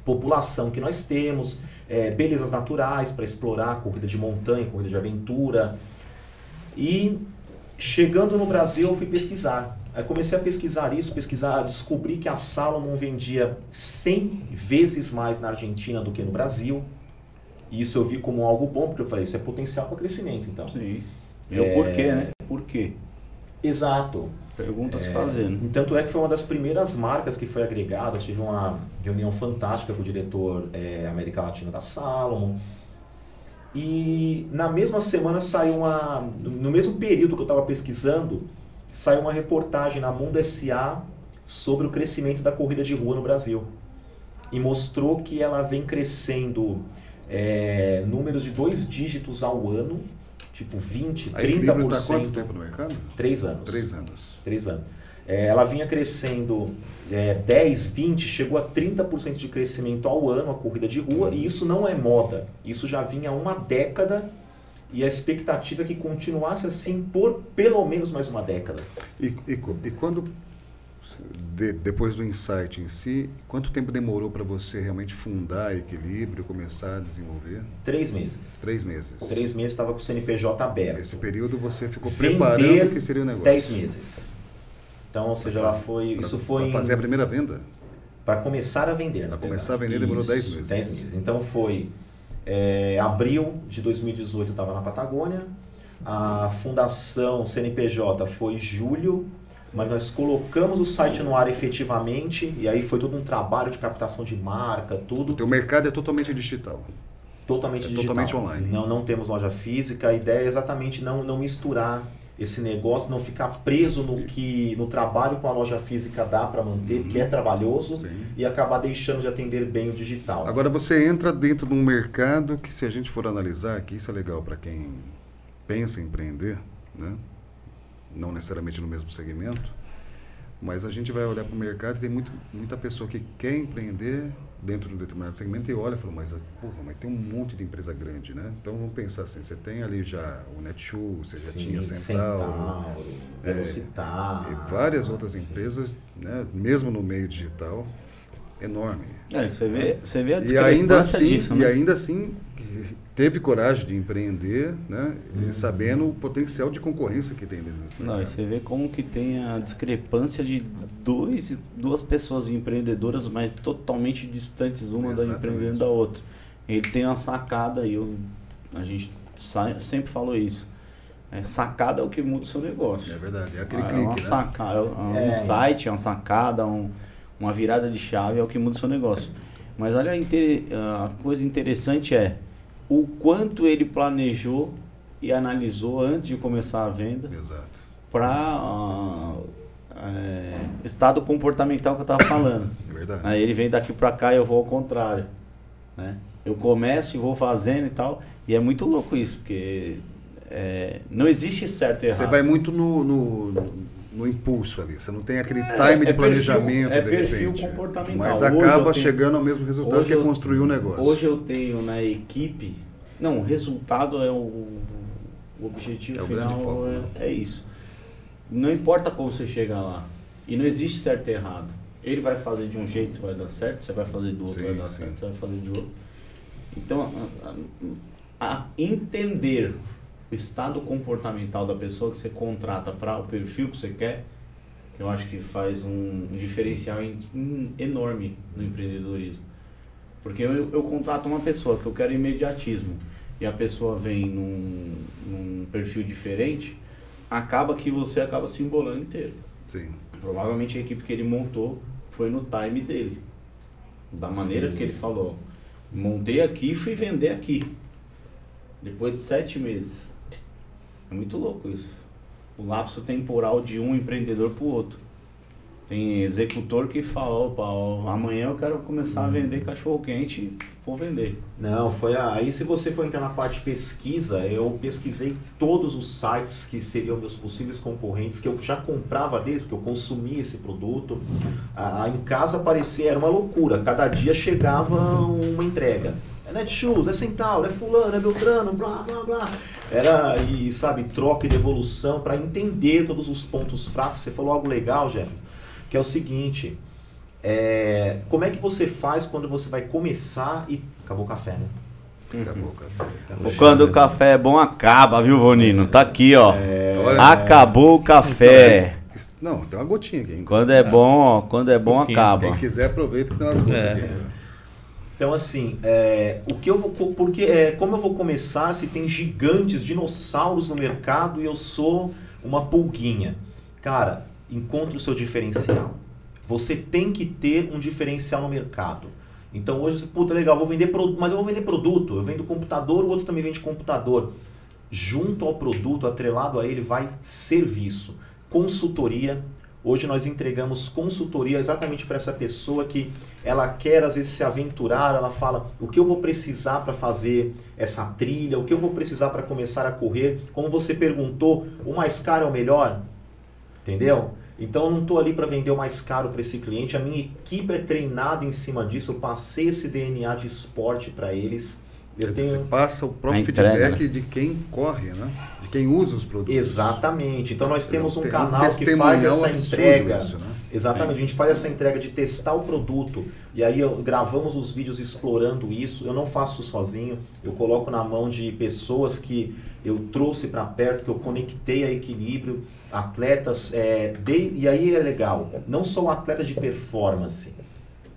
população que nós temos, é, belezas naturais para explorar, corrida de montanha, corrida de aventura. E chegando no Brasil, eu fui pesquisar. Aí comecei a pesquisar isso, pesquisar, descobri que a Salomon vendia 100 vezes mais na Argentina do que no Brasil. E isso eu vi como algo bom, porque eu falei, isso é potencial para crescimento, então. Sim. E o É. porquê, né? Por quê? Exato. Pergunta se É, fazendo. E tanto é que foi uma das primeiras marcas que foi agregada. Eu tive uma reunião fantástica com o diretor é, América Latina da Salomon. E na mesma semana saiu uma. No mesmo período que eu estava pesquisando, saiu uma reportagem na Mundo SA sobre o crescimento da corrida de rua no Brasil. e mostrou que ela vem crescendo é, números de dois dígitos ao ano, tipo 20, A Equilíbrio 30%. está quanto tempo no mercado? Três anos. Três anos. Três anos. É, ela vinha crescendo é, 10, 20, chegou a 30% de crescimento ao ano a corrida de rua, e isso não é moda. Isso já vinha há uma década e a expectativa é que continuasse assim por pelo menos mais uma década. E, e, e quando, de- depois do insight em si, quanto tempo demorou para você realmente fundar Equilíbrio, começar a desenvolver? Três meses. Três meses. Três meses estava com o CNPJ aberto. Nesse período você ficou Vender preparando o que seria o negócio. Dez meses. Então, ou seja, ela foi. Pra- Isso foi. pra fazer a primeira venda? Para começar a vender. verdade. começar a vender demorou Isso, 10 meses. 10 meses. Então foi é, abril de 2018 eu estava na Patagônia. A fundação CNPJ foi julho, mas nós colocamos o site no ar efetivamente e aí foi todo um trabalho de captação de marca, tudo O teu mercado é totalmente digital. totalmente É digital. totalmente online. Não, não temos loja física. A ideia é exatamente não, não misturar esse negócio, não ficar preso no que no trabalho com a loja física dá para manter, porque é trabalhoso, Sim. e acabar deixando de atender bem o digital. Agora você entra dentro de um mercado que se a gente for analisar aqui, isso é legal para quem pensa em empreender, né? Não necessariamente no mesmo segmento, mas a gente vai olhar para o mercado e tem muito, muita pessoa que quer empreender dentro de um determinado segmento e olha e fala, mas, porra, mas tem um monte de empresa grande, né? Então vamos pensar assim, você tem ali já o Netshoes, você já Sim, tinha Centauro, Centauro, é, Velocitar. e várias outras sim. empresas, né, mesmo no meio digital, enorme. É, você vê, você vê a E ainda assim, disso, e né? ainda assim teve coragem de empreender, né? Uhum. Sabendo o potencial de concorrência que tem dentro do Não, e você vê como que tem a discrepância de dois, duas pessoas empreendedoras, mas totalmente distantes uma da Exatamente. empreendendo da outra. Ele tem uma sacada e eu, a gente sempre falou isso. É, sacada é o que muda o seu negócio. É verdade, é aquele Ah, é uma clique, né? sacada, é um É. insight, é uma sacada, um- uma virada de chave é o que muda o seu negócio. Mas olha, a inte- a coisa interessante é o quanto ele planejou e analisou antes de começar a venda para estado comportamental que eu estava falando. É verdade. Aí ele vem daqui para cá e eu vou ao contrário. Né? Eu começo e vou fazendo e tal. E é muito louco isso, porque é, não existe certo e errado. Você vai muito no, no, no- impulso ali. Você não tem aquele É, time é de perfil- planejamento, é de perfil repente. comportamental. Mas acaba tenho- chegando ao mesmo resultado que é construir o negócio. Hoje eu tenho na equipe. Não, o resultado é o, o objetivo É final. foco, é, né? é isso. Não importa como você chegar lá. E não existe certo e errado. Ele vai fazer de um jeito, vai dar certo. Você vai fazer do outro, Sim, vai dar sim. certo. Você vai fazer de outro. Então, a, a- a entender o estado comportamental da pessoa que você contrata para o perfil que você quer, que eu acho que faz um diferencial em- em- enorme no empreendedorismo. Porque eu, eu contrato uma pessoa que eu quero imediatismo e a pessoa vem num, num perfil diferente, acaba que você acaba se embolando inteiro. Sim. Provavelmente a equipe que ele montou foi no time dele. Da maneira Sim. que ele falou. Montei aqui e fui vender aqui. Depois de sete meses. É muito louco isso. O lapso temporal de um empreendedor para o outro. Tem executor que fala, opa, ó, amanhã eu quero começar a vender cachorro quente e vou vender. Não, foi a- aí se você for entrar na parte pesquisa, eu pesquisei todos os sites que seriam meus possíveis concorrentes, que eu já comprava deles, porque eu consumia esse produto. Ah, em casa parecia, era uma loucura, cada dia chegava uma entrega. É Netshoes, é Centauro, é fulano, é Beltrano, blá blá blá. Era, e sabe, troca e devolução para entender todos os pontos fracos. Você falou algo legal, Jeff, que é o seguinte, é, como é que você faz quando você vai começar e... Acabou o café, né? Acabou o café. Acabou Quando o café é bom, acaba, viu, Vonino? Tá aqui, ó. Olha, Acabou o café. isso- Não, tem uma gotinha aqui. hein? Quando é bom, ó, quando é bom, acaba. Quem quiser, aproveita que tem umas gotas É. aqui. Então, assim, é, o que eu vou. Porque, é, como eu vou começar se tem gigantes, dinossauros no mercado e eu sou uma pulguinha? Cara, encontre o seu diferencial. Você tem que ter um diferencial no mercado. Então hoje, puta, legal, vou vender produto, mas eu vou vender produto. Eu vendo computador, o outro também vende computador. Junto ao produto, atrelado a ele, vai serviço, consultoria, Hoje nós entregamos consultoria exatamente para essa pessoa que ela quer às vezes se aventurar, ela fala o que eu vou precisar para fazer essa trilha, o que eu vou precisar para começar a correr. Como você perguntou, o mais caro é o melhor? Entendeu? Então eu não estou ali para vender o mais caro para esse cliente, a minha equipe é treinada em cima disso, eu passei esse DNA de esporte para eles. Eu tenho... Você passa o próprio feedback né? de quem corre, né? de quem usa os produtos. Exatamente. Então nós temos um canal um que faz essa entrega. Isso, né? Exatamente, a gente faz essa entrega de testar o produto e aí eu, gravamos os vídeos explorando isso. Eu não faço sozinho, eu coloco na mão de pessoas que eu trouxe para perto, que eu conectei a equilíbrio, atletas, é, de, e aí é legal, não só um atleta de performance,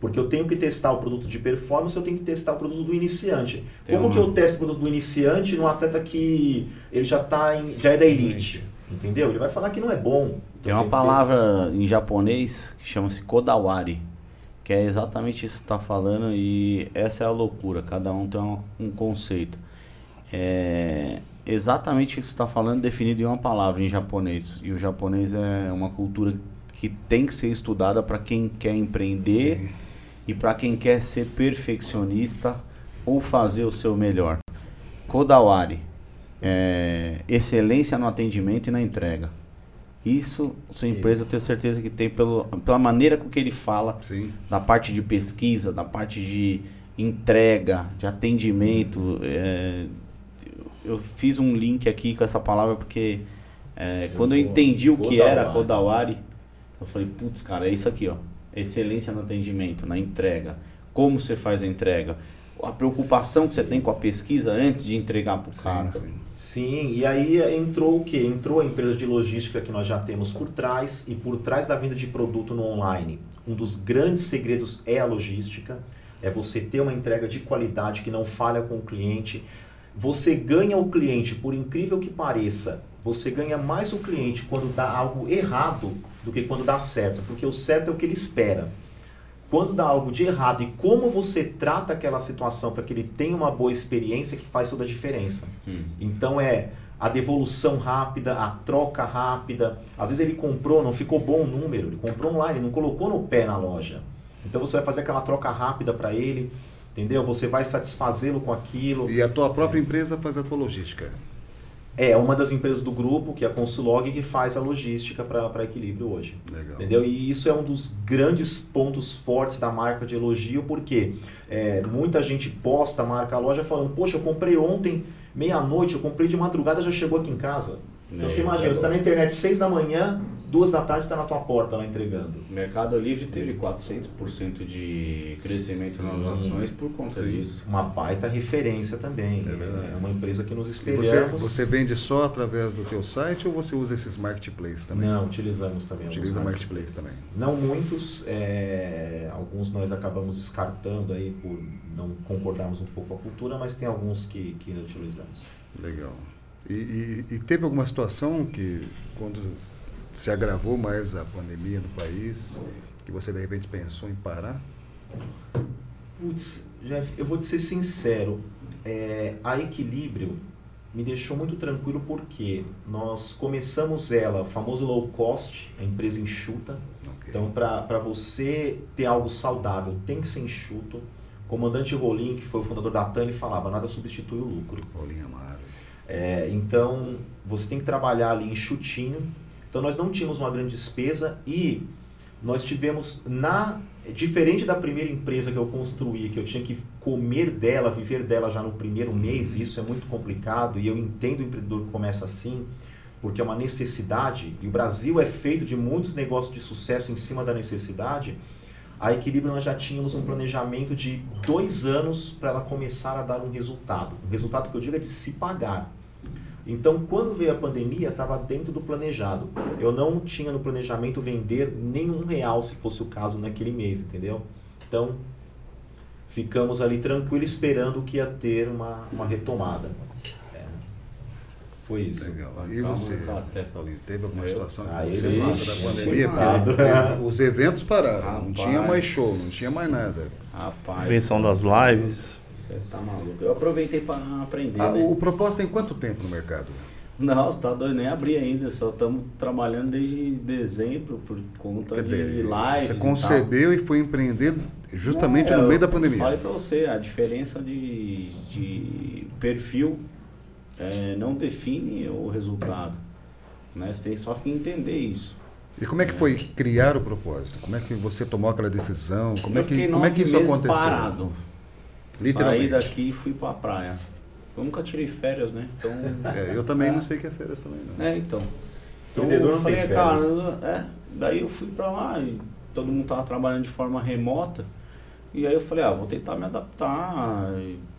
porque eu tenho que testar o produto de performance, eu tenho que testar o produto do iniciante. Tem Como uma... que eu testo o produto do iniciante num atleta que ele já tá em, já é da elite? Entendeu? Ele vai falar que não é bom. Então tem uma palavra ter... em japonês que chama-se kodawari, que é exatamente isso que está falando e essa é a loucura. Cada um tem um, um conceito. É exatamente isso que está falando definido em uma palavra em japonês. E o japonês é uma cultura que tem que ser estudada para quem quer empreender Sim. E para quem quer ser perfeccionista ou fazer o seu melhor. Kodawari, é, excelência no atendimento e na entrega. Isso, sua empresa, eu tenho certeza que tem pelo, pela maneira com que ele fala, Sim. da parte de pesquisa, da parte de entrega, de atendimento. É, eu fiz um link aqui com essa palavra porque é, eu quando eu entendi o que era Kodawari, eu falei, putz, cara, é isso aqui, ó. Excelência no atendimento, na entrega. Como você faz a entrega? A preocupação sim. que você tem com a pesquisa antes de entregar para o cara. Sim. sim, e aí entrou o que? Entrou a empresa de logística que nós já temos por trás, e por trás da venda de produto no online. Um dos grandes segredos é a logística, é você ter uma entrega de qualidade que não falha com o cliente, você ganha o cliente, por incrível que pareça, você ganha mais o cliente quando dá algo errado do que quando dá certo, porque o certo é o que ele espera. Quando dá algo de errado e como você trata aquela situação para que ele tenha uma boa experiência que faz toda a diferença. Hum. Então é a devolução rápida, a troca rápida. Às vezes ele comprou, não ficou bom o número, ele comprou online, não colocou no pé na loja. Então você vai fazer aquela troca rápida para ele entendeu? Você vai satisfazê-lo com aquilo. E a tua própria é. empresa faz a tua logística? É, uma das empresas do grupo, que é a Consulog, que faz a logística para equilíbrio hoje. Legal. Entendeu? E isso é um dos grandes pontos fortes da marca de elogio, porque é, muita gente posta a marca a loja falando, poxa, eu comprei ontem, meia-noite, eu comprei de madrugada, já chegou aqui em casa. Então você imagina, você está na internet 6 da manhã, duas da tarde está na tua porta lá entregando. O Mercado Livre teve 400% de crescimento nas ações por conta Sim. disso. Uma baita referência também. É, verdade. é uma empresa que nos espelhamos. Você, você, vende só através do teu site ou você usa esses marketplaces também? Não, utilizamos também. Utiliza marketplace também. Não muitos, é, alguns nós acabamos descartando aí por não concordarmos um pouco com a cultura, mas tem alguns que, que utilizamos. Legal. E, e, e, teve alguma situação que, quando se agravou mais a pandemia no país, que você de repente pensou em parar? Putz, Jeff, eu vou te ser sincero, é, a Equilíbrio me deixou muito tranquilo porque nós começamos ela, o famoso low cost, a empresa enxuta. Okay. Então, para você ter algo saudável, tem que ser enxuto. O comandante Rolim, que foi o fundador da TAN, ele falava, nada substitui o lucro. Rolim Amaro. É, então, você tem que trabalhar ali enxutinho. Então, nós não tínhamos uma grande despesa e nós tivemos, na diferente da primeira empresa que eu construí, que eu tinha que comer dela, viver dela já no primeiro mês, isso é muito complicado e eu entendo o empreendedor que começa assim, porque é uma necessidade, e o Brasil é feito de muitos negócios de sucesso em cima da necessidade. A Equilíbrio nós já tínhamos um planejamento de dois anos para ela começar a dar um resultado. Um resultado que eu digo é de se pagar. Então, quando veio a pandemia, estava dentro do planejado. Eu não tinha no planejamento vender nenhum real, se fosse o caso, naquele mês, entendeu? Então, ficamos ali tranquilos esperando que ia ter uma, uma retomada. É. Foi isso. Legal. E você, Paulinho, teve alguma situação que ah, você passa da pandemia? os eventos pararam, Rapaz. não tinha mais show, não tinha mais nada. Rapaz. Invenção das lives. Você tá maluco. Eu aproveitei para aprender. Ah, né? O propósito tem quanto tempo no mercado? Não, tá doido, nem abri ainda, só estamos trabalhando desde dezembro por conta Quer dizer, de lives. você e concebeu e, foi empreender justamente É, no meio eu da pandemia. Falei pra você, a diferença de, de perfil é, não define o resultado. Né? Você tem só que entender isso. E como é que foi criar o propósito? Como é que você tomou aquela decisão? Como é eu que, como é que isso aconteceu? parado. Literalmente. Saí daqui e fui pra praia. Eu nunca tirei férias, né? Então. É, eu também não sei o que é férias também, não. É, então. Então eu não tem falei, férias. cara, é. Daí eu fui pra lá e todo mundo tava trabalhando de forma remota. E aí eu falei, ah, vou tentar me adaptar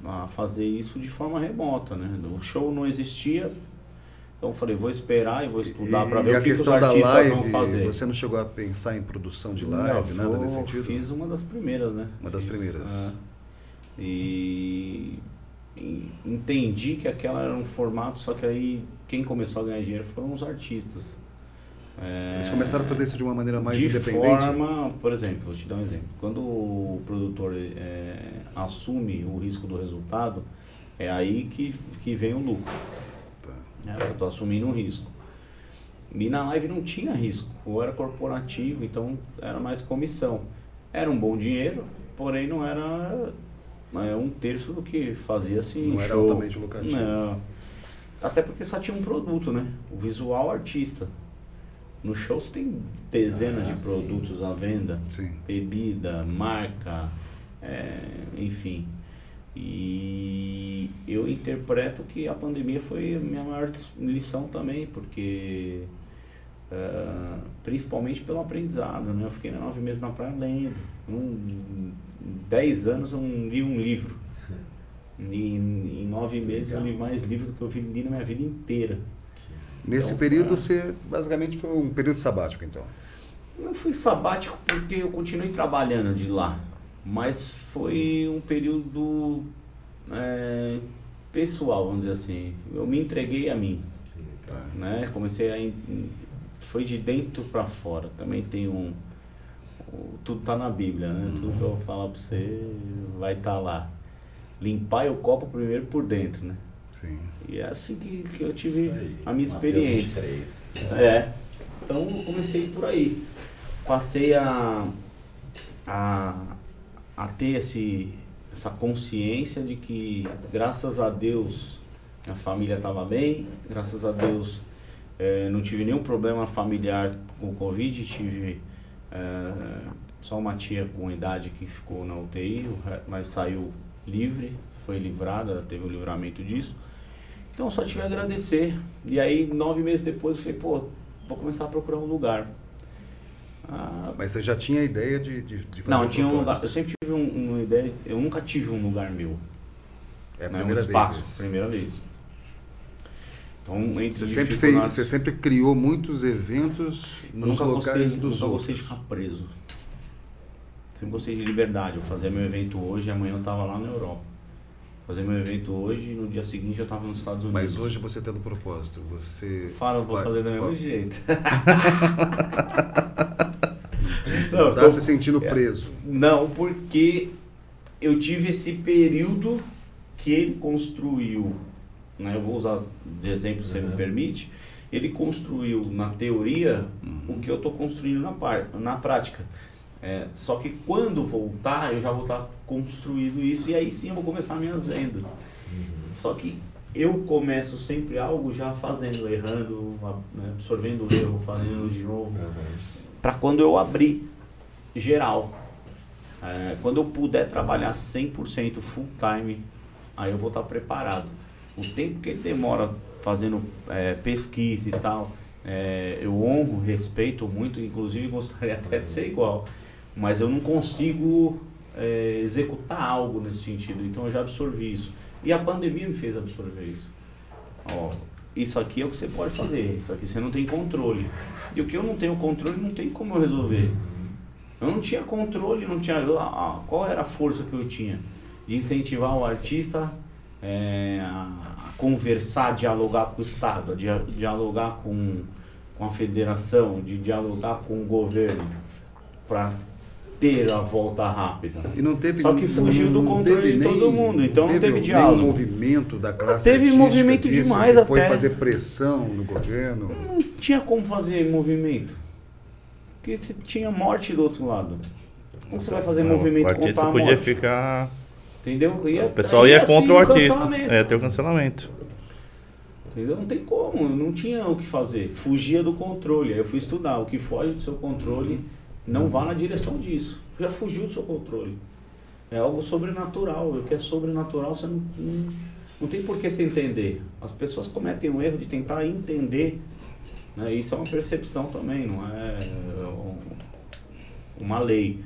a fazer isso de forma remota, né? O show não existia. Então eu falei, vou esperar e vou estudar para ver o que, que os questão da artistas live, vão fazer. você não chegou a pensar em produção de Não, live, nada foi- nesse sentido? Fiz uma das primeiras, né? Uma das Fiz, primeiras. é. E, e entendi que aquela era um formato, só que aí quem começou a ganhar dinheiro foram os artistas. É, Eles começaram a fazer isso de uma maneira mais de independente? forma, por exemplo, vou te dar um exemplo. Quando o produtor é, assume o risco do resultado, é aí que, que vem o lucro. Tá. É, eu estou assumindo um risco. E na live não tinha risco, ou era corporativo, então era mais comissão. Era um bom dinheiro, porém não era é, um terço do que fazia assim. Não era show. altamente lucrativo. Não. Até porque só tinha um produto, né? O visual artista. No show você tem dezenas Ah, de sim. produtos à venda Sim. bebida, marca, é, enfim. E eu interpreto que a pandemia foi a minha maior lição também, porque é, principalmente pelo aprendizado, né? Eu fiquei nove meses na praia lendo. Um, dez anos eu não li um livro. E em, em nove meses eu li mais livro do que eu li na minha vida inteira. Nesse Então, período, é. você basicamente foi um período sabático, então. Não fui sabático porque eu continuei trabalhando de lá, mas foi um período é, pessoal, vamos dizer assim. Eu me entreguei a mim, Tá. né? Comecei a in- foi de dentro para fora. Também tem um tudo tá na Bíblia, né? Tudo que eu vou falar para você vai estar lá. Limpar o copo primeiro por dentro, né? Sim. E é assim que, que eu tive aí. a minha experiência. 23. É. Então eu comecei por aí. Passei a, a, a ter esse, essa consciência de que, graças a Deus, minha família estava bem, graças a Deus eh, não tive nenhum problema familiar com o Covid, tive eh, só uma tia com idade que ficou na UTI, mas saiu livre, foi livrada, teve o livramento disso. Então eu só tive a agradecer. E aí, nove meses depois, eu falei, pô, vou começar a procurar um lugar. Ah, Mas você já tinha a ideia de, de, de fazer não, o tinha um lugar. Eu sempre tive um- uma ideia. Eu nunca tive um lugar meu. É a né, primeira um espaço, vez. isso. primeira vez. Então, entre Você sempre, fez, você sempre criou muitos eventos nos nunca locais gostei, dos nunca outros. gostei de ficar preso. Sempre gostei de liberdade. Eu fazia meu evento hoje, amanhã eu estava lá na Europa. Fazer meu evento hoje, no dia seguinte eu estava nos Estados Unidos. Mas hoje você tendo propósito, você... Fala, eu vou vai- fazer do mesmo vai- jeito. Não eu tá tô- se sentindo é. preso. Não, porque eu tive esse período que ele construiu, né, eu vou usar de exemplo, se você me Uhum. permite, ele construiu na teoria o que eu estou construindo na, par, na prática. É, só que quando voltar, eu já vou estar construído isso e aí sim eu vou começar minhas vendas. Só que eu começo sempre algo já fazendo, errando, né, absorvendo o erro, fazendo de novo para quando eu abrir geral. É, quando eu puder trabalhar 100% full time, aí eu vou estar preparado. O tempo que ele demora fazendo é, pesquisa e tal, é, eu honro, respeito muito, inclusive gostaria até de ser igual, mas eu não consigo é, executar algo nesse sentido, então eu já absorvi isso. E a pandemia me fez absorver isso. Ó, isso aqui é o que você pode fazer, isso aqui você não tem controle. E o que eu não tenho controle, não tem como eu resolver. Eu não tinha controle, não tinha. eu- a- a- qual era a força que eu tinha? De incentivar o artista é, a, conversar, dialogar com o Estado, a dia- dialogar com, com a federação, de dialogar com o governo, para ter a volta rápida. E não teve, Só que fugiu do não controle teve de todo mundo, então não teve nem diálogo. movimento da classe Teve movimento disso, demais que Foi até. fazer pressão no governo. Não tinha como fazer movimento. Porque você tinha morte do outro lado. Como você vai fazer Não, movimento contra a podia morte? ficar. Entendeu? Ia- O pessoal aí ia assim, contra o artista. É, ter o cancelamento. Entendeu? Não tem como, não tinha o que fazer. Fugia do controle. Aí eu fui estudar. O que foge do seu controle, não vá na direção disso. Já fugiu do seu controle. É algo sobrenatural. O que é sobrenatural, você não, não, não tem por que você entender. As pessoas cometem o erro de tentar entender. Né? Isso é uma percepção também, não é um- uma lei.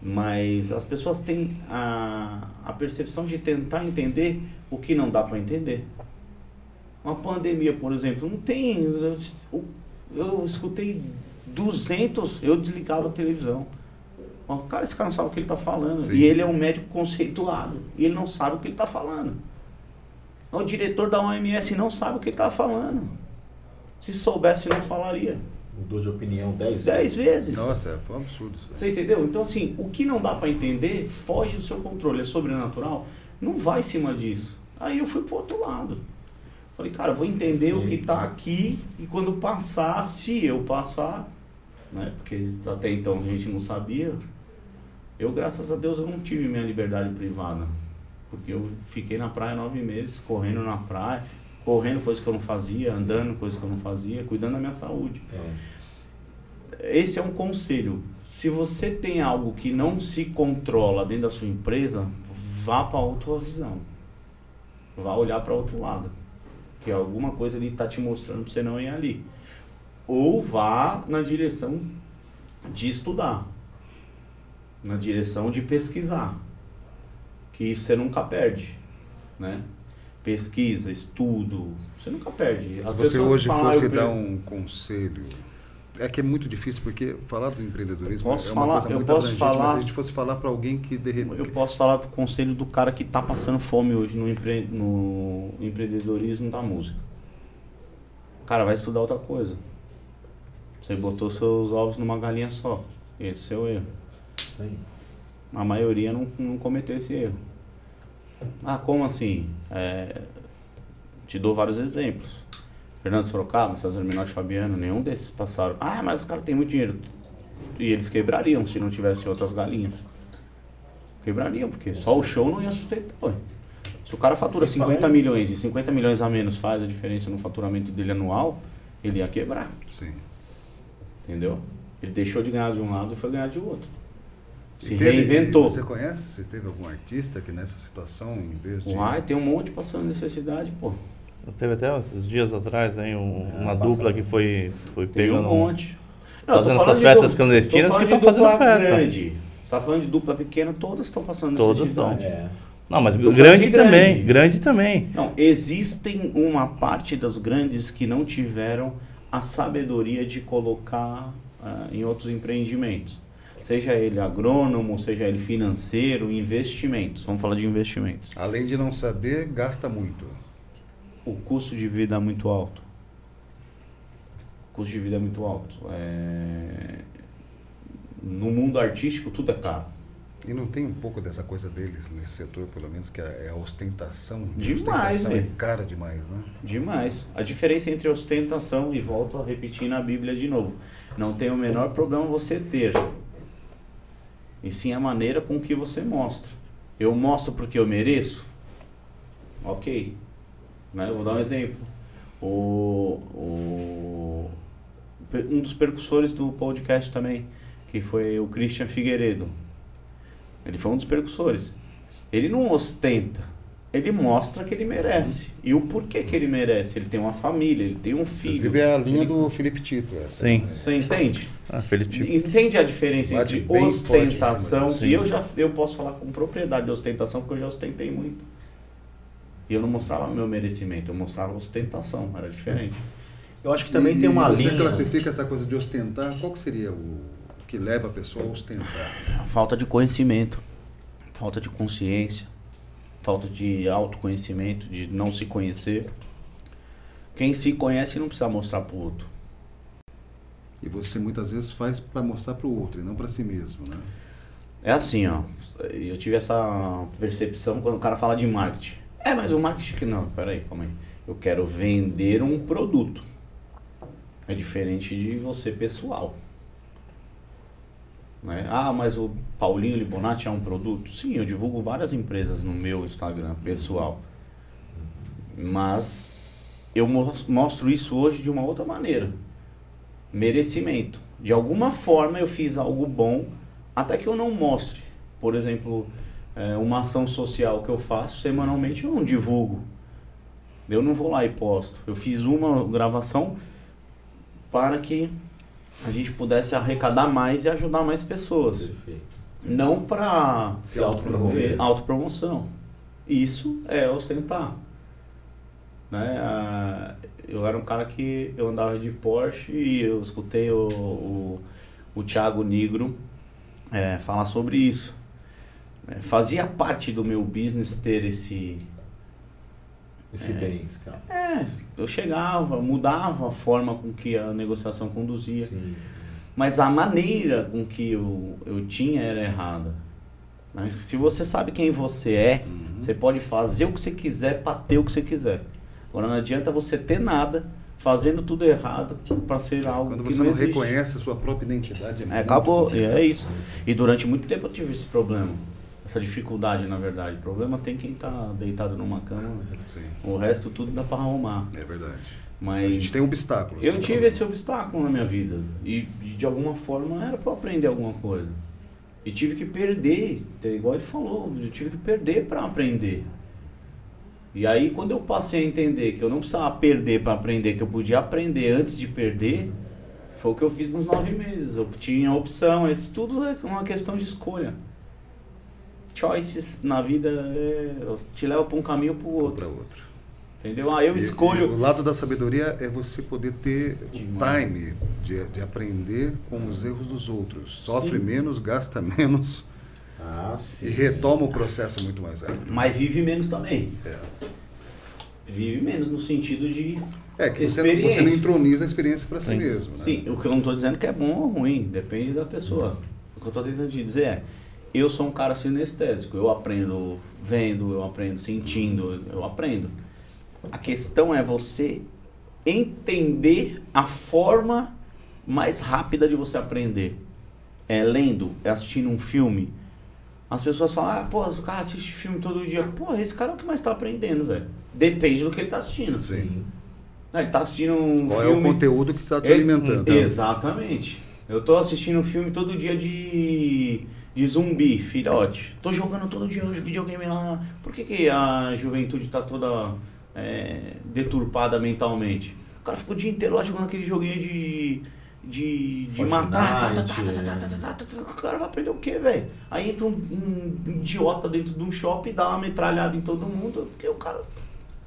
Mas as pessoas têm a, a percepção de tentar entender o que não dá para entender. Uma pandemia, por exemplo, não tem. Eu, eu escutei 200, eu desligava a televisão. Mas, Cara, esse cara não sabe o que ele está falando. Sim. E ele é um médico conceituado. E ele não sabe o que ele está falando. O diretor da OMS não sabe o que ele está falando. Se soubesse, não falaria. Mudou de opinião 10 Dez vezes. Nossa, foi um absurdo isso. Você entendeu? Então, assim, o que não dá para entender foge do seu controle, é sobrenatural, não vai em cima disso. Aí eu fui pro outro lado. Falei, cara, vou entender o que tá aqui e quando passar, se eu passar, né? Porque até então a gente não sabia. Eu, graças a Deus, eu não tive minha liberdade privada. Porque eu fiquei na praia nove meses, correndo na praia, correndo coisa que eu não fazia, andando coisa que eu não fazia, cuidando da minha saúde É. esse é um conselho. Se você tem algo que não se controla dentro da sua empresa, vá para outra visão. Vá olhar para outro lado. Que alguma coisa ele está te mostrando para você não ir ali. Ou vá na direção de estudar. Na direção de pesquisar. Que isso você nunca perde. Né? Pesquisa, estudo, você nunca perde. Se As você pessoas hoje falam, "Ah, fosse eu dar um conselho, é que é muito difícil, porque falar do empreendedorismo Posso é uma falar- coisa eu muito posso abrangente, mas falar- se a gente fosse falar para alguém que de repente... Eu posso falar pro conselho do cara que tá passando fome hoje no, empre... no empreendedorismo da música. Cara, vai estudar outra coisa. Você botou seus ovos numa galinha só. Esse é o erro. A maioria não, não cometeu esse erro. Ah, como assim? É, te dou vários exemplos. Fernando Sorocaba, César Minotti Fabiano, nenhum desses passaram. Ah, mas os caras têm muito dinheiro. E eles quebrariam se não tivessem outras galinhas. Quebrariam, porque só o show não ia sustentar. Se o cara fatura Sim, 50 falando- milhões e 50 milhões a menos faz a diferença no faturamento dele anual, ele ia quebrar. Sim. Entendeu? Ele deixou de ganhar de um lado e foi ganhar de outro. Se teve- reinventou. Você conhece? Você teve algum artista que nessa situação, em vez de... Uai, tem um monte passando necessidade, pô. Teve até uns dias atrás aí um- É, uma dupla que foi, foi Tem pegando. um monte. Fazendo tô essas festas du- clandestinas que de tão fazendo dupla festa. Grande. Você tá falando de dupla pequena, todas estão passando Todas necessidade. É. Não, mas grande, de grande. também. Grande também. Não, existem uma parte dos grandes que não tiveram a sabedoria de colocar ah, em outros empreendimentos. Seja ele agrônomo, seja ele financeiro, investimentos. Vamos falar de investimentos. Além de não saber, gasta muito. O custo de vida é muito alto. O custo de vida é muito alto. É, No mundo artístico, tudo é caro. E não tem um pouco dessa coisa deles nesse setor, pelo menos, que é é a ostentação. A Demais, ostentação é velho. cara demais, né? Demais. A diferença entre ostentação, e volto a repetir na Bíblia de novo, não tem o menor problema você ter. E sim a maneira com que você mostra. Eu mostro porque eu mereço? Ok. Né? Eu vou dar um exemplo. O, o, um dos percussores do podcast também, que foi o Christian Figueiredo. Ele foi um dos percussores. Ele não ostenta, ele mostra que ele merece. E o porquê que ele merece? Ele tem uma família, ele tem um filho. Inclusive é a linha Ele- do Felipe Tito. Essa, Sim. né? Você entende? Ah, Felipe. Entende a diferença Bate entre bem forte em ostentação e eu já eu posso falar com propriedade de ostentação porque eu já ostentei muito. E eu não mostrava meu merecimento, eu mostrava ostentação, era diferente. Eu acho que também E- tem uma você linha. classifica essa coisa de ostentar, qual que seria o, o que leva a pessoa a ostentar? A falta de conhecimento, falta de consciência, falta de autoconhecimento, de não se conhecer. Quem se conhece não precisa mostrar pro outro. E você muitas vezes faz para mostrar para o outro e não para si mesmo, né? É assim, ó. Eu tive essa percepção quando o cara fala de marketing. É, mas o marketing que não, peraí, calma aí. Eu quero vender um produto. É diferente de você pessoal. Né? Ah, mas o Paulinho Libonati é um produto? Sim, eu divulgo várias empresas no meu Instagram pessoal. Mas eu mostro isso hoje de uma outra maneira. Merecimento. De alguma forma eu fiz algo bom, até que eu não mostre. Por exemplo, é, uma ação social que eu faço semanalmente, eu não divulgo. Eu não vou lá e posto. Eu fiz uma gravação para que a gente pudesse arrecadar mais e ajudar mais pessoas. Perfeito. Não para se autopromover. Autopromoção. Isso é ostentar. Né? Eu era um cara que eu andava de Porsche e eu escutei o, o, o Thiago Negro é, falar sobre isso. É, fazia parte do meu business ter esse. Esse é, bens, cara. É, eu chegava, mudava a forma com que a negociação conduzia. Sim. Mas a maneira com que eu, eu tinha era errada. Mas se você sabe quem você é, uhum. você pode fazer o que você quiser para ter o que você quiser. Agora não adianta você ter nada fazendo tudo errado para ser algo Quando que você não, não reconhece a sua própria identidade. É, é acabou, é isso. E durante muito tempo eu tive esse problema essa dificuldade, na verdade. O problema tem quem está deitado numa cama. Sim. O resto tudo dá para arrumar. É verdade. Mas a gente tem obstáculos. Eu né? tive esse obstáculo na minha vida. E de alguma forma era para aprender alguma coisa. E tive que perder, igual ele falou, eu tive que perder para aprender. E aí quando eu passei a entender que eu não precisava perder para aprender, que eu podia aprender antes de perder, foi o que eu fiz nos nove meses. Eu tinha opção, isso tudo é uma questão de escolha choices na vida é, te leva para um caminho ou para o outro. outro. Entendeu? Aí eu e, escolho. E o lado da sabedoria é você poder ter o time de, de aprender com os erros dos outros. Sofre sim. menos, gasta menos. Ah. E retoma o processo muito mais rápido. Mas vive menos também. É. Vive menos no sentido de. É, que você não, você não introniza a experiência para si mesmo. Né? Sim, o que eu não estou dizendo é que é bom ou ruim, depende da pessoa. O que eu estou tentando dizer é eu sou um cara sinestésico, eu aprendo vendo, eu aprendo sentindo, eu aprendo. A questão é você entender a forma mais rápida de você aprender. É lendo, é assistindo um filme. As pessoas falam, ah, pô, o cara assiste filme todo dia. Pô, esse cara é o que mais tá aprendendo, velho. Depende do que ele tá assistindo. Sim. Ele tá assistindo um Qual filme... é o conteúdo que tá te alimentando. Exatamente. Eu tô assistindo um filme todo dia de de zumbi, filhote. Tô jogando todo dia os videogame lá. Por que, que a juventude tá toda é, deturpada mentalmente? O cara ficou o dia inteiro lá jogando aquele joguinho de. de, de matar. o cara vai aprender o quê, velho? Aí entra um, um, idiota dentro de um shopping e dá uma metralhada em todo mundo. Porque o cara.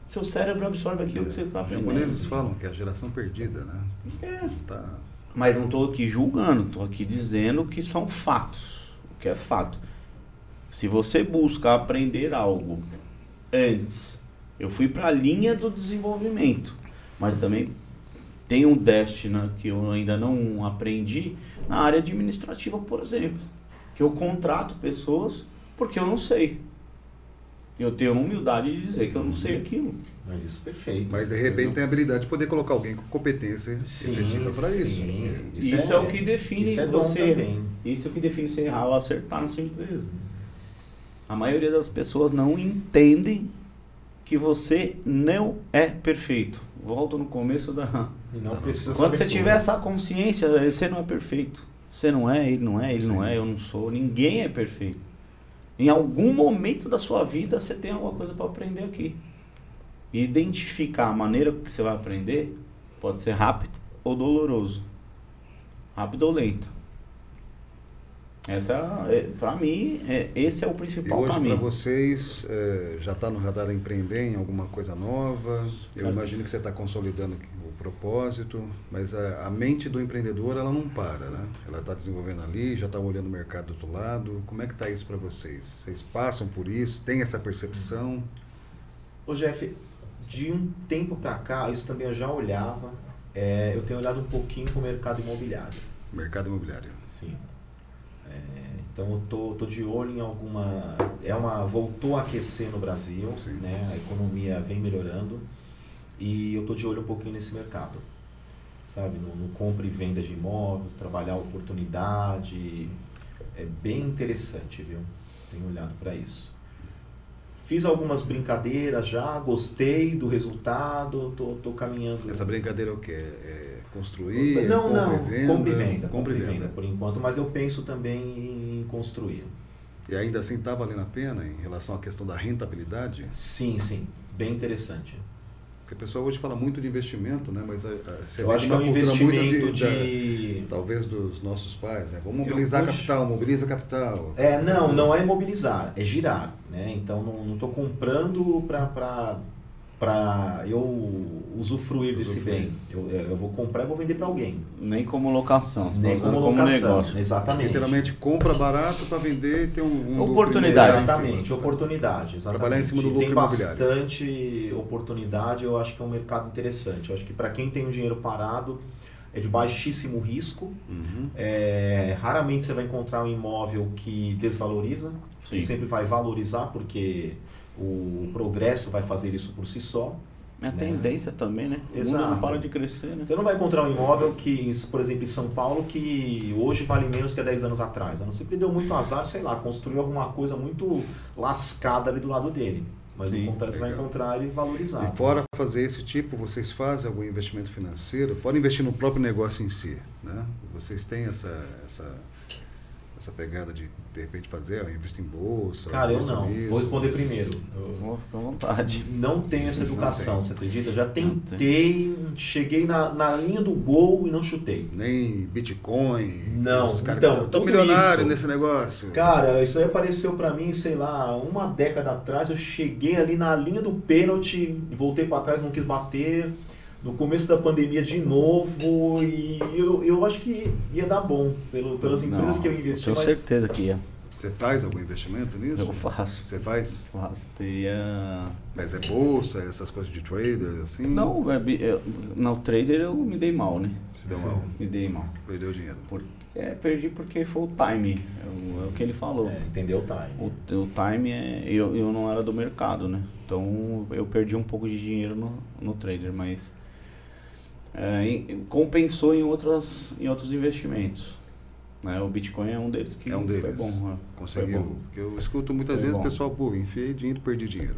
Seu cérebro absorve aquilo é, que você tá aprendendo. Os japoneses falam que é a geração perdida, né? É. Tá. Mas não tô aqui julgando, tô aqui dizendo que são fatos que é fato. Se você busca aprender algo antes, eu fui para a linha do desenvolvimento, mas também tem um né, que eu ainda não aprendi na área administrativa, por exemplo, que eu contrato pessoas porque eu não sei. Eu tenho humildade de dizer que eu não sei aquilo. Mas isso é perfeito. Mas de repente tem a habilidade de poder colocar alguém com competência sim, efetiva para isso. Isso, isso é, é, o que define isso é você. Isso é o que define se errar ou acertar na sua empresa. A maioria das pessoas não entendem que você não é perfeito. Volto no começo da. não precisa Quando você tiver essa consciência, você não é perfeito. Você não é, ele não é, ele sim. não é, eu não sou. Ninguém é perfeito. Em algum momento da sua vida você tem alguma coisa para aprender aqui. E identificar a maneira que você vai aprender pode ser rápido ou doloroso. Rápido ou lento. Essa, é, para mim, é, esse é o principal e hoje para vocês, é, já está no radar empreender em alguma coisa nova? Eu imagino que você está consolidando o propósito, mas a, a, mente do empreendedor, ela não para, né? Ela está desenvolvendo ali, já está olhando o mercado do outro lado. Como é que está isso para vocês? Vocês passam por isso? Tem essa percepção? Ô Jeff, de um tempo para cá, isso também eu já olhava, é, eu tenho olhado um pouquinho para o mercado imobiliário. Mercado imobiliário. Sim. É, Então eu tô, tô de olho em alguma. É uma. voltou a aquecer no Brasil, Sim. né? A economia vem melhorando e eu tô de olho um pouquinho nesse mercado. Sabe? No, no compra e venda de imóveis, trabalhar oportunidade. É bem interessante, viu? Tenho olhado para isso. Fiz algumas brincadeiras já, gostei do resultado, tô, tô caminhando. Essa brincadeira é o quê? É construir? Não, compra não, e venda? compra e venda, Compra e e venda. por enquanto, mas eu penso também em construir. E ainda assim está valendo a pena em relação à questão da rentabilidade? Sim, sim, bem interessante. Porque a pessoa hoje fala muito de investimento, né? Mas a, a, você Eu acho que é uma um investimento da- de. talvez dos nossos pais, né? Vamos mobilizar puxo- capital, mobiliza capital. É, não, não é imobilizar, é girar. Né? Então não estou comprando para eu usufruir desse Usufruir. bem. Eu, eu vou comprar e vou vender para alguém. Nem como locação, Nem tá usando como como locação. negócio. Exatamente. Literalmente compra barato para vender e ter um, um Oportunidade. Exatamente, oportunidade. Exatamente. Trabalhar em cima do lucro Tem imobiliário. bastante oportunidade, eu acho que é um mercado interessante. Eu acho que para quem tem o dinheiro parado, é de baixíssimo risco. Uhum. É, raramente você vai encontrar um imóvel que desvaloriza. Sim. Sempre vai valorizar, porque o progresso vai fazer isso por si só. É a tendência também, né? O mundo Exato. não para de crescer, né? Você não vai encontrar um imóvel que, por exemplo, em São Paulo, que hoje vale menos que há 10 anos atrás. A não ser que ele deu muito azar, sei lá, construiu alguma coisa muito lascada ali do lado dele. Mas Sim, no contrário, você vai legal. encontrar ele valorizado. E fora fazer esse tipo, vocês fazem algum investimento financeiro? Fora investir no próprio negócio em si, né? Vocês têm essa, essa, essa pegada de, de repente, fazer, ó, investir em bolsa? Cara, eu não. Vou responder primeiro. Eu Vou ficar à vontade. não tenho essa educação, tem. você acredita? Eu já tentei, cheguei na, na linha do gol e não chutei. Nem Bitcoin? Não, Os caras então, que, eu tô tudo milionário isso. nesse negócio. Cara, isso aí apareceu pra mim, sei lá, uma década atrás. Eu cheguei ali na linha do pênalti, voltei pra trás, não quis bater. No começo da pandemia de novo, e eu, eu acho que ia dar bom pelo, pelas empresas Não, que eu investi. Tenho mas certeza que ia. Você faz algum investimento nisso? Eu faço. Você faz? Faço. Teria. Mas é bolsa, essas coisas de traders, assim? Não, é, eu, no trader eu me dei mal, né? Se deu mal, Me dei mal. perdeu dinheiro. Por, é, perdi porque foi o time. É o, é o que ele falou. É, entendeu o time. O, o time é. Eu, eu não era do mercado, né? Então eu perdi um pouco de dinheiro no, no trader, mas. É, em- compensou em, outras, em outros investimentos. Né? O Bitcoin é um deles que É um foi deles. bom. né? Conseguiu? Foi bom. Porque eu escuto muitas Foi vezes o bom. pessoal, pô, enfiei dinheiro, perdi dinheiro.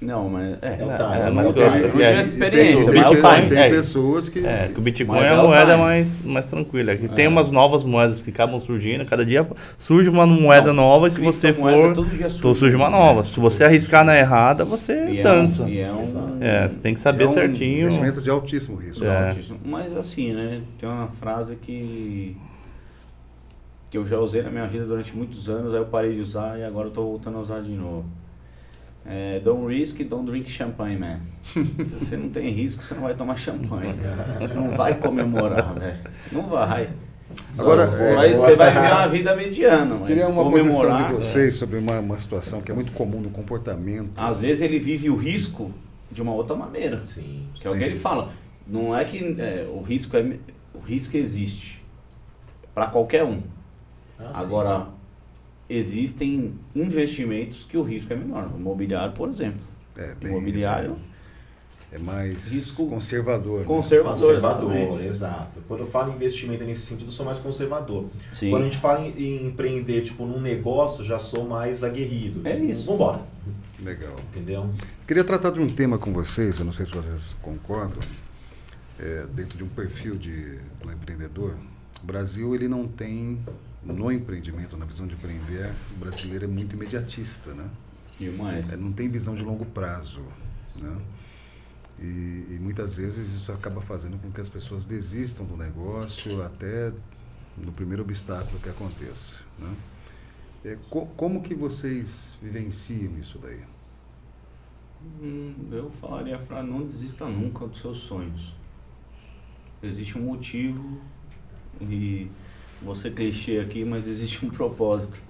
Não, mas. É, É o É, time. é, mas mas eu- não é, experiência, tem, tem- tem é. pessoas que... É, que o Bitcoin é é a moeda mais, mais tranquila. Que tem É. umas novas moedas que acabam surgindo. Cada dia surge uma moeda Não, nova e se você for. todo dia Então surge uma nova. Se você arriscar na errada, você E é um- dança. e é um, É, você tem que saber é um certinho. investimento de altíssimo risco. É. altíssimo. Mas assim, né? Tem uma frase que que eu já usei na minha vida durante muitos anos, aí eu parei de usar e agora eu tô voltando a usar de novo. É, don't risk, don't drink champagne, man. Se você não tem risco, você não vai tomar champanhe. Não vai comemorar, velho. Não vai. Agora, Só- é- vai- você vai viver uma vida mediana, mas Queria uma posição comemorar... de vocês sobre uma, uma situação que é muito comum no comportamento. Às vezes ele vive o risco de uma outra maneira. Sim. Que é o que ele fala. Não é que é, o risco é o risco existe para qualquer um. Ah, sim. Existem investimentos que o risco é menor. O imobiliário, por exemplo. É, bem- imobiliário é mais Risco conservador. né? conservador, Conservador, exatamente. exato. Quando eu falo em investimento nesse sentido, eu sou mais conservador. Sim. Quando a gente fala em, em empreender, tipo, num negócio, já sou mais aguerrido. É Tipo, isso. Vambora. Legal. Entendeu? Queria tratar de um tema com vocês, eu não sei se vocês concordam, é, dentro de um perfil de, do empreendedor. O Brasil ele não tem, no empreendimento, na visão de empreender, o brasileiro é muito imediatista, né? Demais. É, não tem visão de longo prazo, né? E, e muitas vezes isso acaba fazendo com que as pessoas desistam do negócio até no primeiro obstáculo que aconteça, né? É, co- como que vocês vivenciam isso daí? Hum, eu falaria a frase, não desista nunca dos seus sonhos. Existe um motivo e você clichê aqui, mas existe um propósito.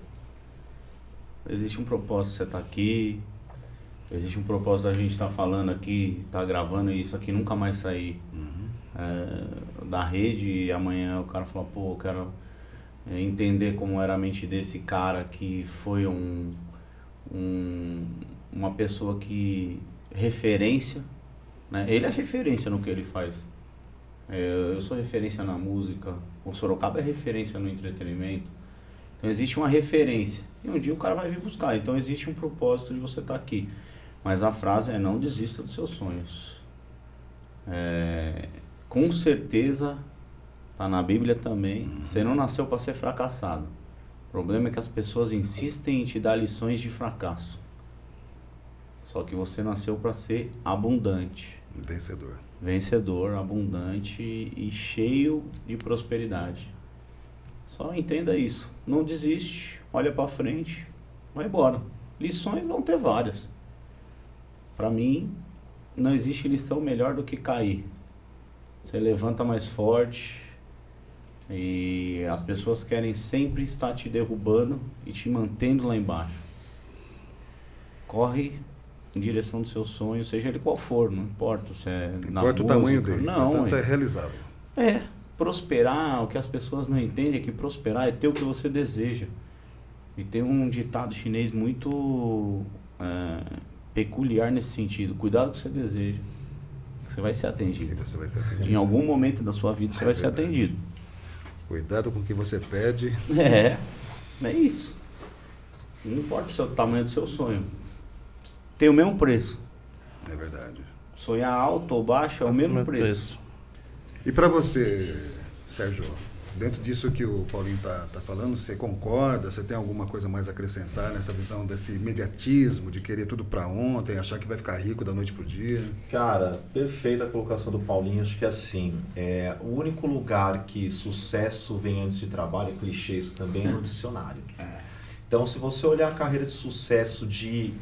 Existe um propósito você estar aqui, existe um propósito da gente estar falando aqui, estar gravando isso aqui, nunca mais sair é, da rede e amanhã o cara fala, pô, eu quero é, entender como era a mente desse cara que foi um, um uma pessoa que referência, né? Ele é referência no que ele faz. É, eu sou referência na música, o Sorocaba é referência no entretenimento. Então existe uma referência. E um dia o cara vai vir buscar. Então existe um propósito de você estar tá aqui. Mas a frase é não desista dos seus sonhos. É, com certeza, tá na Bíblia também, você não nasceu para ser fracassado. O problema é que as pessoas insistem em te dar lições de fracasso. Só que você nasceu para ser abundante. Vencedor. Vencedor, abundante e cheio de prosperidade. Só entenda isso. Não desiste, olha para frente, vai embora. Lições vão ter várias. Para mim, não existe lição melhor do que cair. Você levanta mais forte e as pessoas querem sempre estar te derrubando e te mantendo lá embaixo. Corre em direção do seu sonho, seja ele qual for, não importa se é não na importa música, o tamanho dele, não, portanto é realizável. É, prosperar, o que as pessoas não entendem é que prosperar é ter o que você deseja. E tem um ditado chinês muito é, peculiar nesse sentido. Cuidado com o que você deseja. Você vai ser atendido. Você vai ser atendido. Em algum momento da sua vida você é vai verdade. ser atendido. Cuidado com o que você pede. É, é isso. Não importa o tamanho do seu sonho. Tem o mesmo preço. É verdade. Sonhar alto ou baixo é o mesmo preço. preço. E para você, Sérgio, Dentro disso que o Paulinho está tá falando, você concorda? Você tem alguma coisa mais a acrescentar nessa visão desse imediatismo, de querer tudo para ontem, achar que vai ficar rico da noite para o dia? Cara, perfeita a colocação do Paulinho. Acho que assim, é, o único lugar que sucesso vem antes de trabalho, é clichê isso também, é no dicionário. É. Então, se você olhar a carreira de sucesso de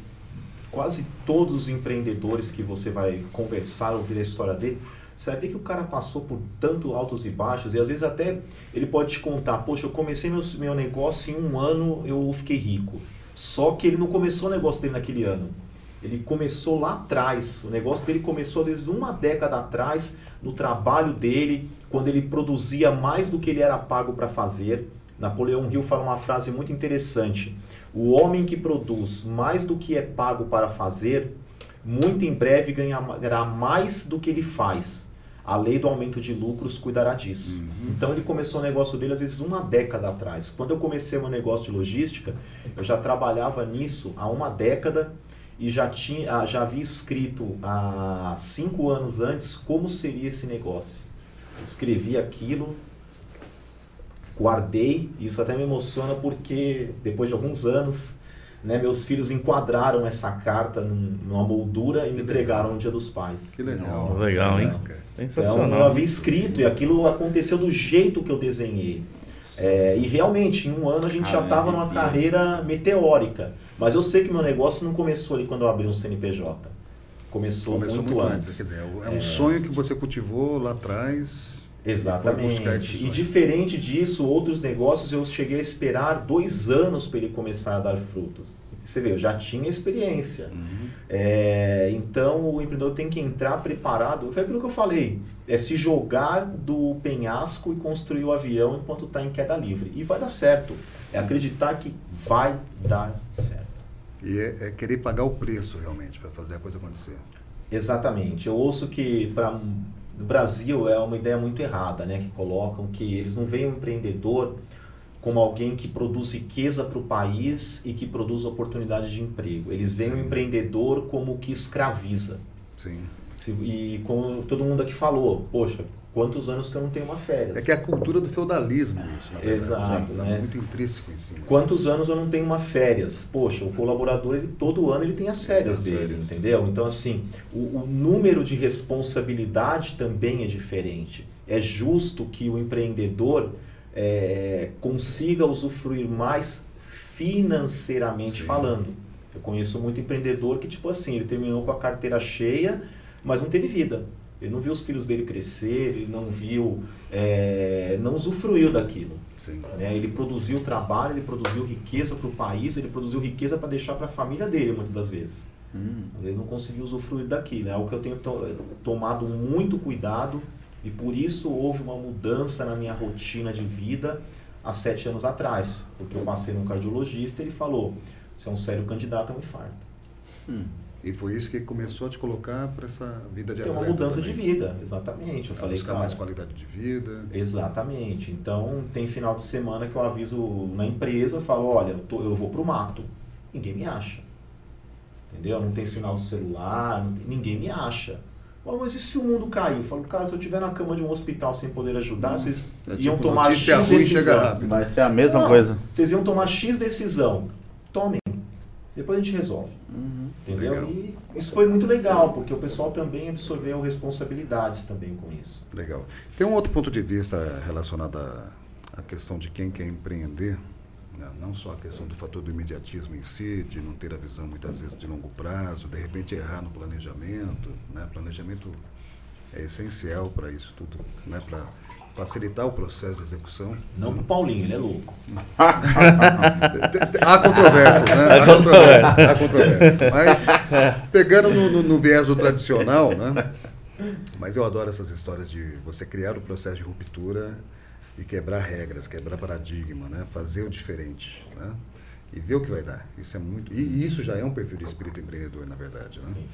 quase todos os empreendedores que você vai conversar, ouvir a história dele, você vai ver que o cara passou por tanto altos e baixos e às vezes até ele pode te contar, poxa, eu comecei meu, meu negócio em um ano eu fiquei rico. Só que ele não começou o negócio dele naquele ano. Ele começou lá atrás. O negócio dele começou às vezes uma década atrás, no trabalho dele, quando ele produzia mais do que ele era pago para fazer. Napoleão Hill fala uma frase muito interessante. O homem que produz mais do que é pago para fazer, muito em breve ganhará mais do que ele faz a lei do aumento de lucros cuidará disso. Uhum. Então ele começou o negócio dele às vezes uma década atrás. Quando eu comecei meu negócio de logística, eu já trabalhava nisso há uma década e já tinha, ah, já havia escrito há cinco anos antes como seria esse negócio. Escrevi aquilo, guardei, isso até me emociona porque depois de alguns anos né, meus filhos enquadraram essa carta numa moldura e me entregaram no Dia dos Pais. Que legal. Oh, legal, hein? Sensacional. Então, eu havia escrito e aquilo aconteceu do jeito que eu desenhei. É, e realmente, em um ano a gente já estava numa carreira meteórica. Mas eu sei que meu negócio não começou ali quando eu abri um CNPJ. Começou, começou muito, muito, antes. Quer dizer, é um é... sonho que você cultivou lá atrás. Exatamente. E diferente disso, outros negócios eu cheguei a esperar dois anos para ele começar a dar frutos. Você vê, eu já tinha experiência. Uhum. É, então o empreendedor tem que entrar preparado. Foi aquilo que eu falei: é se jogar do penhasco e construir o avião enquanto está em queda livre. E vai dar certo. É acreditar que vai dar certo. E é, é querer pagar o preço realmente para fazer a coisa acontecer. Exatamente. Eu ouço que para o Brasil é uma ideia muito errada, né? Que colocam que eles não veem o empreendedor como alguém que produz riqueza para o país e que produz oportunidade de emprego. Eles veem Sim. o empreendedor como que escraviza. Sim. E como todo mundo aqui falou, poxa, quantos anos que eu não tenho uma férias? É que é a cultura do feudalismo isso. Na Exato, né? né? muito intrínseco em. Quantos anos eu não tenho uma férias? Poxa, o colaborador ele todo ano ele tem as férias tem as dele, férias. entendeu? Então assim, o, o número de responsabilidade também é diferente. É justo que o empreendedor é, consiga usufruir mais financeiramente Sim. falando. Eu conheço muito empreendedor que, tipo assim, ele terminou com a carteira cheia, mas não teve vida. Ele não viu os filhos dele crescer, ele não viu, é, não usufruiu daquilo. Né? Ele produziu trabalho, ele produziu riqueza para o país, ele produziu riqueza para deixar para a família dele, muitas das vezes. Hum. Ele não conseguiu usufruir daquilo. É algo que eu tenho to tomado muito cuidado e por isso houve uma mudança na minha rotina de vida há sete anos atrás, porque eu passei num cardiologista e ele falou, você é um sério candidato a um infarto. Hum. E foi isso que começou a te colocar para essa vida de Tem uma mudança também. de vida, exatamente. Eu Pra falei, buscar cara, mais qualidade de vida. Exatamente. Então, tem final de semana que eu aviso na empresa, falo, olha, eu, tô- eu vou pro mato. Ninguém me acha. Entendeu? Não tem sinal de celular, tem- ninguém me acha. Mas e se o mundo cair? Eu falo, cara, se eu estiver na cama de um hospital sem poder ajudar, vocês É iam tipo, tomar X decisão. Vai ser a mesma Não, coisa. Vocês iam tomar X decisão. Tomem. Depois a gente resolve. Uhum. Entendeu? Legal. E isso foi muito legal, porque o pessoal também absorveu responsabilidades também com isso. Legal. Tem um outro ponto de vista relacionado à, questão de quem quer empreender, né? não só a questão do fator do imediatismo em si, de não ter a visão muitas vezes de longo prazo, de repente errar no planejamento. Né? Planejamento é essencial para isso tudo, né? para facilitar o processo de execução. Não pro Paulinho, ele é louco. Há controvérsias, né? Há controvérsias. Há controvérsias. Mas, pegando no, no- no viés do tradicional, né? Mas eu adoro essas histórias de você criar o processo de ruptura e quebrar regras, quebrar paradigma, né? Fazer o diferente, né? E ver o que vai dar. Isso é muito. E isso já é um perfil de espírito empreendedor, na verdade, né? Sim.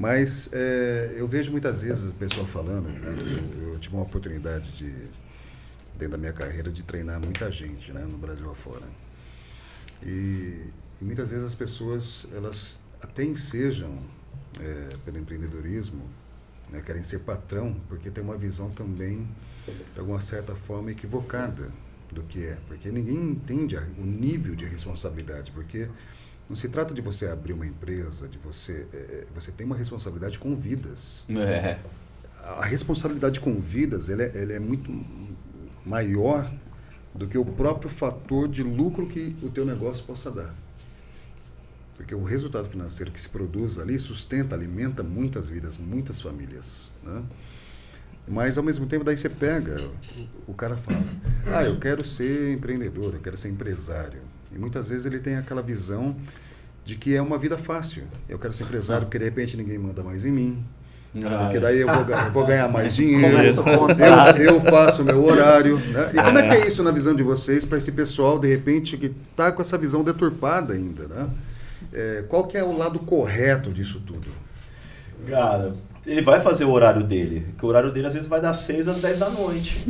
Mas é, eu vejo muitas vezes o pessoal falando, eu, eu tive uma oportunidade de, dentro da minha carreira, de treinar muita gente, né, no Brasil afora. E, e muitas vezes as pessoas, elas até ensejam é, pelo empreendedorismo, né, querem ser patrão, porque tem uma visão também, de alguma certa forma, equivocada do que é. Porque ninguém entende o nível de responsabilidade, porque não se trata de você abrir uma empresa, de você. é, você tem uma responsabilidade com vidas. É. A responsabilidade com vidas ela é, ela é muito maior do que o próprio fator de lucro que o teu negócio possa dar. Porque o resultado financeiro que se produz ali sustenta, alimenta muitas vidas, muitas famílias. Né? Mas ao mesmo tempo daí você pega, o, o cara fala, ah, eu quero ser empreendedor, eu quero ser empresário. E muitas vezes ele tem aquela visão de que é uma vida fácil. Eu quero ser empresário porque de repente ninguém manda mais em mim. Porque daí eu vou, eu vou ganhar mais dinheiro, eu, eu faço o meu horário. Né? E como é que é isso na visão de vocês para esse pessoal, de repente, que está com essa visão deturpada ainda? Né? É, qual que é o lado correto disso tudo? Cara, ele vai fazer o horário dele. Que o horário dele às vezes vai das 6 às 10 da noite.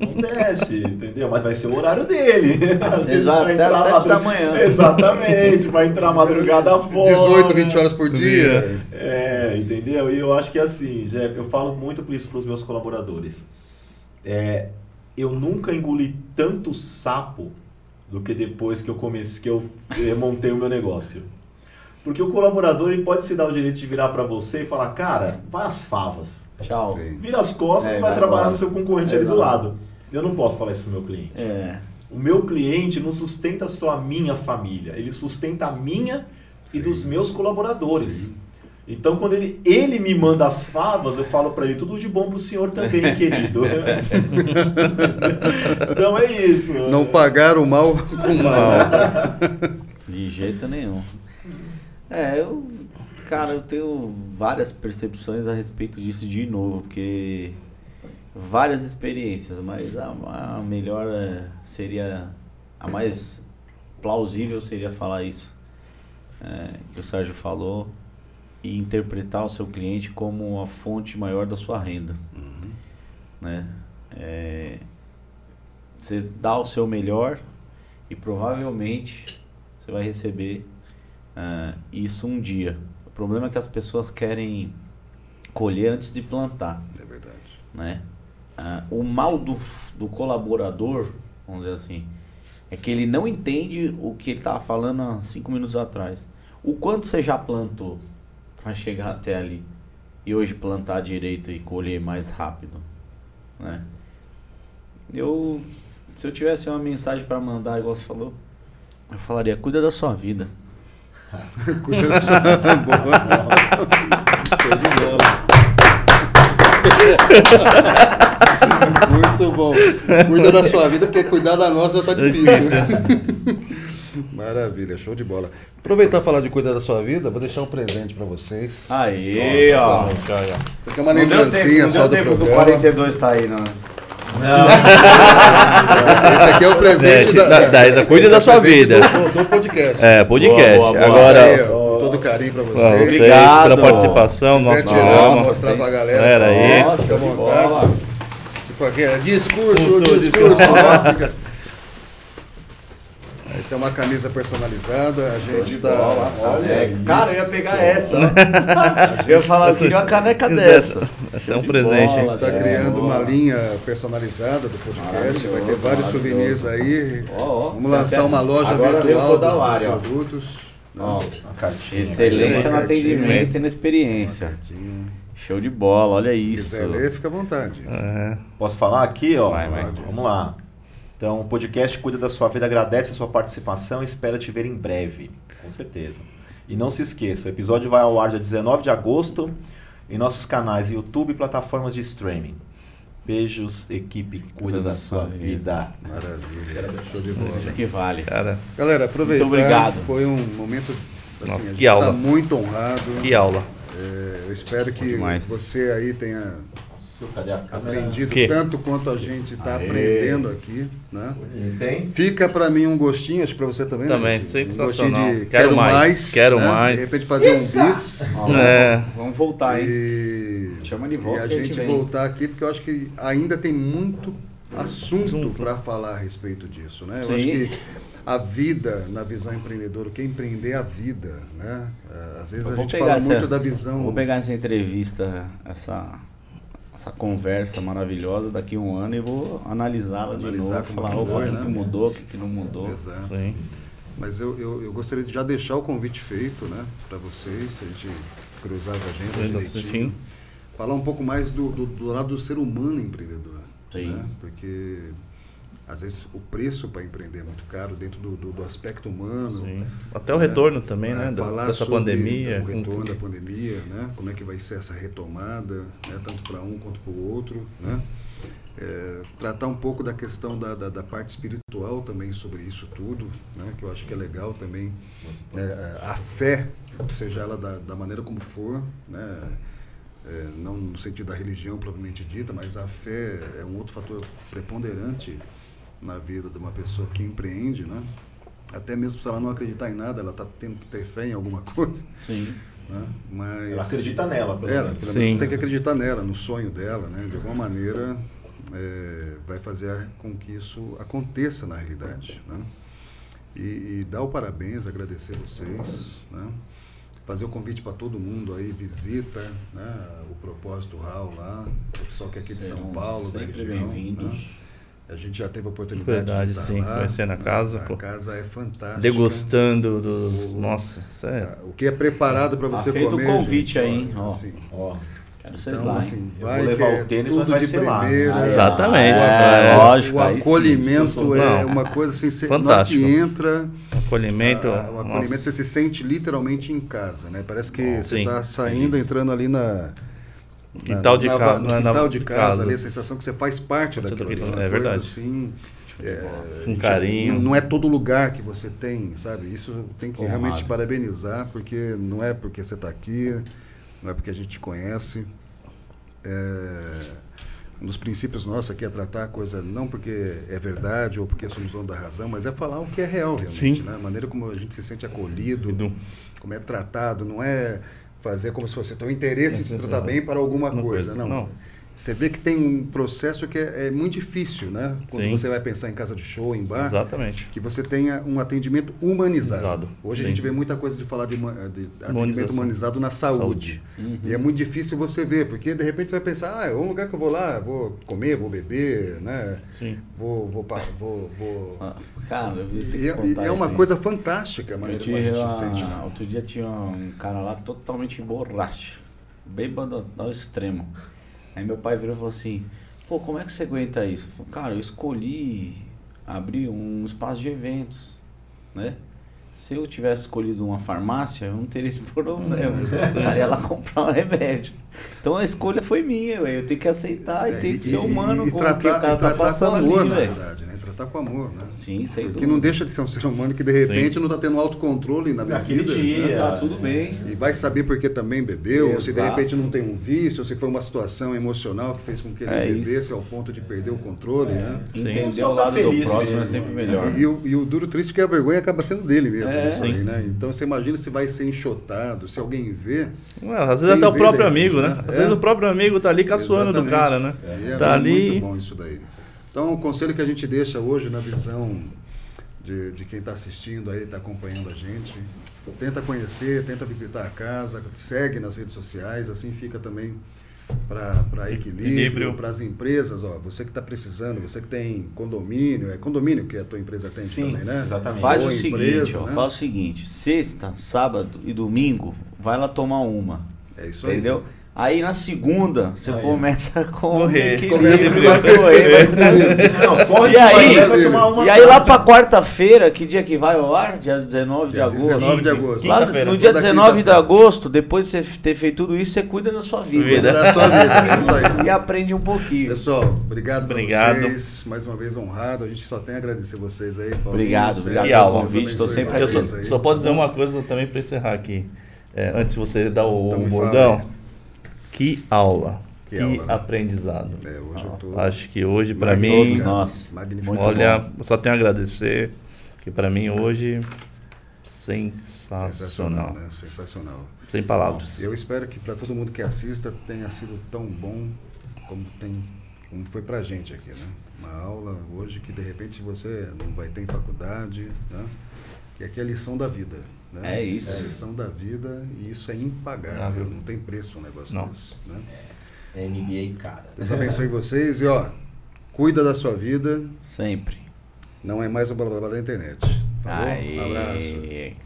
Acontece, entendeu? Mas vai ser o horário dele. Às vezes Exato, vai até às entrar sete madru- da manhã. Exatamente, vai entrar madrugada fora. 18, 20 horas por dia. É, entendeu? E eu acho que assim, Jeff, eu falo muito isso para os meus colaboradores. É, eu nunca engoli tanto sapo do que depois que eu comecei, que eu eh, montei o meu negócio. Porque o colaborador ele pode se dar o direito de virar para você e falar, cara, vai às favas. Tchau. Sim. Vira as costas É, e vai, vai trabalhar no seu concorrente ali do lado. Eu não posso falar isso pro meu cliente. É. O meu cliente não sustenta só a minha família, ele sustenta a minha Sim. e dos meus colaboradores. Sim. Então, quando ele, ele me manda as favas, eu falo para ele tudo de bom pro senhor também, querido. então é isso. Não pagar o mal com o mal. De jeito nenhum. É, eu. Cara, eu tenho várias percepções a respeito disso de novo, porque. Várias experiências, mas a, a melhor é, seria. A mais plausível seria falar isso. é, que o Sérgio falou. E interpretar o seu cliente como a fonte maior da sua renda. Uhum. né? É, você dá o seu melhor e provavelmente você vai receber ah, isso um dia. O problema é que as pessoas querem colher antes de plantar, É verdade. né? Ah, o mal do, do colaborador, vamos dizer assim, é que ele não entende o que ele estava falando há cinco minutos atrás. O quanto você já plantou para chegar até ali e hoje plantar direito e colher mais rápido, né? Eu, se eu tivesse uma mensagem para mandar, igual você falou, eu falaria: cuida da sua vida. Cuida da sua- Boa. Show de bola. Muito bom. Cuida da sua vida, porque cuidar da nossa já tá difícil. Maravilha, show de bola. Aproveitar e falar de cuidar da sua vida, vou deixar um presente pra vocês. Tá. É. Aí, ó. Ó. Isso aqui é uma lembrancinha só do tempo do programa. 42 tá aí, não. Esse, esse aqui é o presente É, da- da- da- é da o sua vida. Do, do podcast. É, podcast. Boa, boa, boa. Agora, Aí, todo carinho pra ó, vocês. vocês Obrigado. pela participação, nosso programa. mostrar pra galera. Galera aí. ó, Fica à Show de vontade. Tipo aqui, é discurso, Discurso, discurso. discurso. ó, fica- Aí tem uma camisa personalizada, a gente tá. É, cara, eu ia pegar essa. eu ia falar, eu queria uma caneca dessa. Esse é um presente. bola. está É, criando boa. uma linha personalizada do podcast, vai ter vários souvenirs aí. Ó, ó. Vamos lançar uma loja Agora virtual dos a área, ó. produtos. né? Ó, Uma cartinha. excelência no atendimento e na experiência. Show de bola, olha Se isso. quiser ler, fica à vontade. É. Posso falar aqui, ó? Vai, vai. Vamos lá. Então, o podcast Cuida da Sua Vida agradece a sua participação e espera te ver em breve. Com certeza. E não se esqueça, o episódio vai ao ar dia 19 de agosto em nossos canais YouTube e plataformas de streaming. Beijos, equipe Cuida da Sua Vida. Maravilha. Show de bola. Isso que vale. Cara, Galera, aproveitar. Muito obrigado. Foi um momento. Assim, Nossa, que aula. Tá muito honrado. que aula. É, eu espero que você aí tenha Cadê a câmera? aprendido Que? tanto quanto a gente está aprendendo aqui, né? Tem? Fica para mim um gostinho, acho que para você também. Também, né? sensacional. Um gostinho de Quero mais, quero né? mais. De repente fazer um bis Ó, É. Vamos voltar, hein? e, Chama de e volta a que a gente vem. voltar aqui porque eu acho que ainda tem muito assunto Assunto. para falar a respeito disso, né? Eu Sim. acho que a vida na visão empreendedora, o que é empreender a vida, né? É, Às vezes Eu a gente fala essa- muito da visão Vou pegar essa entrevista, essa, essa conversa maravilhosa daqui a um ano e vou analisá-la de Analisar novo. Falar, o que, né? que mudou, o que, que não mudou. Exato. Sim. Mas eu, eu, eu gostaria de já deixar o convite feito, né, para vocês, a gente cruzar as agendas Ainda direitinho. assim, Falar um pouco mais do, do, do lado do ser humano empreendedor. Sim. Né? Porque às vezes o preço para empreender é muito caro dentro do, do, do aspecto humano. sim. Até o retorno também, É, né? da- falar Dessa sobre pandemia. O retorno da pandemia, né? Como é que vai ser essa retomada, né? tanto para um quanto para o outro, né? É, tratar um pouco da questão da, da, da parte espiritual também sobre isso tudo, né? Que eu acho que é legal também. né? A fé, seja ela da, da maneira como for, né? É, não no sentido da religião propriamente dita, mas a fé é um outro fator preponderante na vida de uma pessoa que empreende, né? Até mesmo se ela não acreditar em nada, ela está tendo que ter fé em alguma coisa. Sim. Né? Mas Ela acredita nela, pelo ela, menos. pelo menos você tem que acreditar nela, no sonho dela, né? De alguma maneira é, vai fazer com que isso aconteça na realidade, né? E, e dar o parabéns, agradecer vocês, né? Fazer o convite para todo mundo aí, visita, né? O Propósito Hall lá, o pessoal que é aqui de São Serão Paulo, da sempre região. bem-vindos. né? A gente já teve a oportunidade Verdade, de estar sim, lá. conhecendo a né? casa, A pô. casa é fantástica. Degustando do. Nossa, sério. O que é preparado para Tá você feito o comer. convite gente, aí, hein? Ó. assim, Ó, Quero vocês então, lá, assim, Eu vai vou levar que é o tênis, tudo mas vai de ser lá. primeira. Ah, Exatamente. É, É. lógico. O acolhimento é Não. uma coisa assim, você, Fantástico. na hora que entra, Acolhimento. a- o acolhimento nossa. você se sente literalmente em casa, né? Parece que você está saindo, isso. entrando ali na na- Quintal de na- casa, no na- quintal na- de de casa, casa. ali, a sensação que você faz parte daquilo. uma é coisa verdade. assim, é, a Um carinho. Não, não é todo lugar que você tem, sabe? Isso tem que realmente parabenizar, porque não é porque você está aqui, não é porque a gente te conhece. É, um dos princípios nossos aqui é tratar a coisa não porque é verdade ou porque somos dono da razão, mas é falar o que é real realmente. Sim. Né? A maneira como a gente se sente acolhido, Edu. como é tratado, não é fazer como se fosse ter um interesse em se tratar sim. bem para alguma Uma coisa. coisa, Não. não. Você vê que tem um processo que é, é muito difícil, né? Quando Sim. você vai pensar em casa de show, em bar, Exatamente. que você tenha um atendimento humanizado. Humanizado, Hoje a sim. gente vê muita coisa de falar de, de atendimento humanizado na saúde. Uhum. E é muito difícil você ver, porque de repente você vai pensar, ah, é um lugar que eu vou lá, vou comer, vou beber, né? Sim. Vou, vou, vou, vou... Ah, Cara, eu tenho que E, é- contar e é isso uma aí. coisa fantástica a Eu maneira como a gente uma- se sente. né? Outro dia tinha um cara lá totalmente borracho, bêbado ao extremo. Aí meu pai virou e falou assim: pô, como é que você aguenta isso? Eu falei, cara, eu escolhi abrir um espaço de eventos, né? Se eu tivesse escolhido uma farmácia, eu não teria esse problema. Eu estaria lá comprar um remédio. Então a escolha foi minha, velho. Eu tenho que aceitar e É, tem que ser humano e com o tratar, que o cara e tá passando ali, velho. né? Tratar tratar com amor, né? Sim, sem Porque dúvida. não deixa de ser um ser humano que de repente não está tendo autocontrole na minha Naquele vida. dia. né? Tá tudo bem. E vai saber por que também bebeu, ou se de Exato. repente não tem um vício, ou se foi uma situação emocional que fez com que ele É bebesse isso. ao ponto de perder o controle, né? Entender Só o tá lado do feliz próximo é mesmo, sempre né? melhor. E, o, e o duro triste é que a vergonha acaba sendo dele mesmo, É. isso aí, Sim. né? Então você imagina se vai ser enxotado, se alguém vê. Ué, às vezes até o próprio amigo, né? né? Às É. vezes o próprio amigo tá ali caçoando do cara, né? E é Tá muito ali. bom isso daí. Então, o conselho que a gente deixa hoje na visão de, de quem está assistindo aí, está acompanhando a gente, tenta conhecer, tenta visitar a casa, segue nas redes sociais, assim fica também para equilíbrio, Equilíbrio. para as empresas, ó, você que está precisando, você que tem condomínio, é condomínio que a tua empresa tem Sim, também, né? exatamente. Faz Ou o seguinte, empresa, ó, né? faz o seguinte, sexta, sábado e domingo, vai lá tomar uma. É isso aí. Entendeu? Aí na segunda, você Aí. começa com Correr. equilíbrio, vai correr, Não, corre E de aí? E aí lá pra quarta-feira, que dia que vai ao ar? Dia 19 de Dia agosto. 19 de agosto. Lá no dia Toda 19 de agosto, depois de você ter feito tudo isso, você cuida da sua vida. Vida. Da sua vida, é isso aí. E aprende um pouquinho. Pessoal, obrigado, pra Obrigado. vocês. Mais uma vez honrado. A gente só tem a agradecer vocês aí. Paulinho, Obrigado, obrigado pelo convite, tô Deus sempre Eu só, só posso dizer uma coisa também para encerrar aqui. É, antes de você dar o, Então o bordão. Que aula. Que Que, aula, né? aprendizado. É, hoje eu tô. Acho que hoje para mim, Todos nós. Magnífico. Muito olha, eu só tenho a agradecer que para mim hoje Sensacional, sensacional. né? Sensacional. Sem palavras. Eu espero que para todo mundo que assista tenha sido tão bom como tem como foi pra gente aqui, né? Uma aula hoje que de repente você não vai ter em faculdade, né? Que aqui é a lição da vida. Né? É isso. É a lição da vida e isso é impagável. Ah, não tem preço um negócio Não. desse. Né? NBA, cara. Deus abençoe vocês e ó, cuida da sua vida. Sempre. Não é mais o blá blá blá da internet. Falou? Um abraço. Aê.